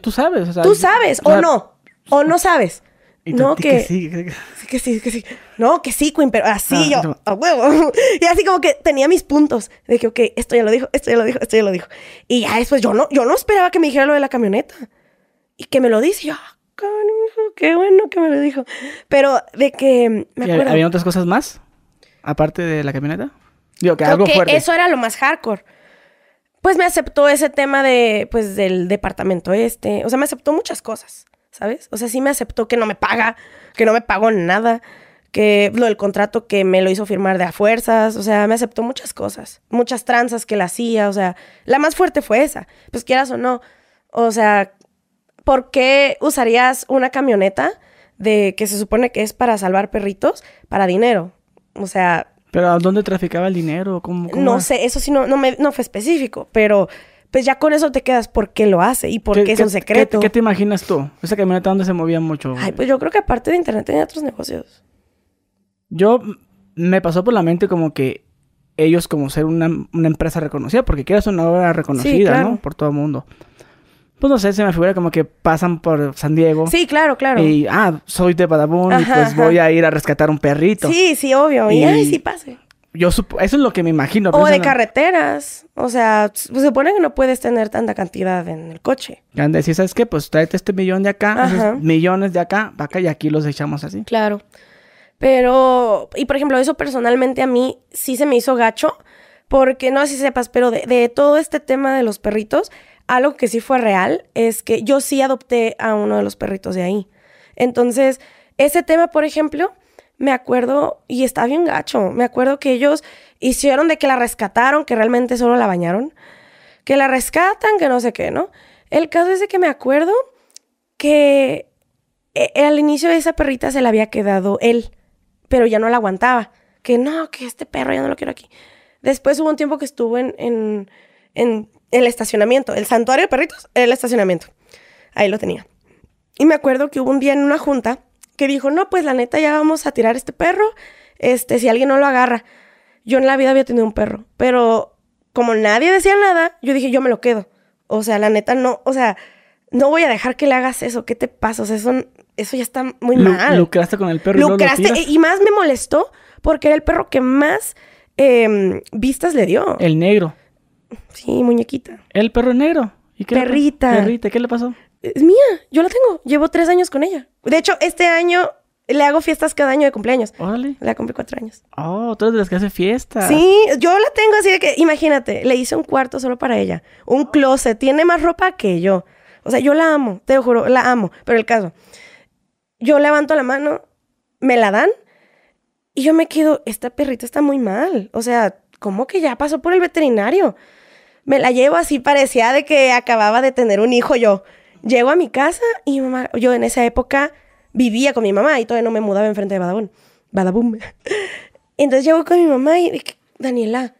Tú, sabes, o sea, Tú sabes, o, no, o no sabes. no, que, que, sí, que, sí, que sí. No, que sí, Queen, pero así ah, yo, a huevo. y así como que tenía mis puntos de que, ok, esto ya lo dijo, esto ya lo dijo, esto ya lo dijo. Y ya después yo no, yo no esperaba que me dijera lo de la camioneta. Y que me lo dice, yo, qué bueno que me lo dijo. Pero de que me acuerdo. ¿Había otras cosas más? Aparte de la camioneta. Digo, que algo fuerte. Eso era lo más hardcore. Pues me aceptó ese tema de, pues, del departamento este. O sea, me aceptó muchas cosas, ¿sabes? O sea, sí me aceptó que no me paga, que no me pagó nada, que lo del contrato que me lo hizo firmar de a fuerzas. O sea, me aceptó muchas cosas. Muchas tranzas que la hacía. O sea, la más fuerte fue esa. Pues quieras o no. O sea, ¿por qué usarías una camioneta de que se supone que es para salvar perritos para dinero? O sea... ¿Pero a dónde traficaba el dinero? ¿Cómo, no sé, eso sí no, no, me, no fue específico, pero pues ya con eso te quedas por qué lo hace y por qué, es un secreto. ¿qué, te imaginas tú? Esa camioneta dónde se movía mucho. Ay, pues yo creo que aparte de internet tenía otros negocios. Yo me pasó por la mente como que ellos como ser una, empresa reconocida, porque quieras una obra reconocida, ¿no? Por todo el mundo pues no sé, se me figura como que pasan por San Diego. Sí, claro, claro. Y, ah, soy de Badabun y pues voy a ir a rescatar un perrito. Sí, sí, obvio. Y, ay, sí pase. Yo eso es lo que me imagino. O de carreteras. O sea, se supone que no puedes tener tanta cantidad en el coche. Ya decir, ¿sabes qué? Pues tráete este millón de acá, millones de acá, acá y aquí los echamos así. Claro. Pero, y por ejemplo, eso personalmente a mí sí se me hizo gacho. Porque no sé si sepas, pero de, de todo este tema de los perritos, algo que sí fue real es que yo sí adopté a uno de los perritos de ahí. Entonces, ese tema, por ejemplo, me acuerdo, y está bien gacho, me acuerdo que ellos hicieron de que la rescataron, que realmente solo la bañaron, que la rescatan, que no sé qué, ¿no? El caso es de que me acuerdo que eh, al inicio de esa perrita se la había quedado él, pero ya no la aguantaba. Que no, que este perro ya no lo quiero aquí. Después hubo un tiempo que estuvo en, en el estacionamiento, el santuario de perritos, el estacionamiento. Ahí lo tenía. Y me acuerdo que hubo un día en una junta que dijo, no, pues la neta ya vamos a tirar este perro, este, si alguien no lo agarra. Yo en la vida había tenido un perro, pero como nadie decía nada, yo dije, yo me lo quedo. O sea, la neta no, o sea, no voy a dejar que le hagas eso, ¿qué te pasa? O sea, eso, eso ya está muy mal. Lucraste con el perro. Lucraste, y, y más me molestó porque era el perro que más em, vistas le dio. El negro. Sí, muñequita. ¿El perro negro? ¿Y qué Perrita. Perrita, ¿qué le pasó? Es mía, yo la tengo. Llevo tres años con ella. De hecho, este año le hago fiestas cada año de cumpleaños. Órale. La cumplí cuatro años. Oh, tú eres de las que hace fiestas. Sí, yo la tengo así de que, imagínate, le hice un cuarto solo para ella. Un closet. Tiene más ropa que yo. O sea, yo la amo, te lo juro, la amo. Pero el caso, yo levanto la mano, me la dan y yo me quedo, esta perrita está muy mal. O sea, ¿cómo que ya pasó por el veterinario? Me la llevo así, parecía de que acababa de tener un hijo yo. Llego a mi casa y mamá, yo en esa época vivía con mi mamá y todavía no me mudaba enfrente de Badabun. Badabum. Entonces llego con mi mamá y dije, Daniela,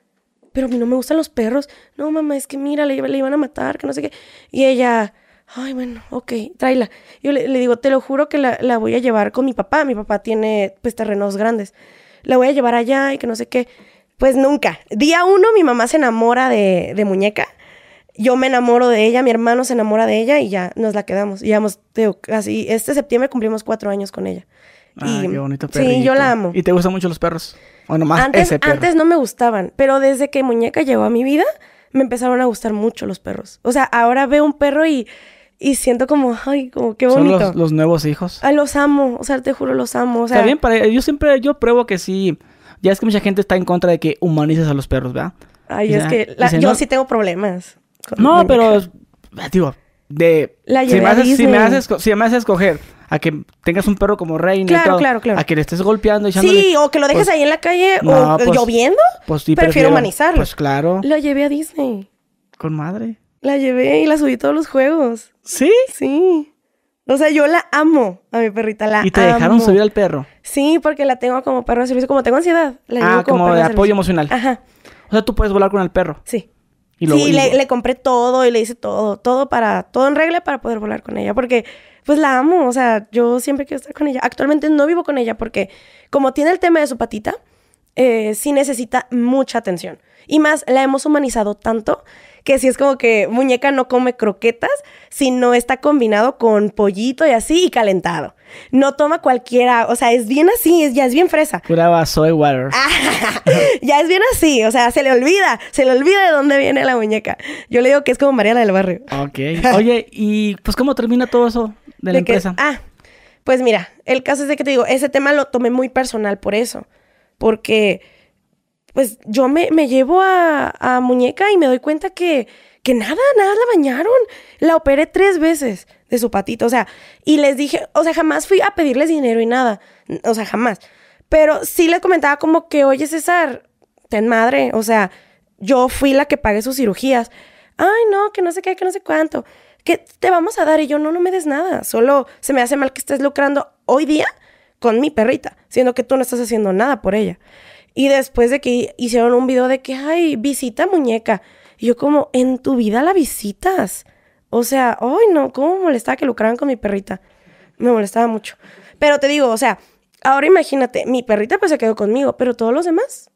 pero a mí no me gustan los perros. No, mamá, es que mira, le, le iban a matar, que no sé qué. Y ella, ay, bueno, ok, tráela. Yo le, digo, te lo juro que la, la, voy a llevar con mi papá. Mi papá tiene, pues, terrenos grandes. La voy a llevar allá y que no sé qué. Pues nunca. Día uno mi mamá se enamora de, de muñeca. Yo me enamoro de ella, mi hermano se enamora de ella y ya nos la quedamos. Llevamos, casi, este septiembre cumplimos cuatro años con ella. Ah, qué bonito perrito. Sí, yo la amo. ¿Y te gustan mucho los perros? Bueno, más antes, ese perro. Antes no me gustaban, pero desde que Muñeca llegó a mi vida, me empezaron a gustar mucho los perros. O sea, ahora veo un perro y, y siento como, ay, como qué bonito. Son los, nuevos hijos. Ay, los amo, o sea, te juro, los amo. O sea, está bien, para, yo siempre, yo pruebo que sí. Ya es que mucha gente está en contra de que humanices a los perros, ¿verdad? Ay, es que yo sí tengo problemas. No, pero, digo, de... La si, me haces, si, me haces, si me haces escoger a que tengas un perro como reina claro, y todo, claro, claro. a que le estés golpeando y Sí, o que lo dejes pues, ahí en la calle o pues, lloviendo. Pues sí, prefiero, humanizarlo. Pues claro. Lo llevé a Disney. Con madre. La llevé y la subí todos los juegos. ¿Sí? Sí. O sea, yo la amo a mi perrita, la ¿Y te dejaron subir al perro? Sí, porque la tengo como perro de servicio. Como tengo ansiedad, la Ah, como, de, apoyo emocional. Ajá. O sea, tú puedes volar con el perro. Sí. sí, le, le, compré todo y le hice todo, todo para, todo en regla para poder volar con ella, porque pues la amo, o sea, yo siempre quiero estar con ella. Actualmente no vivo con ella porque como tiene el tema de su patita, eh, sí necesita mucha atención. Y más, la hemos humanizado tanto que si es como que muñeca no come croquetas, sino está combinado con pollito y así y calentado. No toma cualquiera, o sea, es bien así, es, ya es bien fresa. Pura soy water. ya es bien así, o sea, se le olvida, se le olvida de dónde viene la muñeca. Yo le digo que es como Mariana del barrio. Ok. Oye, ¿y pues cómo termina todo eso de la empresa? ah, pues mira, el caso es de que te digo, ese tema lo tomé muy personal por eso. Porque pues yo me, llevo a, Muñeca y me doy cuenta que, que nada, nada la bañaron. La operé tres veces de su patito, o sea, y les dije, o sea, jamás fui a pedirles dinero y nada, o sea, jamás. Pero sí les comentaba como que, oye César, ten madre, o sea, yo fui la que pagué sus cirugías. Ay, no, que no sé qué, que no sé cuánto. Que te vamos a dar y yo no, no me des nada. Solo se me hace mal que estés lucrando hoy día con mi perrita, siendo que tú no estás haciendo nada por ella. Y después de que hicieron un video de que, ay, visita muñeca. Y yo como, en tu vida la visitas. O sea, ay, no, ¿cómo me molestaba que lucraran con mi perrita? Me molestaba mucho. Pero te digo, o sea, ahora imagínate, mi perrita pues se quedó conmigo, pero todos los demás.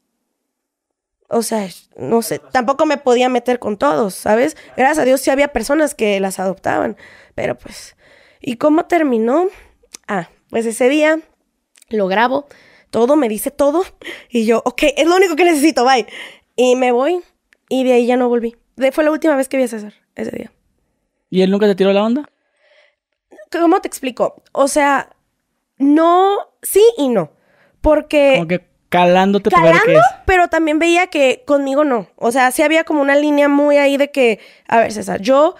O sea, no sé, tampoco me podía meter con todos, ¿sabes? Gracias a Dios sí había personas que las adoptaban, pero pues... ¿Y cómo terminó? Ah, pues ese día lo grabo todo, me dice todo. Y yo, ok, es lo único que necesito, bye. Y me voy y de ahí ya no volví. fue la última vez que vi a César ese día. ¿Y él nunca te tiró la onda? ¿Cómo te explico? O sea, no, sí y no. Porque... Como que calándote calando, qué es. pero también veía que conmigo no. O sea, sí había como una línea muy ahí de que, a ver, César, yo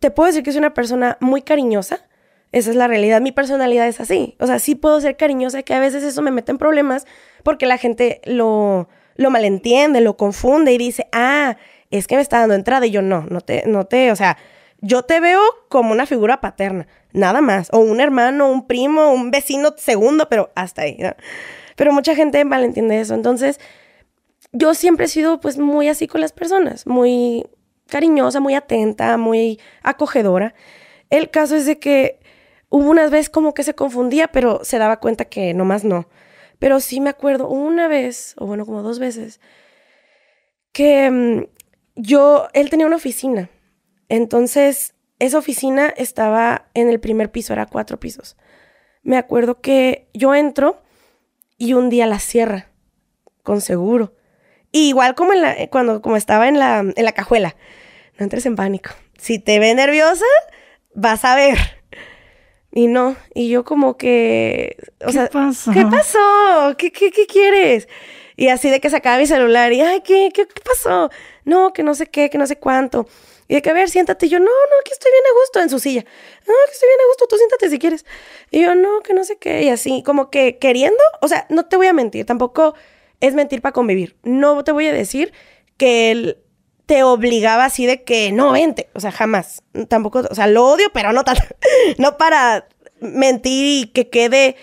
te puedo decir que soy una persona muy cariñosa, esa es la realidad. Mi personalidad es así. O sea, sí puedo ser cariñosa, que a veces eso me mete en problemas porque la gente lo, lo malentiende, lo confunde y dice, ah, es que me está dando entrada. Y yo no, no te, no te, o sea, yo te veo como una figura paterna, nada más. O un hermano, un primo, un vecino segundo, pero hasta ahí. Pero mucha gente malentiende eso. Entonces, yo siempre he sido pues muy así con las personas, muy cariñosa, muy atenta, muy acogedora. El caso es de que Hubo unas veces como que se confundía, pero se daba cuenta que nomás no. Pero sí me acuerdo una vez, o bueno, como dos veces, que mm, yo, él tenía una oficina. Entonces, esa oficina estaba en el primer piso, era cuatro pisos. Me acuerdo que yo entro y un día la cierra, con seguro. igual como, en la, cuando, como estaba en la, en la cajuela. No entres en pánico. Si te ve nerviosa, vas a ver. Y no, y yo como que, o ¿Qué sea, pasó? ¿qué pasó? ¿Qué, qué, qué quieres? Y así de que sacaba mi celular y, ay, ¿qué, qué, qué pasó? No, que no sé qué, que no sé cuánto. Y de que, a ver, siéntate. Y yo, no, no, aquí estoy bien a gusto en su silla. No, aquí estoy bien a gusto, tú siéntate si quieres. Y yo, no, que no sé qué. Y así, como que queriendo, o sea, no te voy a mentir, tampoco es mentir para convivir. No te voy a decir que el, te obligaba así de que no vente, o sea, jamás. Tampoco, o sea, lo odio, pero no tanto. no para mentir y que quede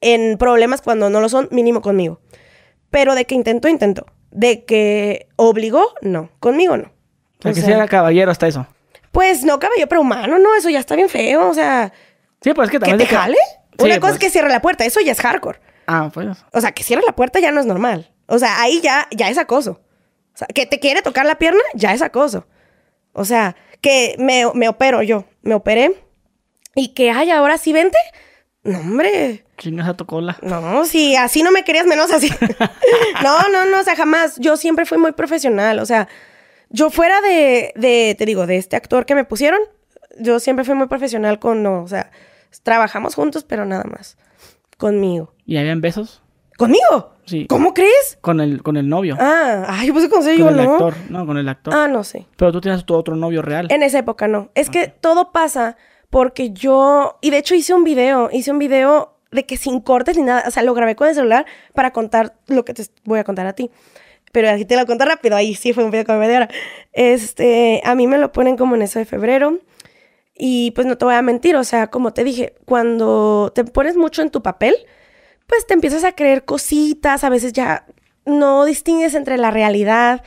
en problemas cuando no lo son, mínimo conmigo. Pero de que intento, intento. De que obligó, no. Conmigo no. O sea, que sea caballero hasta eso. Pues no caballero, pero humano, no, eso ya está bien feo, o sea. Sí, pues es que también. ¿Que te jale? Una cosa es pues. que cierre la puerta, eso ya es hardcore. Ah, pues. O sea, que cierre la puerta ya no es normal. O sea, ahí ya, ya es acoso. O sea, que te quiere tocar la pierna, ya es acoso. O sea, que me, me opero yo, me operé y que, ay, ahora sí vente. No, hombre. Chingas a tu cola. No, si así no me querías, menos así. no, no, no, o sea, jamás. Yo siempre fui muy profesional. O sea, yo fuera de, de, te digo, de este actor que me pusieron, yo siempre fui muy profesional con, no, o sea, trabajamos juntos, pero nada más. Conmigo. ¿Y habían besos? ¿Conmigo? Sí. ¿Cómo crees? Con el, con el novio. Ah, ay, pues con yo, el ¿no? actor. No, con el actor. Ah, no sé. Pero tú tienes tu otro novio real. En esa época no. Es que todo pasa porque yo, y de hecho hice un video, hice un video de que sin cortes ni nada, o sea, lo grabé con el celular para contar lo que te voy a contar a ti. Pero aquí te lo cuento rápido, ahí sí fue un video como media hora. Este, a mí me lo ponen como en eso de febrero. Y pues no te voy a mentir, o sea, como te dije, cuando te pones mucho en tu papel, pues te empiezas a creer cositas, a veces ya no distingues entre la realidad,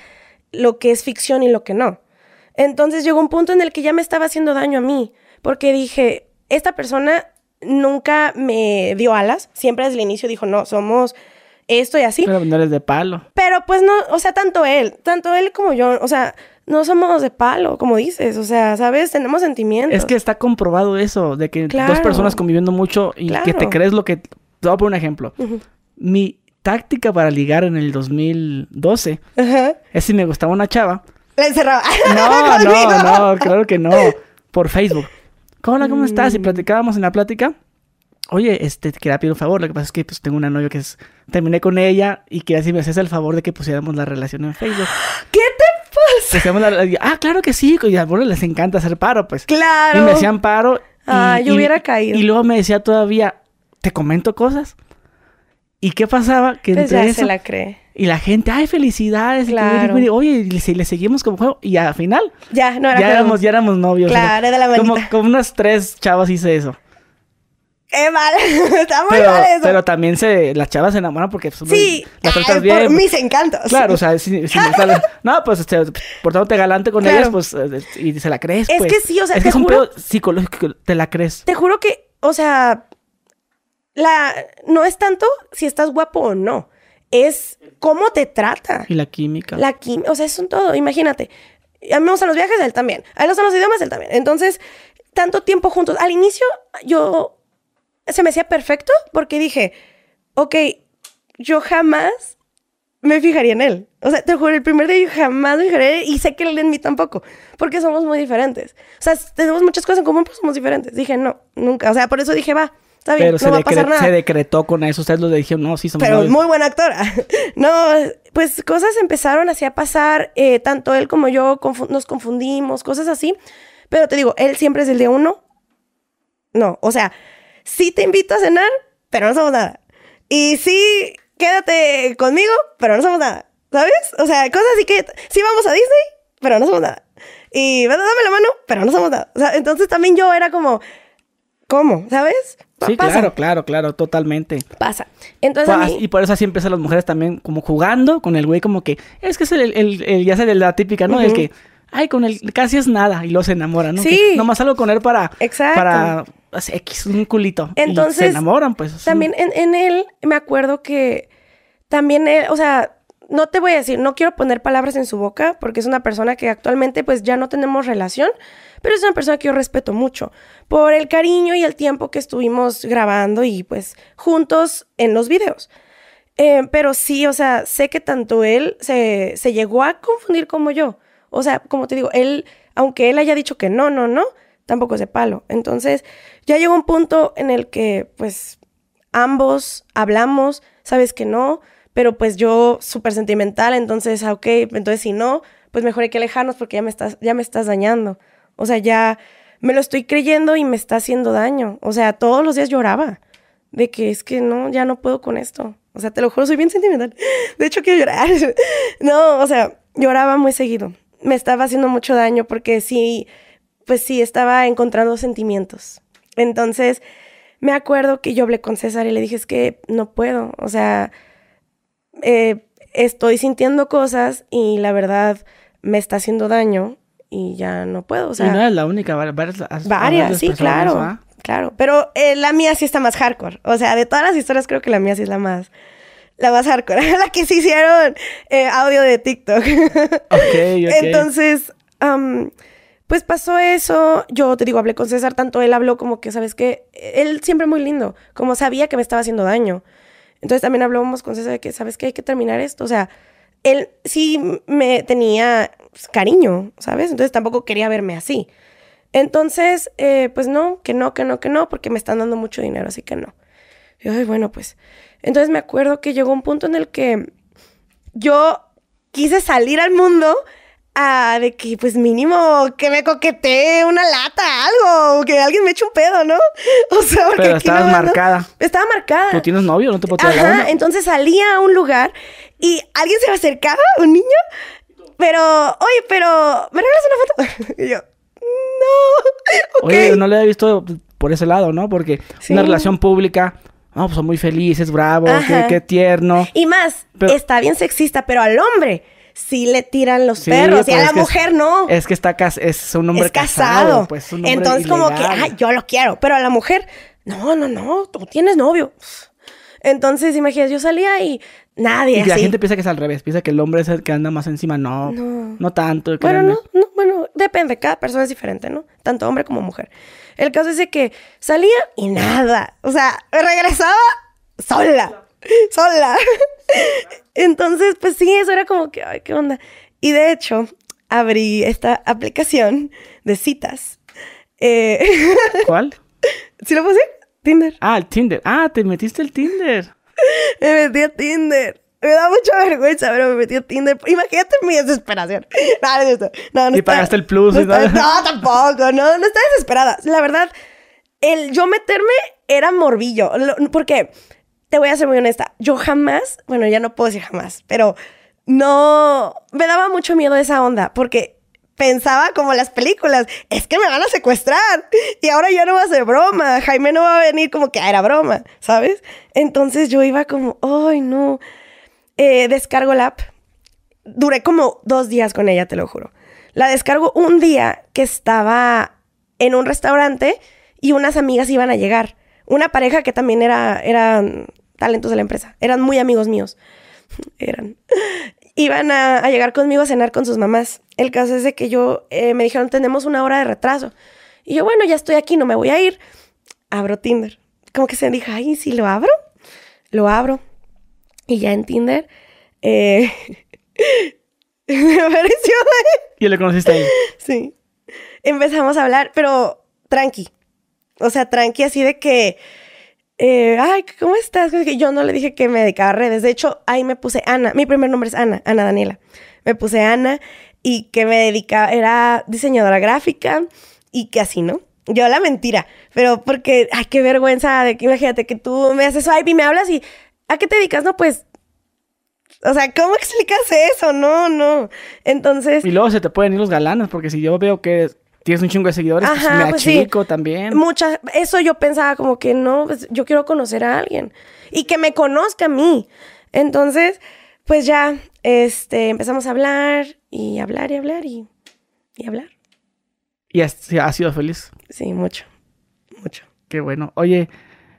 lo que es ficción y lo que no. Entonces llegó un punto en el que ya me estaba haciendo daño a mí, porque dije, esta persona nunca me dio alas, siempre desde el inicio dijo, no, somos esto y así. Pero no eres de palo. Pero pues no, o sea, tanto él, tanto él como yo, o sea, no somos de palo, como dices, o sea, ¿sabes? Tenemos sentimientos. Es que está comprobado eso, de que dos personas conviviendo mucho y que te crees lo que... Te voy a poner un ejemplo. Ujú. Mi táctica para ligar en el 2012 Ajá. es si me gustaba una chava. La encerraba. No, no, no, claro que no. Por Facebook. Hola, ¿cómo estás? Mm. Y platicábamos en la plática. Oye, este, te quería pedir un favor. Lo que pasa es que pues tengo una novia que es... Terminé con ella y quería si me hacías el favor de que pusiéramos la relación en Facebook. ¿Qué te pasa? La- y- ah, claro que sí. Y a algunos les encanta hacer paro, pues. Claro. Y me hacían paro. Y, Ah, yo y- hubiera caído. Y luego me decía todavía, ¿te comento cosas? ¿Y qué pasaba? Que Pues entre ya eso, se la cree. y la gente, ay, felicidades. que Claro. wiri, Oye, y si le seguimos como juego. Y al final, Ya, no era ya éramos, ya éramos novios. Claro, era la como, manita. como unas tres chavas hice eso. Qué mal. Está muy Pero, mal eso. pero también se, las chavas se enamoran porque pues, sí. las tratas bien. por mis encantos. Claro, o sea, si, si sale- no, pues este, portándote galante con Claro. ellas, pues, eh, y se la crees, Es pues. que sí, o sea, es te que es un juro- pedo psicológico, te la crees. Te juro que, o sea, la no es tanto si estás guapo o no. Es cómo te trata. Y la química. La química, o sea, es un todo, imagínate. A mí me gustan los viajes, él también. A él le gustan los idiomas, él también. Entonces, tanto tiempo juntos. Al inicio, yo se me hacía perfecto porque dije, ok, yo jamás me fijaría en él. O sea, te juro, el primer día yo jamás me fijaría en él y sé que él en mí tampoco, porque somos muy diferentes. O sea, tenemos muchas cosas en común, pero somos diferentes. Dije, no, nunca. O sea, por eso dije, va, está bien, Pero no se, va a pasar nada. se decretó con eso. Ustedes lo dijeron, no, sí, somos Pero novios. muy buena actora. no, pues cosas empezaron así a pasar. eh, tanto él como yo confu- nos confundimos, cosas así. Pero te digo, él siempre es el día uno. No, o sea, sí te invito a cenar, pero no somos nada. Y sí, quédate conmigo, pero no somos nada. ¿Sabes? O sea, cosas así que sí vamos a Disney, pero no somos nada. Y "Ven, dame la mano, pero no somos nada. O sea, entonces también yo era como, ¿cómo? ¿Sabes? Sí, pasa, claro, claro, claro, totalmente. Pasa. Entonces a Pues, mí- Y por eso así empiezan las mujeres también como jugando con el güey como que... Es que es el, el, el- ya sé, la típica, ¿no? El Ujú. que... Ay, con él casi es nada y luego se enamoran, ¿no? Sí. Que nomás salgo con él para... Exacto. Para... así, X, un culito. y se Entonces, enamoran, pues. También en, en él me acuerdo que también él, o sea, no te voy a decir, no quiero poner palabras en su boca porque es una persona que actualmente pues ya no tenemos relación, pero es una persona que yo respeto mucho por el cariño y el tiempo que estuvimos grabando y pues juntos en los videos. Eh, pero sí, o sea, sé que tanto él se, se llegó a confundir como yo. O sea, como te digo, él, aunque él haya dicho que no, no, no, tampoco es de palo. Entonces, ya llegó un punto en el que, pues, ambos hablamos, sabes que no, pero pues yo súper sentimental, entonces, ah, ok, entonces si no, pues mejor hay que alejarnos porque ya me estás, ya me estás dañando. O sea, ya me lo estoy creyendo y me está haciendo daño. O sea, todos los días lloraba de que es que no, ya no puedo con esto. O sea, te lo juro, soy bien sentimental. De hecho, quiero llorar. No, o sea, lloraba muy seguido. Me estaba haciendo mucho daño porque sí, pues sí, estaba encontrando sentimientos. Entonces, me acuerdo que yo hablé con César y le dije, es que no puedo. O sea, eh, estoy sintiendo cosas y la verdad me está haciendo daño y ya no puedo. O sea, y no eres la única, va- varias, Varias, sí, personas, claro. Claro. Pero eh, la mía sí está más hardcore. O sea, de todas las historias creo que la mía sí es la más. La más hardcore. la que se hicieron eh, audio de TikTok. Ok, ok. Entonces, am, pues pasó eso. Yo te digo, hablé con César, tanto él habló como que, ¿sabes qué? Él siempre muy lindo, como sabía que me estaba haciendo daño. Entonces también hablábamos con César de que, ¿sabes qué? Hay que terminar esto. O sea, él sí me tenía pues, cariño, ¿sabes? Entonces tampoco quería verme así. Entonces, eh, pues no, que no, que no, que no, porque me están dando mucho dinero, así que no. Y ay, bueno, pues. Entonces me acuerdo que llegó un punto en el que yo quise salir al mundo a de que, pues mínimo, que me coquetee una lata, algo, que alguien me eche un pedo, ¿no? O sea, porque. Pero estabas marcada. Estaba marcada. ¿Tú tienes novio? ¿No te puedo Ajá, entonces salía a un lugar y alguien se me acercaba, un niño, pero, oye, pero, ¿me regalas una foto? y yo, no. Oye, no le había visto por ese lado, ¿no? Porque una relación pública, no, pues son muy felices, bravo, qué, tierno. Y más, está bien sexista, pero al hombre sí le tiran los perros y a la mujer no. Es que está es un hombre casado. Pues, Entonces como que, ay, yo lo quiero, pero a la mujer, no, no, no, tú tienes novio. Entonces, imagínate, yo salía y nadie. Y la gente piensa que es al revés, piensa que el hombre es el que anda más encima. No, no, tanto. Bueno, no, no, bueno, depende, cada persona es diferente, ¿no? Tanto hombre como mujer. El caso es de que salía y nada. O sea, regresaba sola. Sola. Entonces, pues sí, eso era como que, ay, qué onda. Y de hecho, abrí esta aplicación de citas. Eh, ¿Cuál? ¿Sí lo puse? Tinder. Ah, el Tinder. Ah, te metiste el Tinder. me metí a Tinder. Me da mucha vergüenza, pero me metí a Tinder. Imagínate mi desesperación. No, no, no, y pagaste el plus. No, y no, tampoco. No, no estaba desesperada. La verdad, el yo meterme era morbillo. Porque, te voy a ser muy honesta, yo jamás, bueno, ya no puedo decir jamás, pero no, me daba mucho miedo esa onda. Porque pensaba como las películas, es que me van a secuestrar y ahora ya no va a ser broma, Jaime no va a venir como que era broma, ¿sabes? Entonces yo iba como, ay no, eh, descargo la app, duré como dos días con ella, te lo juro. La descargo un día que estaba en un restaurante y unas amigas iban a llegar, una pareja que también era, eran talentos de la empresa, eran muy amigos míos, eran iban a, llegar conmigo a cenar con sus mamás. El caso es de que yo eh, me dijeron, tenemos una hora de retraso. Y yo, bueno, ya estoy aquí, no me voy a ir. Abro Tinder. Como que se me dijo, ay, si lo abro, lo abro. Y ya en Tinder, eh, me apareció. ¿Y le conociste ahí? Sí. Empezamos a hablar, pero tranqui. O sea, tranqui, así de que eh, ay, ¿cómo estás? Yo no le dije que me dedicaba a redes. De hecho, ahí me puse Ana. Mi primer nombre es Ana, Ana Daniela. Me puse Ana y que me dedicaba, era diseñadora gráfica y que así, ¿no? Yo la mentira, pero porque, ay, qué vergüenza de que imagínate que tú me haces swipe y me hablas y, ¿a qué te dedicas? No, pues, o sea, ¿cómo explicas eso? No, no. Entonces... Y luego se te pueden ir los galanes, porque si yo veo que tienes un chingo de seguidores, pues me pues achico también. Muchas, eso yo pensaba como que no, pues yo quiero conocer a alguien y que me conozca a mí. Entonces, pues ya, este, empezamos a hablar y hablar y hablar y, y hablar. ¿Y has, sido feliz? Sí, mucho, mucho. Qué bueno. Oye,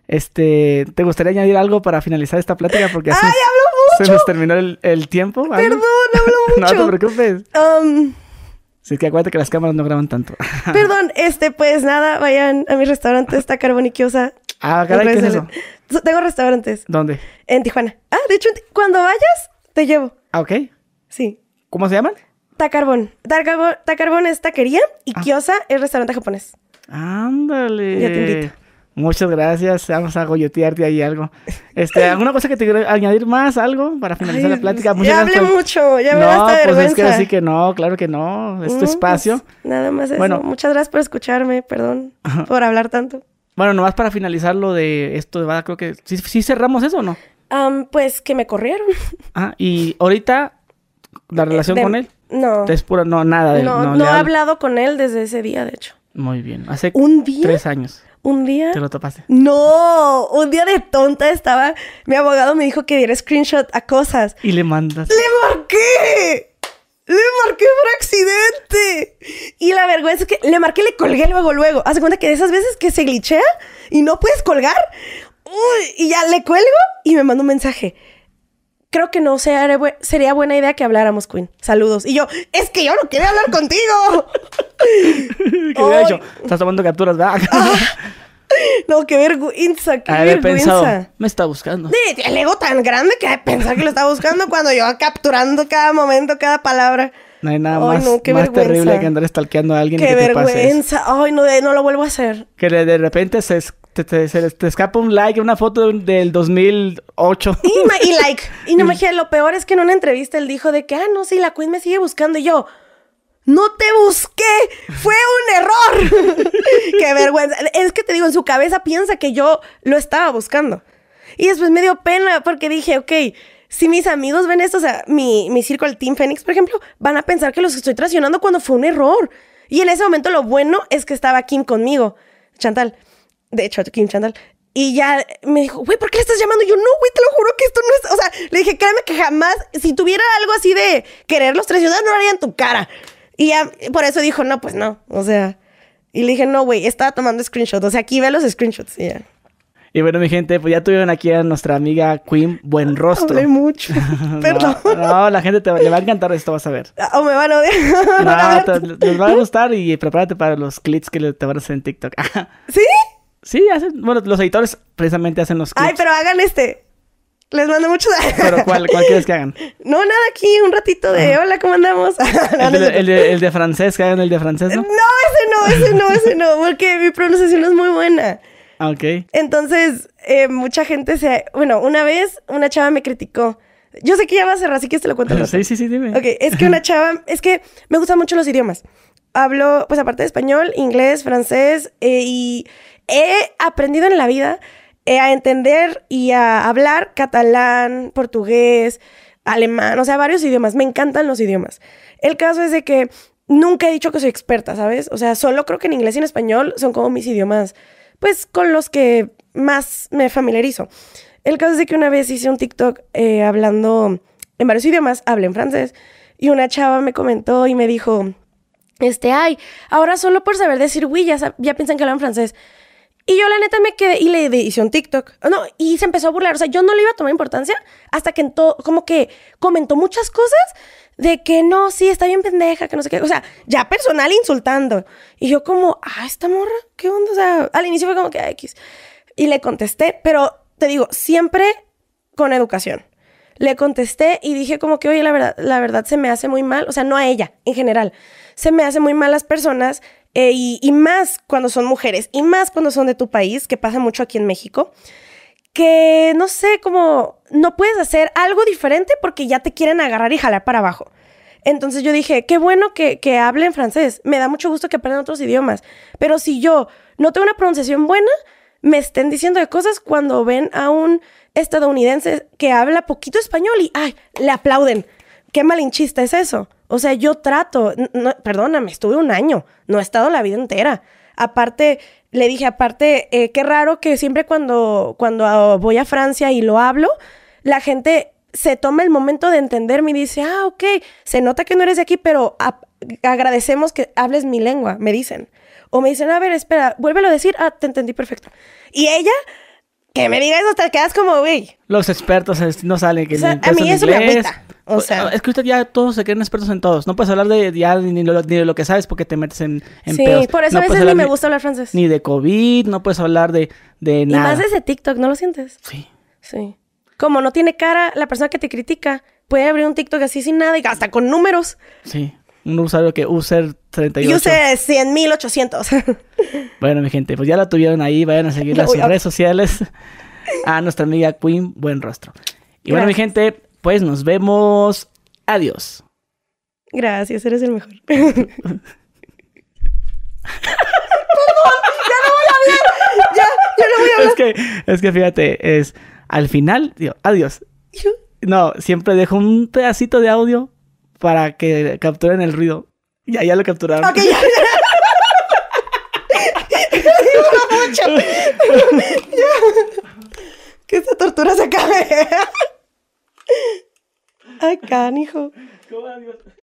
este, ¿te gustaría añadir algo para finalizar esta plática? Porque así ¡Ay, hablo mucho! se nos terminó el, tiempo. Perdón, hablo mucho. no te preocupes. Um, Sí, que acuérdate que las cámaras no graban tanto. Perdón, este, pues nada, vayan a mi restaurante, está Carboniquiosa. Ah, caray, ¿qué es eso? Tengo restaurantes. ¿Dónde? En Tijuana. Ah, de hecho, cuando vayas, te llevo. Ah, ok. Sí. ¿Cómo se llaman? Tacarbón. Tacarbón, es taquería y ah. Kiosa es restaurante japonés. Ándale. Ya te invito. Muchas gracias. Vamos a goyotearte ahí algo. Este, ¿Alguna cosa que te quiero añadir más? ¿Algo para finalizar la plática? Muchas ya hablé mucho. Ya me no, pues vergüenza. es que así que no. Claro que no. Es tu pues, espacio. nada más eso. Bueno. Muchas gracias por escucharme. Perdón por hablar tanto. Bueno, nomás para finalizar lo de esto de Bada, creo que... ¿Sí, cerramos eso o no? pues que me corrieron. Ah, y ahorita la relación con él. No. Es pura, no, nada de No, no, no he hablado con él desde ese día, de hecho. Muy bien. Hace ¿Un día? tres años. Un día. ¿Te lo topaste? No, un día de tonta estaba. Mi abogado me dijo que diera screenshot a cosas. Y le mandas. ¡Le marqué! ¡Le marqué por accidente! Y la vergüenza es que le marqué le colgué luego, luego. Hace cuenta que de esas veces que se glitchea y no puedes colgar. Uy, y ya le cuelgo y me manda un mensaje creo que no sería, sería buena idea que habláramos, Queen. Saludos. Y yo, es que yo no quería hablar contigo. ¿Qué hubiera hecho? Estás tomando capturas, ¿verdad? no, qué vergüenza, qué Haber vergüenza. Pensado, me está buscando. el ego tan grande que pensar que lo está buscando cuando yo capturando cada momento, cada palabra. No hay nada más, más terrible que andar stalkeando a alguien. Qué vergüenza. Ay, no, no lo vuelvo a hacer. Que de repente se, te, te, escapa un like, una foto del 2008. Y, y like. Y no me dije, lo peor es que en una entrevista él dijo de que, ah, no, sí, la Queen me sigue buscando. Y yo, no te busqué, fue un error. Qué vergüenza. Es que te digo, en su cabeza piensa que yo lo estaba buscando. Y después me dio pena porque dije, ok, si mis amigos ven esto, o sea, mi, mi círculo, el Team Phoenix, por ejemplo, van a pensar que los estoy traicionando cuando fue un error. Y en ese momento lo bueno es que estaba Kim conmigo, Chantal. De hecho, Kim Chantal. Y ya me dijo, güey, ¿por qué le estás llamando? Y yo, no, güey, te lo juro que esto no es. O sea, le dije, créeme que jamás, si tuviera algo así de quererlos traicionar, no lo haría en tu cara. Y ya, por eso dijo, no, pues no. O sea, y le dije, no, güey, estaba tomando screenshots. O sea, aquí ve los screenshots. Y ya. Y bueno, mi gente, pues ya tuvieron aquí a nuestra amiga Queen Buen Rostro. Hablé mucho. Perdón. No, la gente te, le va a encantar esto, vas a ver. O me van a odiar. no, les va a gustar y prepárate para los clips que te van a hacer en TikTok. ¿Sí? Sí, hacen, bueno, los editores precisamente hacen los clips. Ay, pero hagan este. Les mando muchos. ¿Pero cuál, cuál quieres que hagan? No, nada, aquí un ratito de hola, ¿cómo andamos? el, de, el, de, francés, que hagan el de francés, ¿no? No, ese no, ese no, ese no, porque mi pronunciación es muy buena. Ah, ok. Entonces, eh, mucha gente se... Bueno, una vez una chava me criticó. Yo sé que ya va a cerrar, así que te lo cuento. Sí, sí, sí, dime. Ok, es que una chava... Es que me gustan mucho los idiomas. Hablo, pues aparte de español, inglés, francés eh, y he aprendido en la vida eh, a entender y a hablar catalán, portugués, alemán, o sea, varios idiomas. Me encantan los idiomas. El caso es de que nunca he dicho que soy experta, ¿sabes? O sea, solo creo que en inglés y en español son como mis idiomas, pues con los que más me familiarizo. El caso es de que una vez hice un TikTok eh, hablando en varios idiomas, hablé en francés, y una chava me comentó y me dijo, este, ay, ahora solo por saber decir oui, ya, piensan que hablo en francés. Y yo la neta me quedé y le hice un TikTok. No, y se empezó a burlar. O sea, yo no le iba a tomar importancia hasta que en todo, como que comentó muchas cosas de que no, sí, está bien pendeja, que no sé qué. O sea, ya personal insultando. Y yo como, ah, esta morra, ¿qué onda? O sea, al inicio fue como que, X. Y le contesté, pero te digo, siempre con educación. Le contesté y dije como que, oye, la verdad, la verdad se me hace muy mal. O sea, no a ella, en general. Se me hace muy mal las personas eh, y, más cuando son mujeres, y más cuando son de tu país, que pasa mucho aquí en México, que no sé, como no puedes hacer algo diferente porque ya te quieren agarrar y jalar para abajo. Entonces yo dije, qué bueno que, que hablen francés, me da mucho gusto que aprendan otros idiomas, pero si yo no tengo una pronunciación buena, me estén diciendo de cosas cuando ven a un estadounidense que habla poquito español y, ay, le aplauden. Qué malinchista es eso. O sea, yo trato, perdóname, estuve un año, no he estado la vida entera. Aparte, le dije, aparte, eh, qué raro que siempre cuando, cuando voy a Francia y lo hablo, la gente se toma el momento de entenderme y dice, ah, ok, se nota que no eres de aquí, pero agradecemos que hables mi lengua, me dicen. O me dicen, a ver, espera, vuélvelo a decir, ah, te entendí perfecto. Y ella que me digas eso, te quedas como, güey. Los expertos no salen. Que a mí eso me agüita. O sea, es que usted ya todos se creen expertos en todos. No puedes hablar de ya ni, de lo que sabes porque te metes en, en Sí, por eso a veces ni me gusta hablar francés. Ni de COVID, no puedes hablar de, de nada. Y más de ese TikTok, ¿no lo sientes? Sí. Sí. Como no tiene cara la persona que te critica, puede abrir un TikTok así sin nada y hasta con números. Sí. Un usuario que user 38. User 100.800. bueno, mi gente, pues ya la tuvieron ahí. Vayan a seguir las redes sociales a nuestra amiga Queen Buen Rostro. Y bueno, mi gente, pues nos vemos. Adiós. Gracias, eres el mejor. Perdón, ya no voy a hablar. Ya, ya no voy a hablar. Es que, es que fíjate, es al final, digo, adiós. No, siempre dejo un pedacito de audio para que capturen el ruido. Ya, ya lo capturaron. Ok, ya. ya. mucho. Que esta tortura se acabe. ¿Cómo adiós?